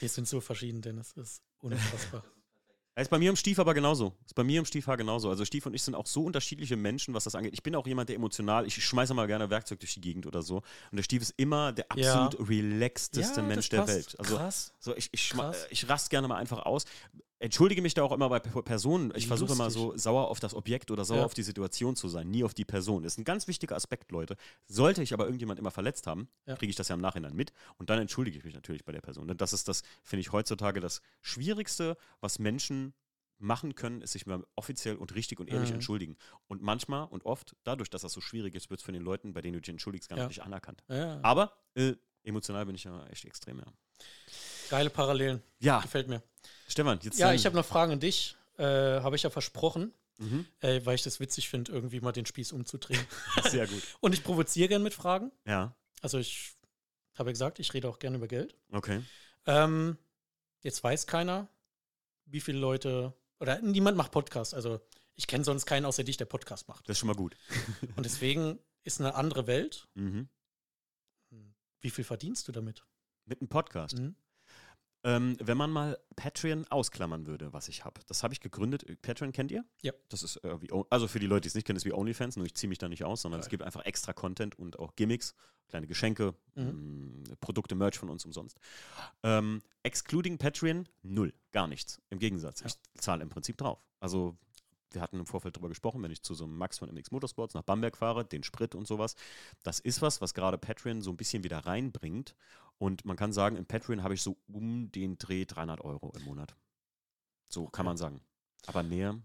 Wir sind so verschieden, Dennis. Das ist unfassbar. Ja, Ist bei mir im Stief aber genauso. Ist bei mir im Stiefhaar genauso. Also Stief und ich sind auch so unterschiedliche Menschen, was das angeht. Ich bin auch jemand, der emotional, ich schmeiße mal gerne Werkzeug durch die Gegend oder so. Und der Stief ist immer der Ja. absolut relaxteste Ja, Mensch das der. Welt. Also Krass. so ich, ich, Krass. ich rast gerne mal einfach aus. Entschuldige mich da auch immer bei Personen. Ich versuche immer so sauer auf das Objekt oder sauer Ja. auf die Situation zu sein, nie auf die Person. Das ist ein ganz wichtiger Aspekt, Leute. Sollte ich aber irgendjemand immer verletzt haben, Ja. kriege ich das ja im Nachhinein mit und dann entschuldige ich mich natürlich bei der Person. Und das ist das, finde ich, heutzutage das Schwierigste, was Menschen machen können, ist sich mal offiziell und richtig und ehrlich Mhm. entschuldigen. Und manchmal und oft, dadurch, dass das so schwierig ist, wird es von den Leuten, bei denen du dich entschuldigst, gar Ja. nicht anerkannt. Ja. Aber äh, emotional bin ich ja echt extrem, ja. Geile Parallelen. Ja. Gefällt mir. Stefan, jetzt. Ja, ich habe noch Fragen an dich. Äh, habe ich ja versprochen, äh, weil ich das witzig finde, irgendwie mal den Spieß umzudrehen. Sehr gut. Und ich provoziere gern mit Fragen. Ja, Also ich habe ja gesagt, ich rede auch gerne über Geld. okay. Ähm, jetzt weiß keiner, wie viele Leute, oder niemand macht Podcast. Also ich kenne sonst keinen außer dich, der Podcast macht. Das ist schon mal gut. Und deswegen ist eine andere Welt. Mhm. Wie viel verdienst du damit? Mit einem Podcast. Mhm. Ähm, wenn man mal Patreon ausklammern würde, was ich habe. Das habe ich gegründet. Patreon kennt ihr? Ja. Das ist äh, wie, also für die Leute, die es nicht kennen, ist wie OnlyFans, nur ich ziehe mich da nicht aus, sondern es Geil. gibt einfach extra Content und auch Gimmicks, kleine Geschenke, Mhm. mh, Produkte, Merch von uns umsonst. Ähm, excluding Patreon, null, gar nichts. Im Gegensatz, Ja. ich zahle im Prinzip drauf. Also wir hatten im Vorfeld darüber gesprochen, wenn ich zu so einem Max von MX Motorsports nach Bamberg fahre, den Sprit und sowas. Das ist was, was gerade Patreon so ein bisschen wieder reinbringt. Und man kann sagen, im Patreon habe ich so um den Dreh 300 Euro im Monat. So kann Okay. man sagen. Aber mehr,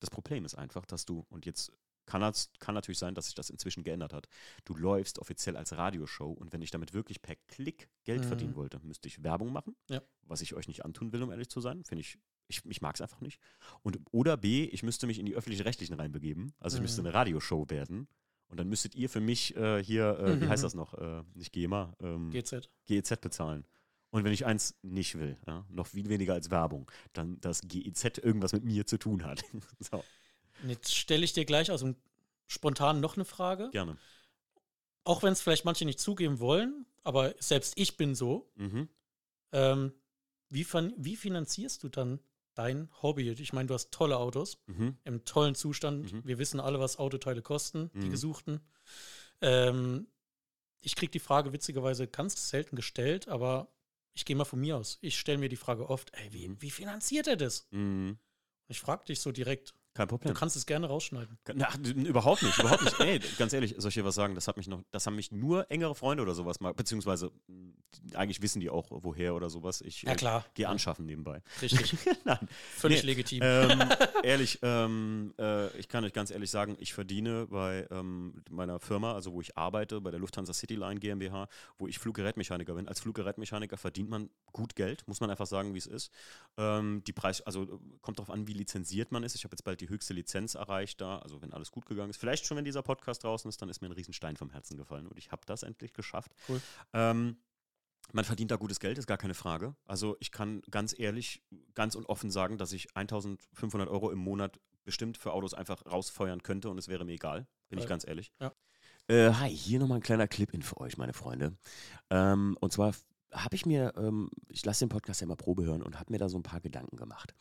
das Problem ist einfach, dass du, und jetzt kann, das, kann natürlich sein, dass sich das inzwischen geändert hat. Du läufst offiziell als Radioshow und wenn ich damit wirklich per Klick Geld Mhm. verdienen wollte, müsste ich Werbung machen, Ja. was ich euch nicht antun will, um ehrlich zu sein. Finde ich, ich, ich mag es einfach nicht. Und, oder B, ich müsste mich in die öffentlich-rechtlichen reinbegeben. Also ich müsste Mhm. eine Radioshow werden. Und dann müsstet ihr für mich äh, hier, äh, wie Mhm. heißt das noch? Äh, nicht GEMA, ähm, GZ. GEZ bezahlen. Und wenn ich eins nicht will, ja, noch viel weniger als Werbung, dann dass GEZ irgendwas mit mir zu tun hat. so, Und jetzt stelle ich dir gleich aus dem Spontan noch eine Frage. gerne. Auch wenn es vielleicht manche nicht zugeben wollen, aber selbst ich bin so. Mhm. Ähm, wie, wie finanzierst du dann dein Hobby? Ich meine, du hast tolle Autos Mhm. im tollen Zustand. Mhm. Wir wissen alle, was Autoteile kosten, die Mhm. gesuchten. Ähm, ich kriege die Frage witzigerweise ganz selten gestellt, aber ich gehe mal von mir aus. Ich stelle mir die Frage oft, ey, wie, Mhm. wie finanziert er das? Mhm. Ich frage dich so direkt. Kein Du Problem. kannst es gerne rausschneiden. Na, überhaupt nicht, überhaupt nicht. Ey, ganz ehrlich, soll ich dir was sagen? Das hat mich noch, das haben mich nur engere Freunde oder sowas mal, beziehungsweise mh, eigentlich wissen die auch, woher oder sowas. Ich Ja, äh, klar. gehe anschaffen nebenbei. Richtig. Nein, Völlig Nee, legitim. ähm, ehrlich, ähm, äh, ich kann euch ganz ehrlich sagen, ich verdiene bei ähm, meiner Firma, also wo ich arbeite, bei der Lufthansa Cityline GmbH, wo ich Fluggerätmechaniker bin. Als Fluggerätmechaniker verdient man gut Geld, muss man einfach sagen, wie es ist. Ähm, die Preis, also kommt darauf an, wie lizenziert man ist. Ich habe jetzt bald die höchste Lizenz erreicht da, also wenn alles gut gegangen ist. Vielleicht schon, wenn dieser Podcast draußen ist, dann ist mir ein Riesenstein vom Herzen gefallen und ich habe das endlich geschafft. Cool. Ähm, man verdient da gutes Geld, ist gar keine Frage. Also ich kann ganz ehrlich, ganz und offen sagen, dass ich 1500 Euro im Monat bestimmt für Autos einfach rausfeuern könnte und es wäre mir egal, bin ich Geil. ganz ehrlich. Ja. Äh, hi, hier nochmal ein kleiner Clip-In für euch, meine Freunde. Ähm, und zwar habe ich mir, ähm, ich lasse den Podcast ja immer Probe hören und habe mir da so ein paar Gedanken gemacht.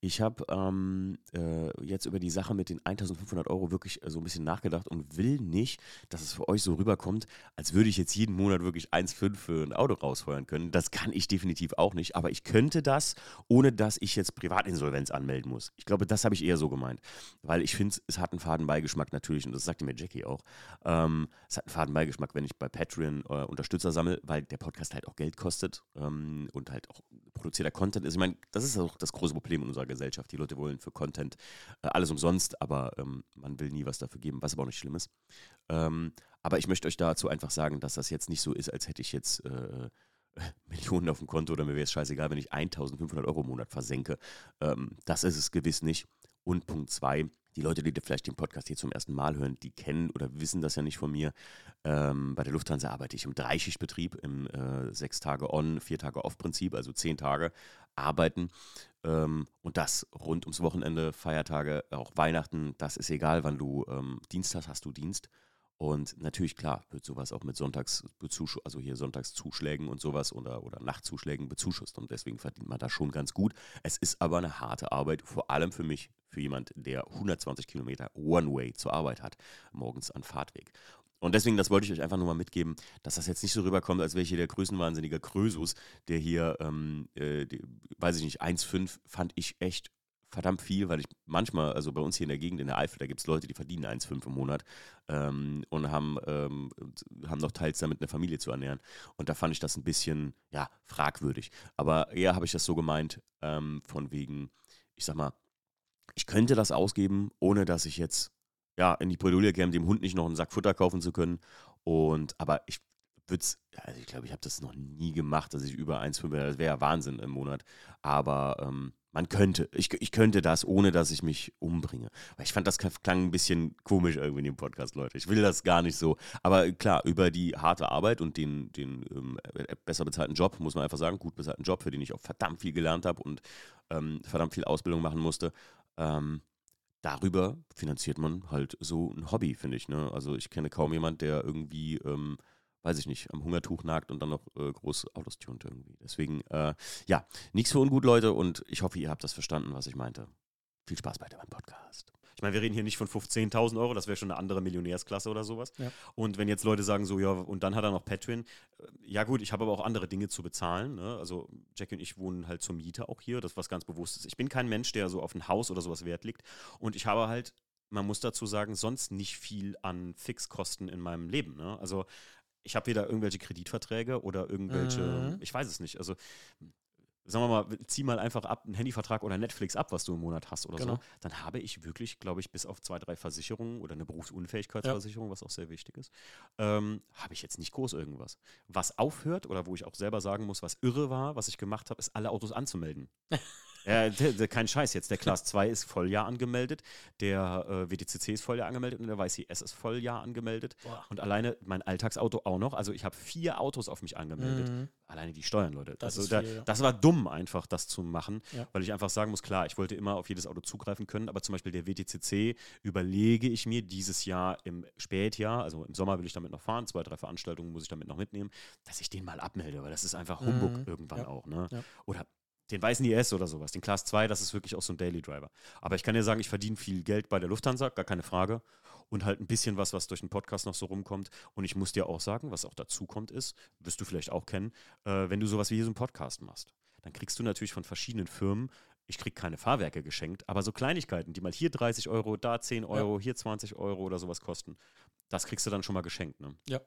Ich habe ähm, äh, jetzt über die Sache mit den 1500 Euro wirklich äh, so ein bisschen nachgedacht und will nicht, dass es für euch so rüberkommt, als würde ich jetzt jeden Monat wirklich 1,5 für ein Auto rausfeuern können. Das kann ich definitiv auch nicht, aber ich könnte das, ohne dass ich jetzt Privatinsolvenz anmelden muss. Ich glaube, das habe ich eher so gemeint, weil ich finde, es hat einen Fadenbeigeschmack natürlich und das sagte mir Jackie auch. Ähm, es hat einen Fadenbeigeschmack, wenn ich bei Patreon äh, Unterstützer sammle, weil der Podcast halt auch Geld kostet ähm, und halt auch produzierter Content ist. Ich meine, das ist auch das große Problem in unserer Gesellschaft. Die Leute wollen für Content äh, alles umsonst, aber ähm, man will nie was dafür geben, was aber auch nicht schlimm ist. Ähm, aber ich möchte euch dazu einfach sagen, dass das jetzt nicht so ist, als hätte ich jetzt äh, Millionen auf dem Konto oder mir wäre es scheißegal, wenn ich 1500 Euro im Monat versenke. Ähm, das ist es gewiss nicht. Und Punkt zwei, die Leute, die vielleicht den Podcast hier zum ersten Mal hören, die kennen oder wissen das ja nicht von mir. Ähm, bei der Lufthansa arbeite ich im Dreischichtbetrieb, im äh, sechs Tage on, vier Tage off Prinzip, also zehn Tage arbeiten. Ähm, und das rund ums Wochenende, Feiertage, auch Weihnachten, das ist egal, wann du ähm, Dienst hast, hast du Dienst. Und natürlich, klar, wird sowas auch mit Sonntags also hier Sonntagszuschlägen und sowas oder, oder Nachtzuschlägen bezuschusst. Und deswegen verdient man da schon ganz gut. Es ist aber eine harte Arbeit, vor allem für mich, für jemand, der 120 Kilometer One-Way zur Arbeit hat, morgens an Fahrtweg. Und deswegen, das wollte ich euch einfach nur mal mitgeben, dass das jetzt nicht so rüberkommt, als wäre ich hier der größenwahnsinnige Krösus, der hier, ähm, äh, die, weiß ich nicht, 1,5 fand ich echt verdammt viel, weil ich manchmal, also bei uns hier in der Gegend, in der Eifel, da gibt es Leute, die verdienen 1,5 im Monat ähm, und haben, ähm, haben noch teils damit eine Familie zu ernähren. Und da fand ich das ein bisschen, ja, fragwürdig. Aber eher habe ich das so gemeint, ähm, von wegen, ich sag mal, ich könnte das ausgeben, ohne dass ich jetzt ja, in die Bredouille käme, dem Hund nicht noch einen Sack Futter kaufen zu können. Und aber ich wird's, also ich glaube, ich habe das noch nie gemacht, dass ich über 1,5, das wäre ja Wahnsinn im Monat. Aber ähm, man könnte, ich, ich könnte das, ohne dass ich mich umbringe. Weil ich fand, das klang ein bisschen komisch irgendwie in dem Podcast, Leute. Ich will das gar nicht so. Aber klar, über die harte Arbeit und den, den ähm, besser bezahlten Job, muss man einfach sagen, gut bezahlten Job, für den ich auch verdammt viel gelernt habe und ähm, verdammt viel Ausbildung machen musste. Ähm, darüber finanziert man halt so ein Hobby, finde ich. Ne? Also ich kenne kaum jemand, der irgendwie ähm, weiß ich nicht, am Hungertuch nagt und dann noch äh, groß Autos tunt irgendwie. Deswegen, äh, ja, nichts für ungut, Leute, und ich hoffe, ihr habt das verstanden, was ich meinte. Viel Spaß bei beim Podcast. Ich meine, wir reden hier nicht von 15.000 Euro, das wäre schon eine andere Millionärsklasse oder sowas. Ja. Und wenn jetzt Leute sagen so, ja, und dann hat er noch Patreon, äh, ja gut, ich habe aber auch andere Dinge zu bezahlen. Ne? Also Jackie und ich wohnen halt zur Miete auch hier, das ist was ganz Bewusstes. Ich bin kein Mensch, der so auf ein Haus oder sowas Wert legt. Und ich habe halt man muss dazu sagen, sonst nicht viel an Fixkosten in meinem Leben. Ne? Also ich habe weder irgendwelche Kreditverträge oder irgendwelche, mhm. ich weiß es nicht. Also sagen wir mal, zieh mal einfach ab einen Handyvertrag oder Netflix ab, was du im Monat hast oder genau. so, dann habe ich wirklich, glaube ich, bis auf zwei, drei Versicherungen oder eine Berufsunfähigkeitsversicherung, ja. was auch sehr wichtig ist, ähm, habe ich jetzt nicht groß irgendwas. Was aufhört oder wo ich auch selber sagen muss, was irre war, was ich gemacht habe, ist alle Autos anzumelden. Ja, der, der, kein Scheiß jetzt. Der Class 2 ist Volljahr angemeldet, der äh, WTCC ist Volljahr angemeldet und der YCS ist Volljahr angemeldet. Boah. Und alleine mein Alltagsauto auch noch. Also ich habe vier Autos auf mich angemeldet. Mhm. Alleine die Steuern, Leute. Das, also, da, viel, ja. das war dumm, einfach das zu machen, ja. weil ich einfach sagen muss, klar, ich wollte immer auf jedes Auto zugreifen können, aber zum Beispiel der WTCC überlege ich mir dieses Jahr im Spätjahr, also im Sommer will ich damit noch fahren, zwei, drei Veranstaltungen muss ich damit noch mitnehmen, dass ich den mal abmelde, weil das ist einfach Humbug mhm. irgendwann ja. auch. Ne? Oder den weißen IS oder sowas, den Class 2, das ist wirklich auch so ein Daily Driver. Aber ich kann dir sagen, ich verdiene viel Geld bei der Lufthansa, gar keine Frage. Und halt ein bisschen was, was durch den Podcast noch so rumkommt. Und ich muss dir auch sagen, was auch dazu kommt, ist, wirst du vielleicht auch kennen, äh, wenn du sowas wie hier so einen Podcast machst, dann kriegst du natürlich von verschiedenen Firmen, ich krieg keine Fahrwerke geschenkt, aber so Kleinigkeiten, die mal hier 30 Euro, da 10 Euro, ja. hier 20 Euro oder sowas kosten, das kriegst du dann schon mal geschenkt. Ne? Ja.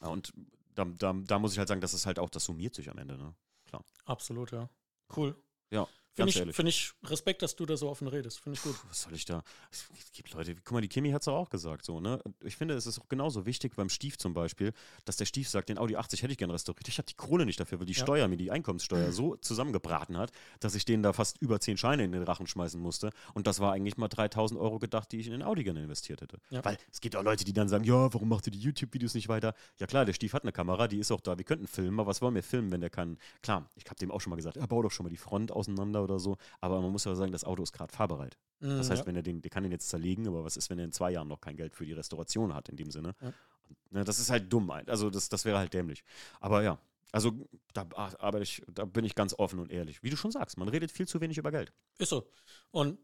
Und da, da, da muss ich halt sagen, das ist halt auch, das summiert sich am Ende, ne? Klar. Absolut, ja. Cool. Ja. Finde ich, find ich Respekt, dass du da so offen redest. Finde ich gut. Was soll ich da? Es gibt Leute, guck mal, die Kimi hat es auch gesagt. So, ne? Ich finde, es ist auch genauso wichtig beim Stief zum Beispiel, dass der Stief sagt, den Audi 80 hätte ich gerne restauriert. Ich habe die Kohle nicht dafür, weil die ja. Steuer mir die Einkommenssteuer so zusammengebraten hat, dass ich denen da fast über 10 Scheine in den Rachen schmeißen musste. Und das war eigentlich mal 3000 Euro gedacht, die ich in den Audi gerne investiert hätte. Ja. Weil es gibt auch Leute, die dann sagen, ja, warum macht ihr die YouTube-Videos nicht weiter? Ja klar, der Stief hat eine Kamera, die ist auch da. Wir könnten filmen, aber was wollen wir filmen, wenn der kann? Klar, ich habe dem auch schon mal gesagt, er baut doch schon mal die Front auseinander oder so. Aber man muss ja sagen, das Auto ist gerade fahrbereit. Mm, das heißt, ja. wenn er den, der kann den jetzt zerlegen, aber was ist, wenn er in zwei Jahren noch kein Geld für die Restauration hat, in dem Sinne? Ja. Und, ne, das ist halt dumm. Also das, das wäre halt dämlich. Aber ja, also da, aber ich, da bin ich ganz offen und ehrlich. Wie du schon sagst, man redet viel zu wenig über Geld. Ist so. Und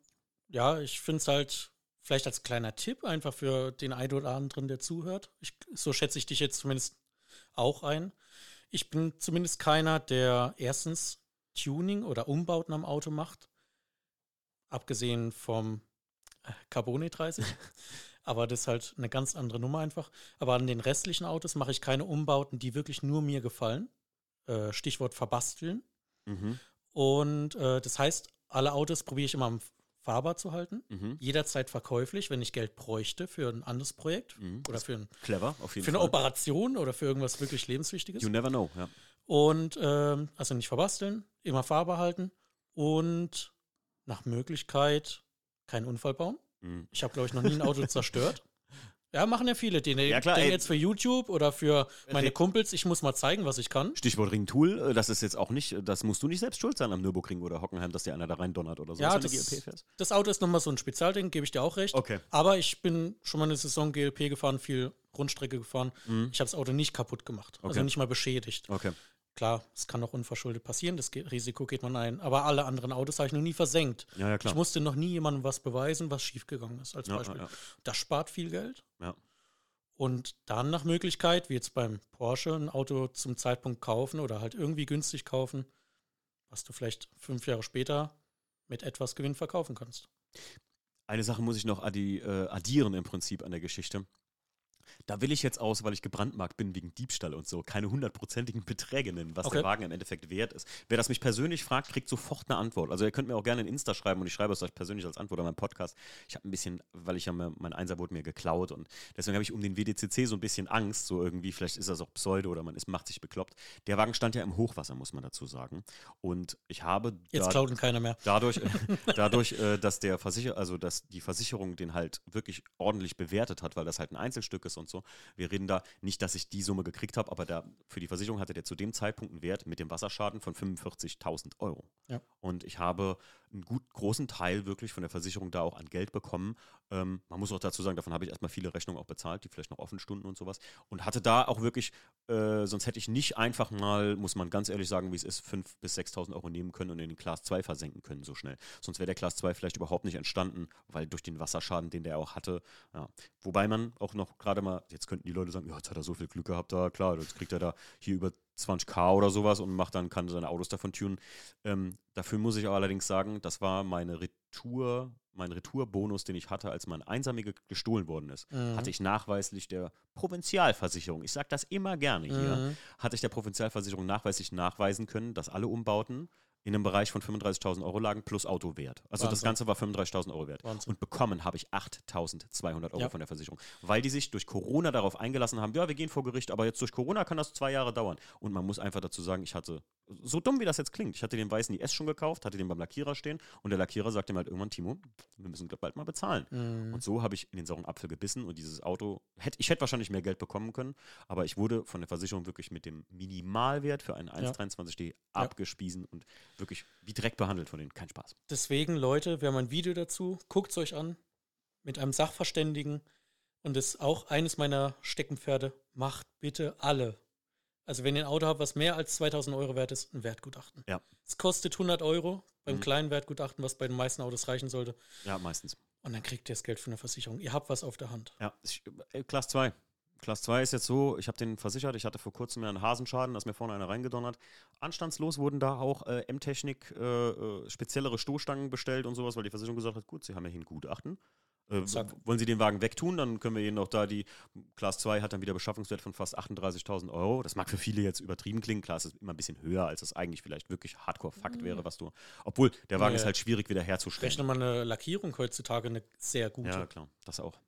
ja, ich finde es halt vielleicht als kleiner Tipp einfach für den einen oder anderen, der zuhört. Ich, so schätze ich dich jetzt zumindest auch ein. Ich bin zumindest keiner, der erstens Tuning oder Umbauten am Auto macht abgesehen vom äh, Carbone 30. Aber das ist halt eine ganz andere Nummer einfach. Aber an den restlichen Autos mache ich keine Umbauten, die wirklich nur mir gefallen. Äh, Stichwort verbasteln. Mhm. Und äh, das heißt, alle Autos probiere ich immer am fahrbar zu halten. Mhm. Jederzeit verkäuflich, wenn ich Geld bräuchte für ein anderes Projekt mhm. oder für, ein, clever, auf jeden für eine Operation oder für irgendwas wirklich Lebenswichtiges. You never know, ja. Und ähm, also nicht verbasteln, immer fahrbar halten und nach Möglichkeit keinen Unfall bauen. Mhm. Ich habe, glaube ich, noch nie ein Auto zerstört. Ja, machen ja viele. Den, ja, klar, den jetzt für YouTube oder für meine Kumpels, ich muss mal zeigen, was ich kann. Stichwort Ringtool, äh, das ist jetzt auch nicht, das musst du nicht selbst schuld sein am Nürburgring oder Hockenheim, dass dir einer da rein donnert oder so. Ja, das, das Auto ist nochmal so ein Spezialding, gebe ich dir auch recht. Okay. Aber ich bin schon mal eine Saison GLP gefahren, viel Rundstrecke gefahren. Mhm. Ich habe das Auto nicht kaputt gemacht, also okay. also nicht mal beschädigt. Okay. Klar, es kann auch unverschuldet passieren, das Risiko geht man ein. Aber alle anderen Autos habe ich noch nie versenkt. Ja, ja, ich musste noch nie jemandem was beweisen, was schiefgegangen ist, als Beispiel. Ja, das spart viel Geld. Und dann nach Möglichkeit, wie jetzt beim Porsche, ein Auto zum Zeitpunkt kaufen oder halt irgendwie günstig kaufen, was du vielleicht fünf Jahre später mit etwas Gewinn verkaufen kannst. Eine Sache muss ich noch addi äh, addieren im Prinzip an der Geschichte. Da will ich jetzt aus, weil ich gebrandmarkt bin wegen Diebstahl und so, keine hundertprozentigen Beträge nennen, was Okay. der Wagen im Endeffekt wert ist. Wer das mich persönlich fragt, kriegt sofort eine Antwort. Also ihr könnt mir auch gerne in Insta schreiben und ich schreibe es euch persönlich als Antwort an meinen Podcast. Ich habe ein bisschen, weil ich ja mein Einser wurde mir geklaut und deswegen habe ich um den WDCC so ein bisschen Angst, so irgendwie, vielleicht ist das auch Pseudo oder man ist, macht sich bekloppt. Der Wagen stand ja im Hochwasser, muss man dazu sagen. Und ich habe Jetzt klaut ihn keiner mehr. Dadurch, dadurch äh, dass der Versicher also dass die Versicherung den halt wirklich ordentlich bewertet hat, weil das halt ein Einzelstück ist und so. Wir reden da nicht, dass ich die Summe gekriegt habe, aber da für die Versicherung hatte der zu dem Zeitpunkt einen Wert mit dem Wasserschaden von 45.000 Euro. Ja. Und ich habe einen gut großen Teil wirklich von der Versicherung da auch an Geld bekommen. Ähm, man muss auch dazu sagen, davon habe ich erstmal viele Rechnungen auch bezahlt, die vielleicht noch offen stunden und sowas. Und hatte da auch wirklich, äh, sonst hätte ich nicht einfach mal, muss man ganz ehrlich sagen, wie es ist, 5.000 bis 6.000 Euro nehmen können und in den Class 2 versenken können so schnell. Sonst wäre der Class 2 vielleicht überhaupt nicht entstanden, weil durch den Wasserschaden, den der auch hatte. Ja. Wobei man auch noch gerade mal, jetzt könnten die Leute sagen, ja, jetzt hat er so viel Glück gehabt, da klar, jetzt kriegt er da hier über 20k oder sowas und macht dann, kann seine Autos davon tunen. Ähm, dafür muss ich aber allerdings sagen, das war meine Retour, mein Retourbonus, den ich hatte, als mein Einsamer ge gestohlen worden ist. Mhm. Hatte ich nachweislich der Provinzialversicherung, ich sage das immer gerne hier, Mhm. hatte ich der Provinzialversicherung nachweislich nachweisen können, dass alle Umbauten in einem Bereich von 35.000 Euro lagen plus Autowert. Also das Wahnsinn. Ganze war 35.000 Euro wert. Wahnsinn. Und bekommen habe ich 8.200 Euro Ja. von der Versicherung, weil die sich durch Corona darauf eingelassen haben, ja, wir gehen vor Gericht, aber jetzt durch Corona kann das zwei Jahre dauern. Und man muss einfach dazu sagen, ich hatte, so dumm wie das jetzt klingt, ich hatte den weißen IS schon gekauft, hatte den beim Lackierer stehen und der Lackierer sagte mir halt irgendwann, Timo, wir müssen bald mal bezahlen. Mhm. Und so habe ich in den sauren Apfel gebissen und dieses Auto, hätte, ich hätte wahrscheinlich mehr Geld bekommen können, aber ich wurde von der Versicherung wirklich mit dem Minimalwert für einen 1,23D abgespiesen und wirklich wie Dreck behandelt von denen. Kein Spaß. Deswegen, Leute, wir haben ein Video dazu. Guckt es euch an. Mit einem Sachverständigen. Und das ist auch eines meiner Steckenpferde. Macht bitte alle. Also, wenn ihr ein Auto habt, was mehr als 2000 Euro wert ist, ein Wertgutachten. Ja. Es kostet 100 Euro beim Mhm. kleinen Wertgutachten, was bei den meisten Autos reichen sollte. Ja, meistens. Und dann kriegt ihr das Geld von der Versicherung. Ihr habt was auf der Hand. Ja, ich, äh, Class 2. Class 2 ist jetzt so, ich habe den versichert, ich hatte vor kurzem ja einen Hasenschaden, da ist mir vorne einer reingedonnert. Anstandslos wurden da auch äh, M-Technik äh, äh, speziellere Stoßstangen bestellt und sowas, weil die Versicherung gesagt hat, gut, Sie haben ja hier ein Gutachten. Äh, wollen Sie den Wagen wegtun, dann können wir Ihnen auch da die, Class 2 hat dann wieder Beschaffungswert von fast 38.000 Euro. Das mag für viele jetzt übertrieben klingen, klar, es ist immer ein bisschen höher, als es eigentlich vielleicht wirklich Hardcore-Fakt wäre, was du, obwohl der Wagen Ja. ist halt schwierig wieder herzustellen. Rechne mal eine Lackierung heutzutage eine sehr gute. Ja, klar, das auch.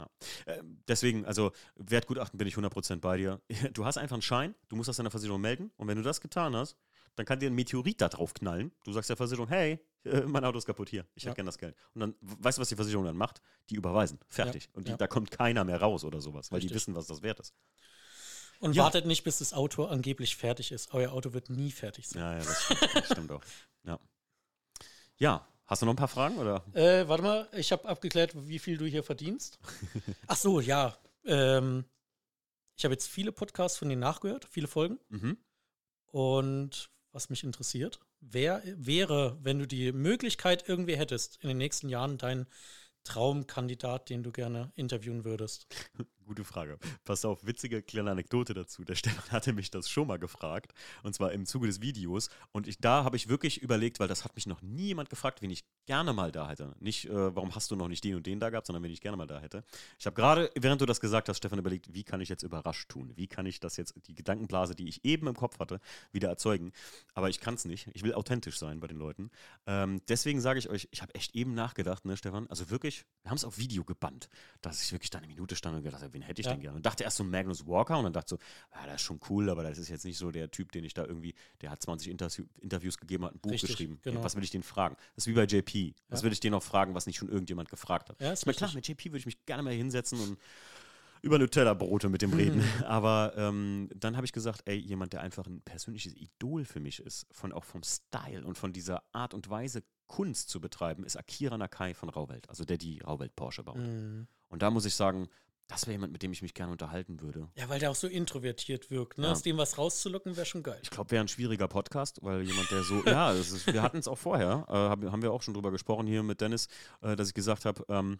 Ja. Äh, deswegen, also Wertgutachten bin ich 100% bei dir. Du hast einfach einen Schein, du musst das deiner Versicherung melden und wenn du das getan hast, dann kann dir ein Meteorit da drauf knallen. Du sagst der Versicherung, hey, mein Auto ist kaputt hier, ich Ja. hätte gern das Geld. Und dann, weißt du, was die Versicherung dann macht? Die überweisen, fertig. und die, ja. da kommt keiner mehr raus oder sowas, weil die Richtig. wissen, was das wert ist. Und Ja. wartet nicht, bis das Auto angeblich fertig ist. Euer Auto wird nie fertig sein. Ja, ja, das stimmt, das stimmt auch. Ja. ja, hast du noch ein paar Fragen oder? Äh, warte mal, ich habe abgeklärt, wie viel du hier verdienst. Ach so, ja. Ähm, ich habe jetzt viele Podcasts von dir nachgehört, viele Folgen. Mhm. Und was mich interessiert, wer wäre, wenn du die Möglichkeit irgendwie hättest, in den nächsten Jahren dein Traumkandidat, den du gerne interviewen würdest? Gute Frage. Pass auf, witzige kleine Anekdote dazu. Der Stefan hatte mich das schon mal gefragt. Und zwar im Zuge des Videos. Und ich, da habe ich wirklich überlegt, weil das hat mich noch nie jemand gefragt, wen ich gerne mal da hätte. Nicht, äh, warum hast du noch nicht den und den da gehabt, sondern wen ich gerne mal da hätte. Ich habe gerade, während du das gesagt hast, Stefan, überlegt, wie kann ich jetzt überrascht tun? Wie kann ich das jetzt, die Gedankenblase, die ich eben im Kopf hatte, wieder erzeugen? Aber ich kann es nicht. Ich will authentisch sein bei den Leuten. Ähm, deswegen sage ich euch, ich habe echt eben nachgedacht, ne, Stefan? Also wirklich, wir haben es auf Video gebannt, dass ich wirklich da eine Minute stand und gedacht habe, wen hätte ich Ja. denn gerne? Und dachte erst so Magnus Walker und dann dachte so, ja, das ist schon cool, aber das ist jetzt nicht so der Typ, den ich da irgendwie, der hat 20 Interview Interviews gegeben, hat ein Buch Richtig, geschrieben. genau. Was will ich den fragen? Das ist wie bei JP. Was Ja. will ich den noch fragen, was nicht schon irgendjemand gefragt hat? Ja, ist ich meine, klar, mit JP würde ich mich gerne mal hinsetzen und über Nutella-Brote mit dem reden. Aber ähm, dann habe ich gesagt, ey, jemand, der einfach ein persönliches Idol für mich ist, von auch vom Style und von dieser Art und Weise, Kunst zu betreiben, ist Akira Nakai von Rauwelt, also der die Rauwelt Porsche baut. Mhm. Und da muss ich sagen, das wäre jemand, mit dem ich mich gerne unterhalten würde. Ja, weil der auch so introvertiert wirkt. Ne? Ja. Aus dem was rauszulocken, wäre schon geil. Ich glaube, wäre ein schwieriger Podcast, weil jemand, der so, ja, das ist, wir hatten es auch vorher, äh, haben, haben wir auch schon drüber gesprochen hier mit Dennis, äh, dass ich gesagt habe, ähm,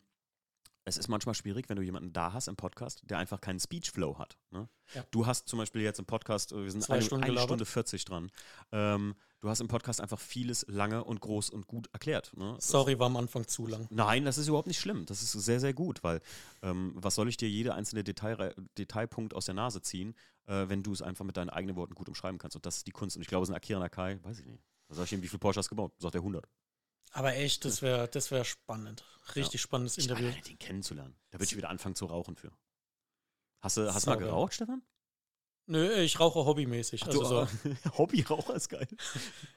es ist manchmal schwierig, wenn du jemanden da hast im Podcast, der einfach keinen Speech-Flow hat. Ne? Ja. Du hast zum Beispiel jetzt im Podcast, äh, wir sind Zwei eine, Stunden eine. Stunde 40 dran. Ähm, du hast im Podcast einfach vieles lange und groß und gut erklärt. Ne? Sorry, war am Anfang zu lang. Nein, das ist überhaupt nicht schlimm. Das ist sehr, sehr gut, weil ähm, was soll ich dir jede einzelne Detail, Detailpunkt aus der Nase ziehen, äh, wenn du es einfach mit deinen eigenen Worten gut umschreiben kannst. Und das ist die Kunst. Und ich glaube, es ist ein Akira Nakai, weiß ich nicht. Was sag ich ihm, wie viel Porsche hast du gebaut? Sagt er 100. Aber echt, das wäre das wär spannend. Richtig spannendes Ich Interview. meine, den kennenzulernen. Da würde ich wieder anfangen zu rauchen für. Hast du, hast mal geraucht, Stefan? Nö, ich rauche hobbymäßig. Also so, Hobbyraucher ist geil.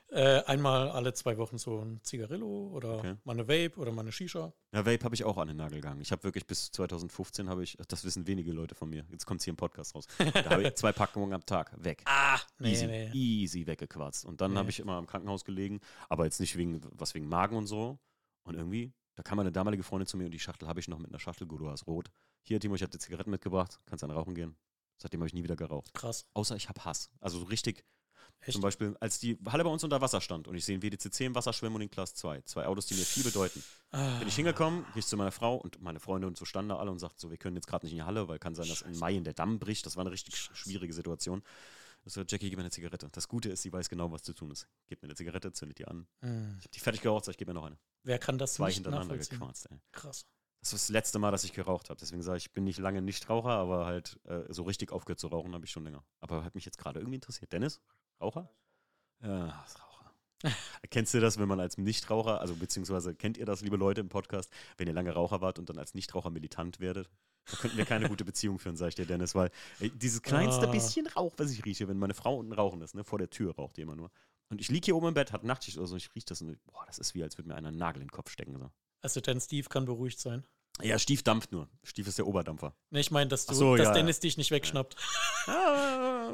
äh, einmal alle zwei Wochen so ein Zigarillo oder Okay. mal eine Vape oder mal eine Shisha. Ja, Vape habe ich auch an den Nagel gegangen. Ich habe wirklich bis 2015 habe ich, das wissen wenige Leute von mir. Jetzt kommt es hier im Podcast raus. Da habe ich zwei Packungen am Tag weg. Ah, nee, easy, nee. easy weggequarzt. Und dann Nee. habe ich immer im Krankenhaus gelegen, aber jetzt nicht wegen was wegen Magen und so. Und irgendwie, da kam meine damalige Freundin zu mir und die Schachtel habe ich noch mit einer Schachtel, du hast rot. Hier, Timo, ich habe dir Zigaretten mitgebracht, kannst dann rauchen gehen. Seitdem habe ich nie wieder geraucht. Krass. Außer ich habe Hass. Also so richtig, Echt? zum Beispiel, als die Halle bei uns unter Wasser stand und ich sehe einen WDCC im Wasser schwimmen und den Class 2. Zwei Autos, die mir viel bedeuten. Ah, Bin ich hingekommen, gehe ich zu meiner Frau und meine Freunde und so standen da alle und sagten so, wir können jetzt gerade nicht in die Halle, weil kann sein, dass im Mai in der Damm bricht. Das war eine richtig sch- schwierige Situation. Ich so, Jackie, gib mir eine Zigarette. Das Gute ist, sie weiß genau, was zu tun ist. Gib mir eine Zigarette, zündet die an. hm. Ich habe die fertig geraucht, sag ich, gib mir noch eine. Wer kann das Zwei nicht hintereinander nachvollziehen? gequarzt, ey. Krass. Das ist das letzte Mal, dass ich geraucht habe. Deswegen sage ich, ich bin nicht lange Nichtraucher, aber halt äh, so richtig aufgehört zu rauchen habe ich schon länger. Aber hat mich jetzt gerade irgendwie interessiert. Dennis, Raucher? Ja, ist Raucher. Kennst du das, wenn man als Nichtraucher, also beziehungsweise kennt ihr das, liebe Leute im Podcast, wenn ihr lange Raucher wart und dann als Nichtraucher militant werdet? Da könnten wir keine gute Beziehung führen, sag ich dir, Dennis, weil ey, dieses kleinste Ah. bisschen Rauch, was ich rieche, wenn meine Frau unten rauchen ist, ne, vor der Tür raucht die immer nur. Und ich liege hier oben im Bett, hat Nachtschicht oder so, ich rieche das und boah, das ist wie, als würde mir einer einen Nagel in den Kopf stecken. So. Also dein Steve kann beruhigt sein. Ja, Stief dampft nur. Stief ist der Oberdampfer. Ne, ich meine, dass, du, so, dass ja, Dennis dich nicht wegschnappt. Ah,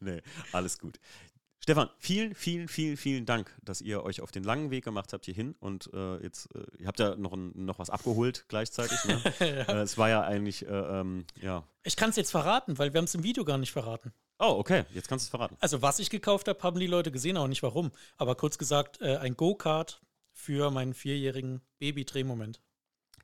nee, alles gut. Stefan, vielen, vielen, vielen, vielen Dank, dass ihr euch auf den langen Weg gemacht habt hierhin und äh, jetzt, äh, ihr habt ja noch, ein, noch was abgeholt gleichzeitig. Ne? äh, es war ja eigentlich, äh, ähm, ja. Ich kann es jetzt verraten, weil wir haben es im Video gar nicht verraten. Oh, okay, jetzt kannst du es verraten. Also was ich gekauft habe, haben die Leute gesehen, auch nicht warum. Aber kurz gesagt, äh, ein Go-Kart für meinen vierjährigen Baby-Drehmoment.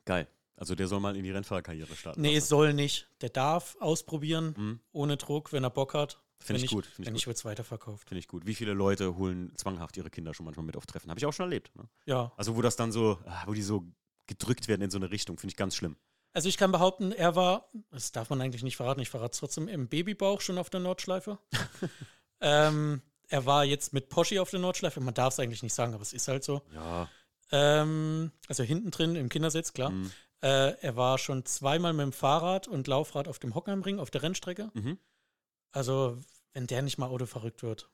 Geil. Also der soll mal in die Rennfahrerkarriere starten. Nee, es soll nicht. Der darf ausprobieren, Mhm. ohne Druck, wenn er Bock hat. Finde ich gut, find ich wenn nicht, wird es weiterverkauft. Finde ich gut. Wie viele Leute holen zwanghaft ihre Kinder schon manchmal mit auf Treffen? Habe ich auch schon erlebt. Ne? Ja. Also wo das dann so, ah, wo die so gedrückt werden in so eine Richtung, finde ich ganz schlimm. Also ich kann behaupten, er war, das darf man eigentlich nicht verraten, ich verrate es trotzdem, im Babybauch schon auf der Nordschleife. ähm, er war jetzt mit Poschi auf der Nordschleife, man darf es eigentlich nicht sagen, aber es ist halt so. Ja. Ähm, also hinten drin im Kindersitz, klar. Mhm. Äh, er war schon zweimal mit dem Fahrrad und Laufrad auf dem Hockenheimring auf der Rennstrecke. Mhm. Also, wenn der nicht mal Auto verrückt wird,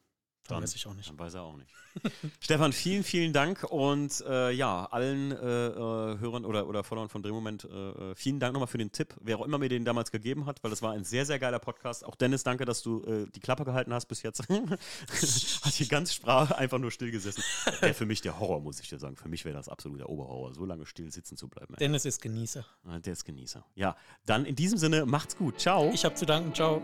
dann, Dann- weiß ich auch nicht. Dann weiß er auch nicht. Stefan, vielen, vielen Dank und äh, ja, allen äh, äh, Hörern oder, oder Followern von Drehmoment, äh, äh, vielen Dank nochmal für den Tipp, wer auch immer mir den damals gegeben hat, weil das war ein sehr, sehr geiler Podcast. Auch Dennis, danke, dass du äh, die Klappe gehalten hast bis jetzt. hat hier ganz Sprache einfach nur still gesessen. Wäre für mich der Horror, muss ich dir sagen. Für mich wäre das absolut der Oberhorror, so lange still sitzen zu bleiben. Ey. Dennis ist Genießer. Ah, Der ist Genießer. Ja, dann in diesem Sinne, macht's gut. Ciao. Ich habe zu danken. Ciao.